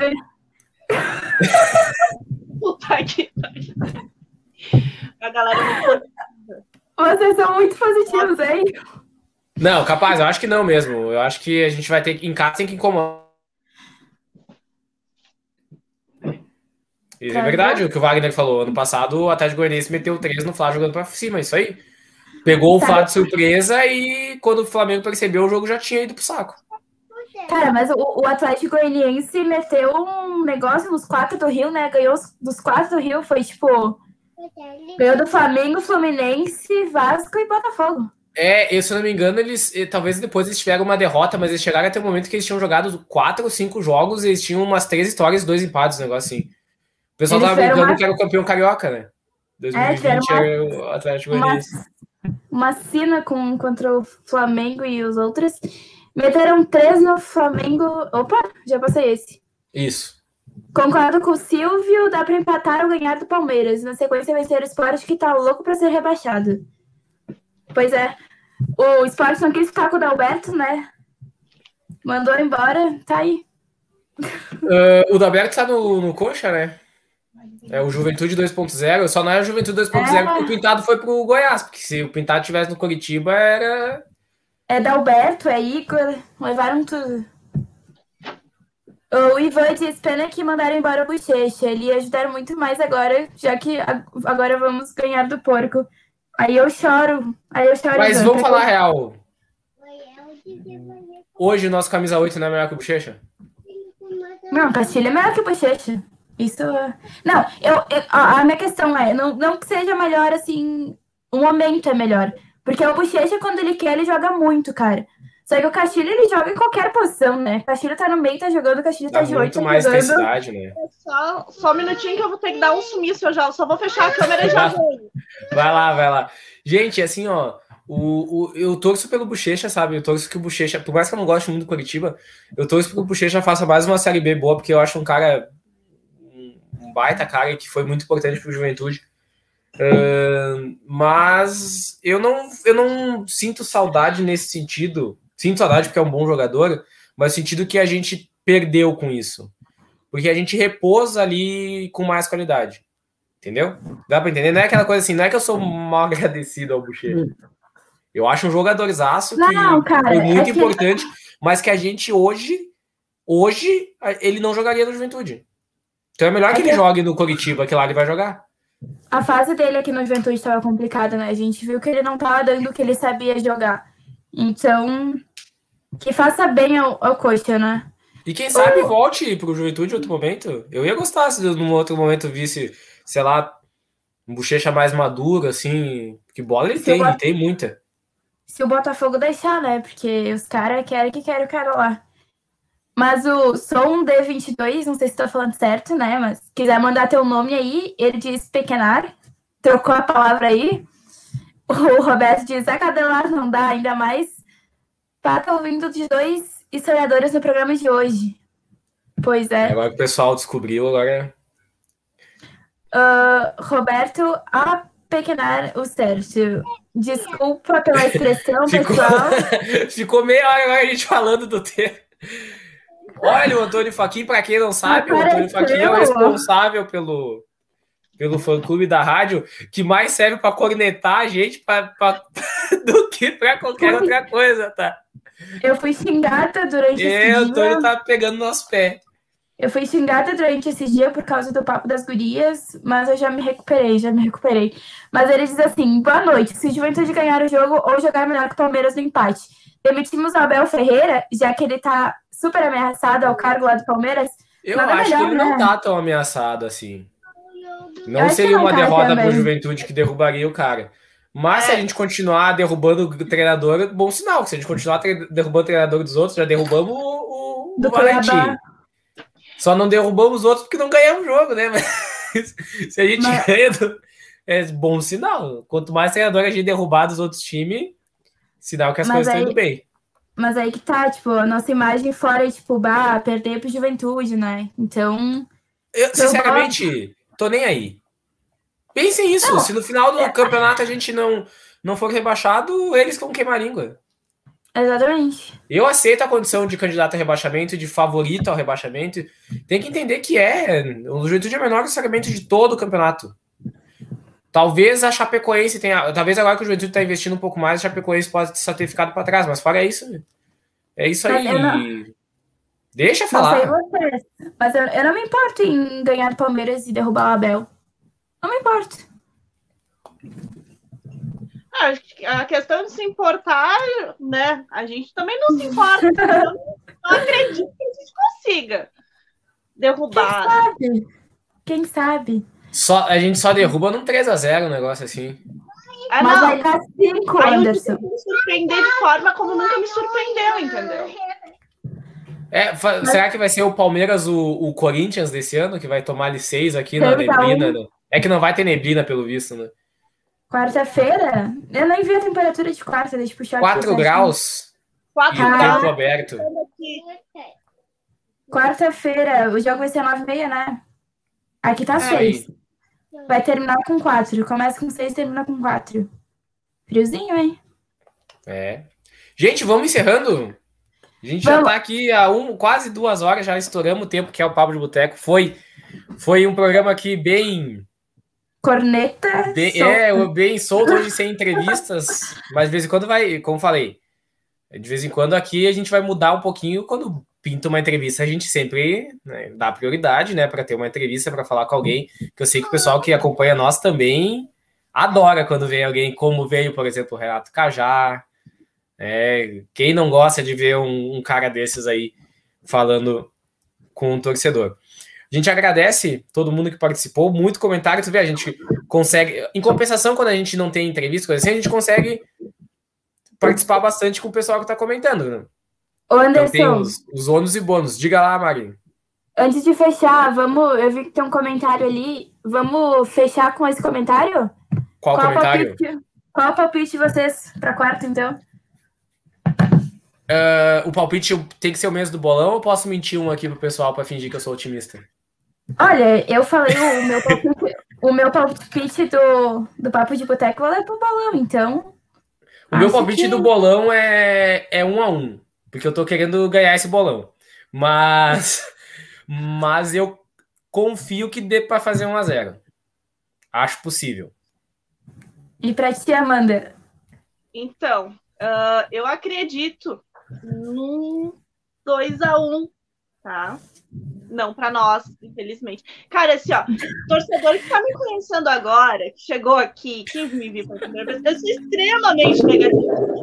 Puta que A galera não Vocês são muito positivos, hein? Não, capaz, eu acho que não mesmo. Eu acho que a gente vai ter que, em casa, tem que incomodar. É verdade, o que o Wagner falou. Ano passado, o Atlético Goianiense meteu três no Flá jogando pra cima, isso aí. Pegou o Flá de surpresa e quando o Flamengo percebeu, o jogo já tinha ido pro saco. Cara, mas o, o Atlético Goianiense meteu um negócio nos quatro do Rio, né? Ganhou dos quatro do Rio, foi tipo. Ganhou do Flamengo, Fluminense, Vasco e Botafogo. É, eu, se eu não me engano, eles talvez depois eles tiveram uma derrota, mas eles chegaram até o momento que eles tinham jogado quatro ou cinco jogos e eles tinham umas três vitórias e dois empates, um negócio assim. O pessoal eles tava brincando uma... que era o campeão carioca, né? 2020 é, uma... era o Atlético Goianiense. Uma uma cena com, contra o Flamengo e os outros. Meteram três no Flamengo. Opa, já passei esse. Isso. Concordo com o Silvio, dá para empatar ou ganhar do Palmeiras. Na sequência, vencer o esporte que tá louco para ser rebaixado. Pois é. O esporte não quis ficar com o Dalberto, né? Mandou embora, tá aí. Uh, o Dalberto tá no, no coxa, né? É o Juventude 2.0, só não é o Juventude 2.0 é. porque o Pintado foi pro Goiás, porque se o Pintado tivesse no Curitiba era. É da Alberto, é Igor, levaram tudo. O Ivan diz, pena que mandaram embora o Bochecha, ele ia ajudar muito mais agora, já que agora vamos ganhar do porco. Aí eu choro, aí eu choro. Mas vamos falar real. Hoje o nosso camisa 8 não é melhor que o Bochecha? Não, Castilho é melhor que o Bochecha. Isso. Não, eu, eu, a minha questão é, não, não que seja melhor assim, o momento é melhor. Porque o Bochecha, quando ele quer, ele joga muito, cara. Só que o Castilho, ele joga em qualquer posição, né? O Castilho tá no meio, tá jogando, o Castilho tá de 8, muito mais jogando. intensidade, né? Só, só um minutinho que eu vou ter que dar um sumiço, eu já só vou fechar a câmera e já vou. Vai lá, vai lá. Gente, assim, ó, O, o, eu torço pelo Bochecha, sabe? Eu torço que o Bochecha, por mais que eu não goste muito do Curitiba, eu torço que o Bochecha faça mais uma Série B boa, porque eu acho um cara, um baita cara que foi muito importante para o Juventude. Uh, mas eu não, eu não sinto saudade nesse sentido. Sinto saudade porque é um bom jogador, mas no sentido que a gente perdeu com isso. Porque a gente repôs ali com mais qualidade. Entendeu? Dá pra entender? Não é aquela coisa assim, não é que eu sou mal agradecido ao Boucher. Eu acho um jogadorzaço que Não, cara, foi muito é que- importante, mas que a gente hoje, hoje, ele não jogaria no Juventude. Então é melhor que ele jogue no Curitiba, que lá ele vai jogar. A fase dele aqui no Juventude estava complicada, né? A gente viu que ele não estava dando o que ele sabia jogar. Então, que faça bem ao, ao coxa, né? E quem sabe volte pro Juventude em outro momento. Eu ia gostar se num outro momento visse, sei lá, um bochecha mais maduro, assim. Que bola ele Se tem, eu- ele tem muita. Se o Botafogo deixar, né? Porque os caras querem que querem o cara lá. Mas o Som D22, não sei se estou falando certo, né? Mas se quiser mandar teu nome aí, ele diz pequenar, trocou a palavra aí. O Roberto diz acadelar não dá, ainda mais. Pá, tá ouvindo de dois historiadores no programa de hoje. Pois é. Agora que o pessoal descobriu, agora. Ah, Roberto, a pequenar o certo. Desculpa pela expressão, Ficou, pessoal. ficou meia hora agora a gente falando do tema. Olha, o Antônio Faquin, para quem não sabe, o Antônio Faquin é o responsável pelo, pelo fã-clube da rádio, que mais serve para cornetar a gente pra, pra- do que para qualquer outra coisa, tá? Eu fui xingada durante E esse o Antônio dia. tá pegando nosso pé. Eu fui xingada durante esse dia por causa do papo das gurias, mas eu já me recuperei, já me recuperei. Mas ele diz assim: boa noite. Se o Juventude ganhar o jogo ou jogar melhor que o Palmeiras no empate. Demitimos o Abel Ferreira, já que ele tá super ameaçado ao cargo lá do Palmeiras. Eu Nada acho melhor, que ele não né? tá tão ameaçado assim. Eu Não que seria não uma tá derrota também. pro Juventude que derrubaria o cara. Mas se a É. gente continuar derrubando o treinador, bom sinal. Se a gente continuar derrubando o treinador dos outros, já derrubamos o, o, Do o Valentim. Só não derrubamos os outros porque não ganhamos o jogo, né? Mas se a gente Mas- ganha, é bom sinal. Quanto mais treinador a gente derrubar dos outros times, sinal que as Mas coisas estão aí- indo bem. Mas aí que tá, tipo, a nossa imagem fora é, tipo, bah, perder pro Juventude, né? Então, Eu, sinceramente, tô nem aí. Pensem isso. Se no final do campeonato a gente não, não for rebaixado, eles vão queimar a língua. exatamente. Eu aceito a condição de candidato a rebaixamento, de favorito ao rebaixamento. Tem que entender que é. O Juventude é menor que o de todo o campeonato. Talvez a Chapecoense tenha. Talvez agora que o Juventude está investindo um pouco mais, a Chapecoense pode só ter ficado para trás. Mas fora isso, é isso aí. Não- Deixa Não sei falar. vocês, mas eu, eu não me importo em ganhar do Palmeiras e derrubar o Abel. Não me importo. Ah, acho que a questão de se importar, né? A gente também não se importa. Eu não acredito que a gente consiga derrubar. Sabe? Quem sabe? Só, a gente só derruba num 3x0 um negócio assim. Ah, mas não. tá cinco, Aí eu Anderson. tive que me surpreender de forma como nunca me surpreendeu, entendeu? É, fa- será que vai ser o Palmeiras, o, o Corinthians desse ano, que vai tomar ali seis aqui na Seis a um. neblina? né? É que não vai ter neblina, pelo visto, né? Quarta-feira? Eu nem vi a temperatura de quarta, deixa eu puxar aqui, 4 certinho. graus Quatro e o tempo aberto. aqui. Quarta-feira, o jogo vai ser 9h30, né? Aqui tá É, 6. Vai terminar com 4. Começa com 6 e termina com 4. Friozinho, hein? É. Gente, vamos encerrando. A gente já Vamos. tá aqui há um, quase duas horas, já estouramos o tempo que é o Papo de Boteco. Foi, foi um programa aqui bem, Corneta. bem, é, bem solto, hoje sem entrevistas, mas de vez em quando vai, como falei, de vez em quando aqui a gente vai mudar um pouquinho quando pinta uma entrevista, a gente sempre né, dá prioridade, né, para ter uma entrevista para falar com alguém, que eu sei que o pessoal que acompanha nós também adora quando vem alguém como veio, por exemplo, o Renato Cajá, é, quem não gosta de ver um, um cara desses aí falando com um torcedor? A gente agradece todo mundo que participou, muito comentário. Tu vê, a gente consegue. Em compensação, quando a gente não tem entrevista, assim, a gente consegue participar bastante com o pessoal que tá comentando. Né? Ô, Então Anderson, os, os ônus e bônus. Diga lá, Marinho. antes de fechar, vamos. Eu vi que tem um comentário ali. Vamos fechar com esse comentário? Qual, Qual comentário? palpite? Qual o palpite de vocês para quarto, então? Uh, o palpite tem que ser o mesmo do bolão ou posso mentir um aqui pro pessoal para fingir que eu sou otimista? Olha, eu falei o meu palpite, o meu palpite do, do papo de boteco vai pro bolão, então. O meu palpite que... do bolão é, é um a um, porque eu tô querendo ganhar esse bolão. Mas, mas eu confio que dê para fazer um a zero. Acho possível. E para ti, Amanda? Então, uh, eu acredito num 2 a 1 um, tá? Não para nós, infelizmente. Cara, assim, ó, torcedor que tá me conhecendo agora, que chegou aqui, que me viu pela primeira vez, eu sou extremamente negativo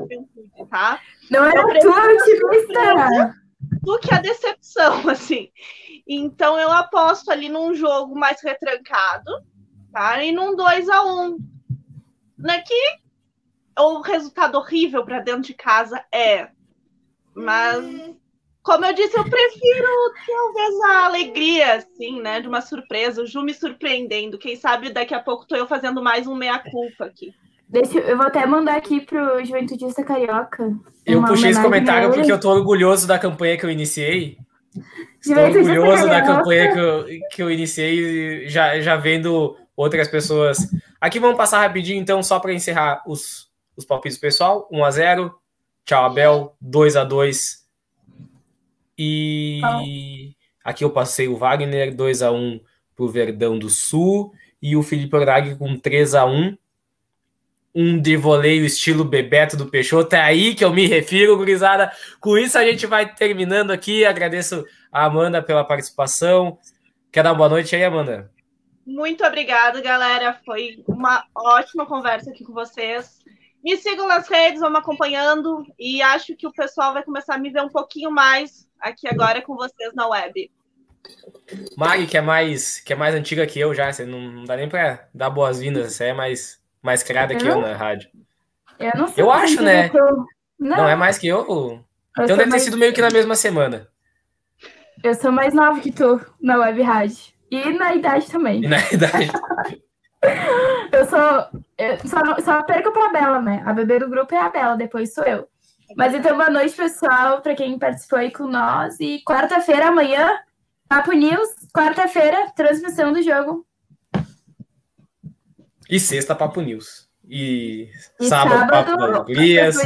tá? Não é a tua otimista! Do que a decepção, assim. Então eu aposto ali num jogo mais retrancado, tá? E num 2 a 1 um. Né, que o resultado horrível para dentro de casa é. Mas como eu disse, eu prefiro talvez a alegria, assim, né? De uma surpresa, o Ju me surpreendendo. Quem sabe daqui a pouco tô eu fazendo mais um meia-culpa aqui. Deixa, eu vou até mandar aqui pro Juventudista Carioca. Eu puxei esse comentário porque eu tô orgulhoso da campanha que eu iniciei. Estou orgulhoso da campanha que eu, que eu iniciei, já, já vendo outras pessoas. Aqui vamos passar rapidinho, então, só para encerrar os, os palpites pessoal. 1 a 0 Tchau, Abel. 2 a 2 e aqui eu passei o Wagner 2 a 1 para o Verdão do Sul e o Felipe Orag com 3 a 1 um de voleio estilo Bebeto do Peixoto. É aí que eu me refiro, gurizada. Com isso, a gente vai terminando aqui. Agradeço a Amanda pela participação. Quer dar uma boa noite aí, Amanda? Muito obrigada, galera. Foi uma ótima conversa aqui com vocês. Me sigam nas redes, vamos acompanhando. E acho que o pessoal vai começar a me ver um pouquinho mais aqui agora com vocês na web. Mari, que é mais, que é mais antiga que eu já, você não dá nem para dar boas-vindas, você é mais, mais criada que eu na rádio. Eu não sei. Eu acho, né? Eu... Não. não. é mais que eu. eu então deve ter sido meio que na mesma semana. Eu sou mais nova que tu na web rádio. E na idade também. E na idade. eu sou. Eu só, só perco pra Bela, né? A bebê do grupo é a Bela, depois sou eu. Mas então, boa noite, pessoal, para quem participou aí com nós. E quarta-feira, amanhã, Papo News. Quarta-feira, transmissão do jogo. E sexta, Papo News. E, e sábado, sábado, Papo Gurias.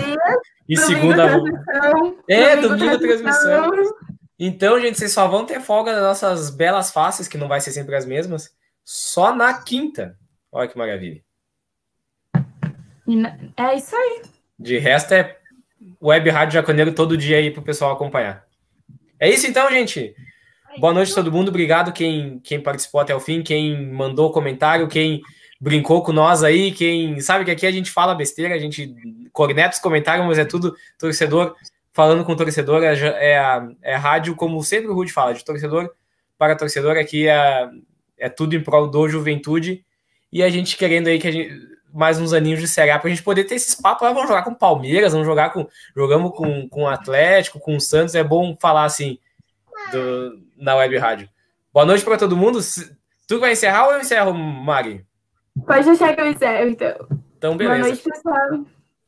E segunda. Transmissão, é, domingo, a transmissão. Então, gente, vocês só vão ter folga das nossas belas faces, que não vai ser sempre as mesmas, só na quinta. Olha que maravilha. É isso aí. De resto, é Web Rádio Jaconeiro todo dia aí para o pessoal acompanhar. É isso então, gente. Boa noite a todo mundo. Obrigado quem, quem participou até o fim, quem mandou comentário, quem brincou com nós aí, quem sabe que aqui a gente fala besteira, a gente corneta os comentários, mas é tudo torcedor falando com torcedor, é, é, é rádio, como sempre o Rude fala, de torcedor para torcedor, aqui é, é tudo em prol do juventude, e a gente querendo aí que a gente mais uns aninhos de Série A pra gente poder ter esses papos. Ah, vamos jogar com Palmeiras, vamos jogar com. Jogamos com, com Atlético, com o Santos. É bom falar assim do, na web rádio. Boa noite para todo mundo. Tu vai encerrar ou eu encerro, Mari? Pode deixar que eu encerro, então. Então, beleza. Boa noite, pessoal.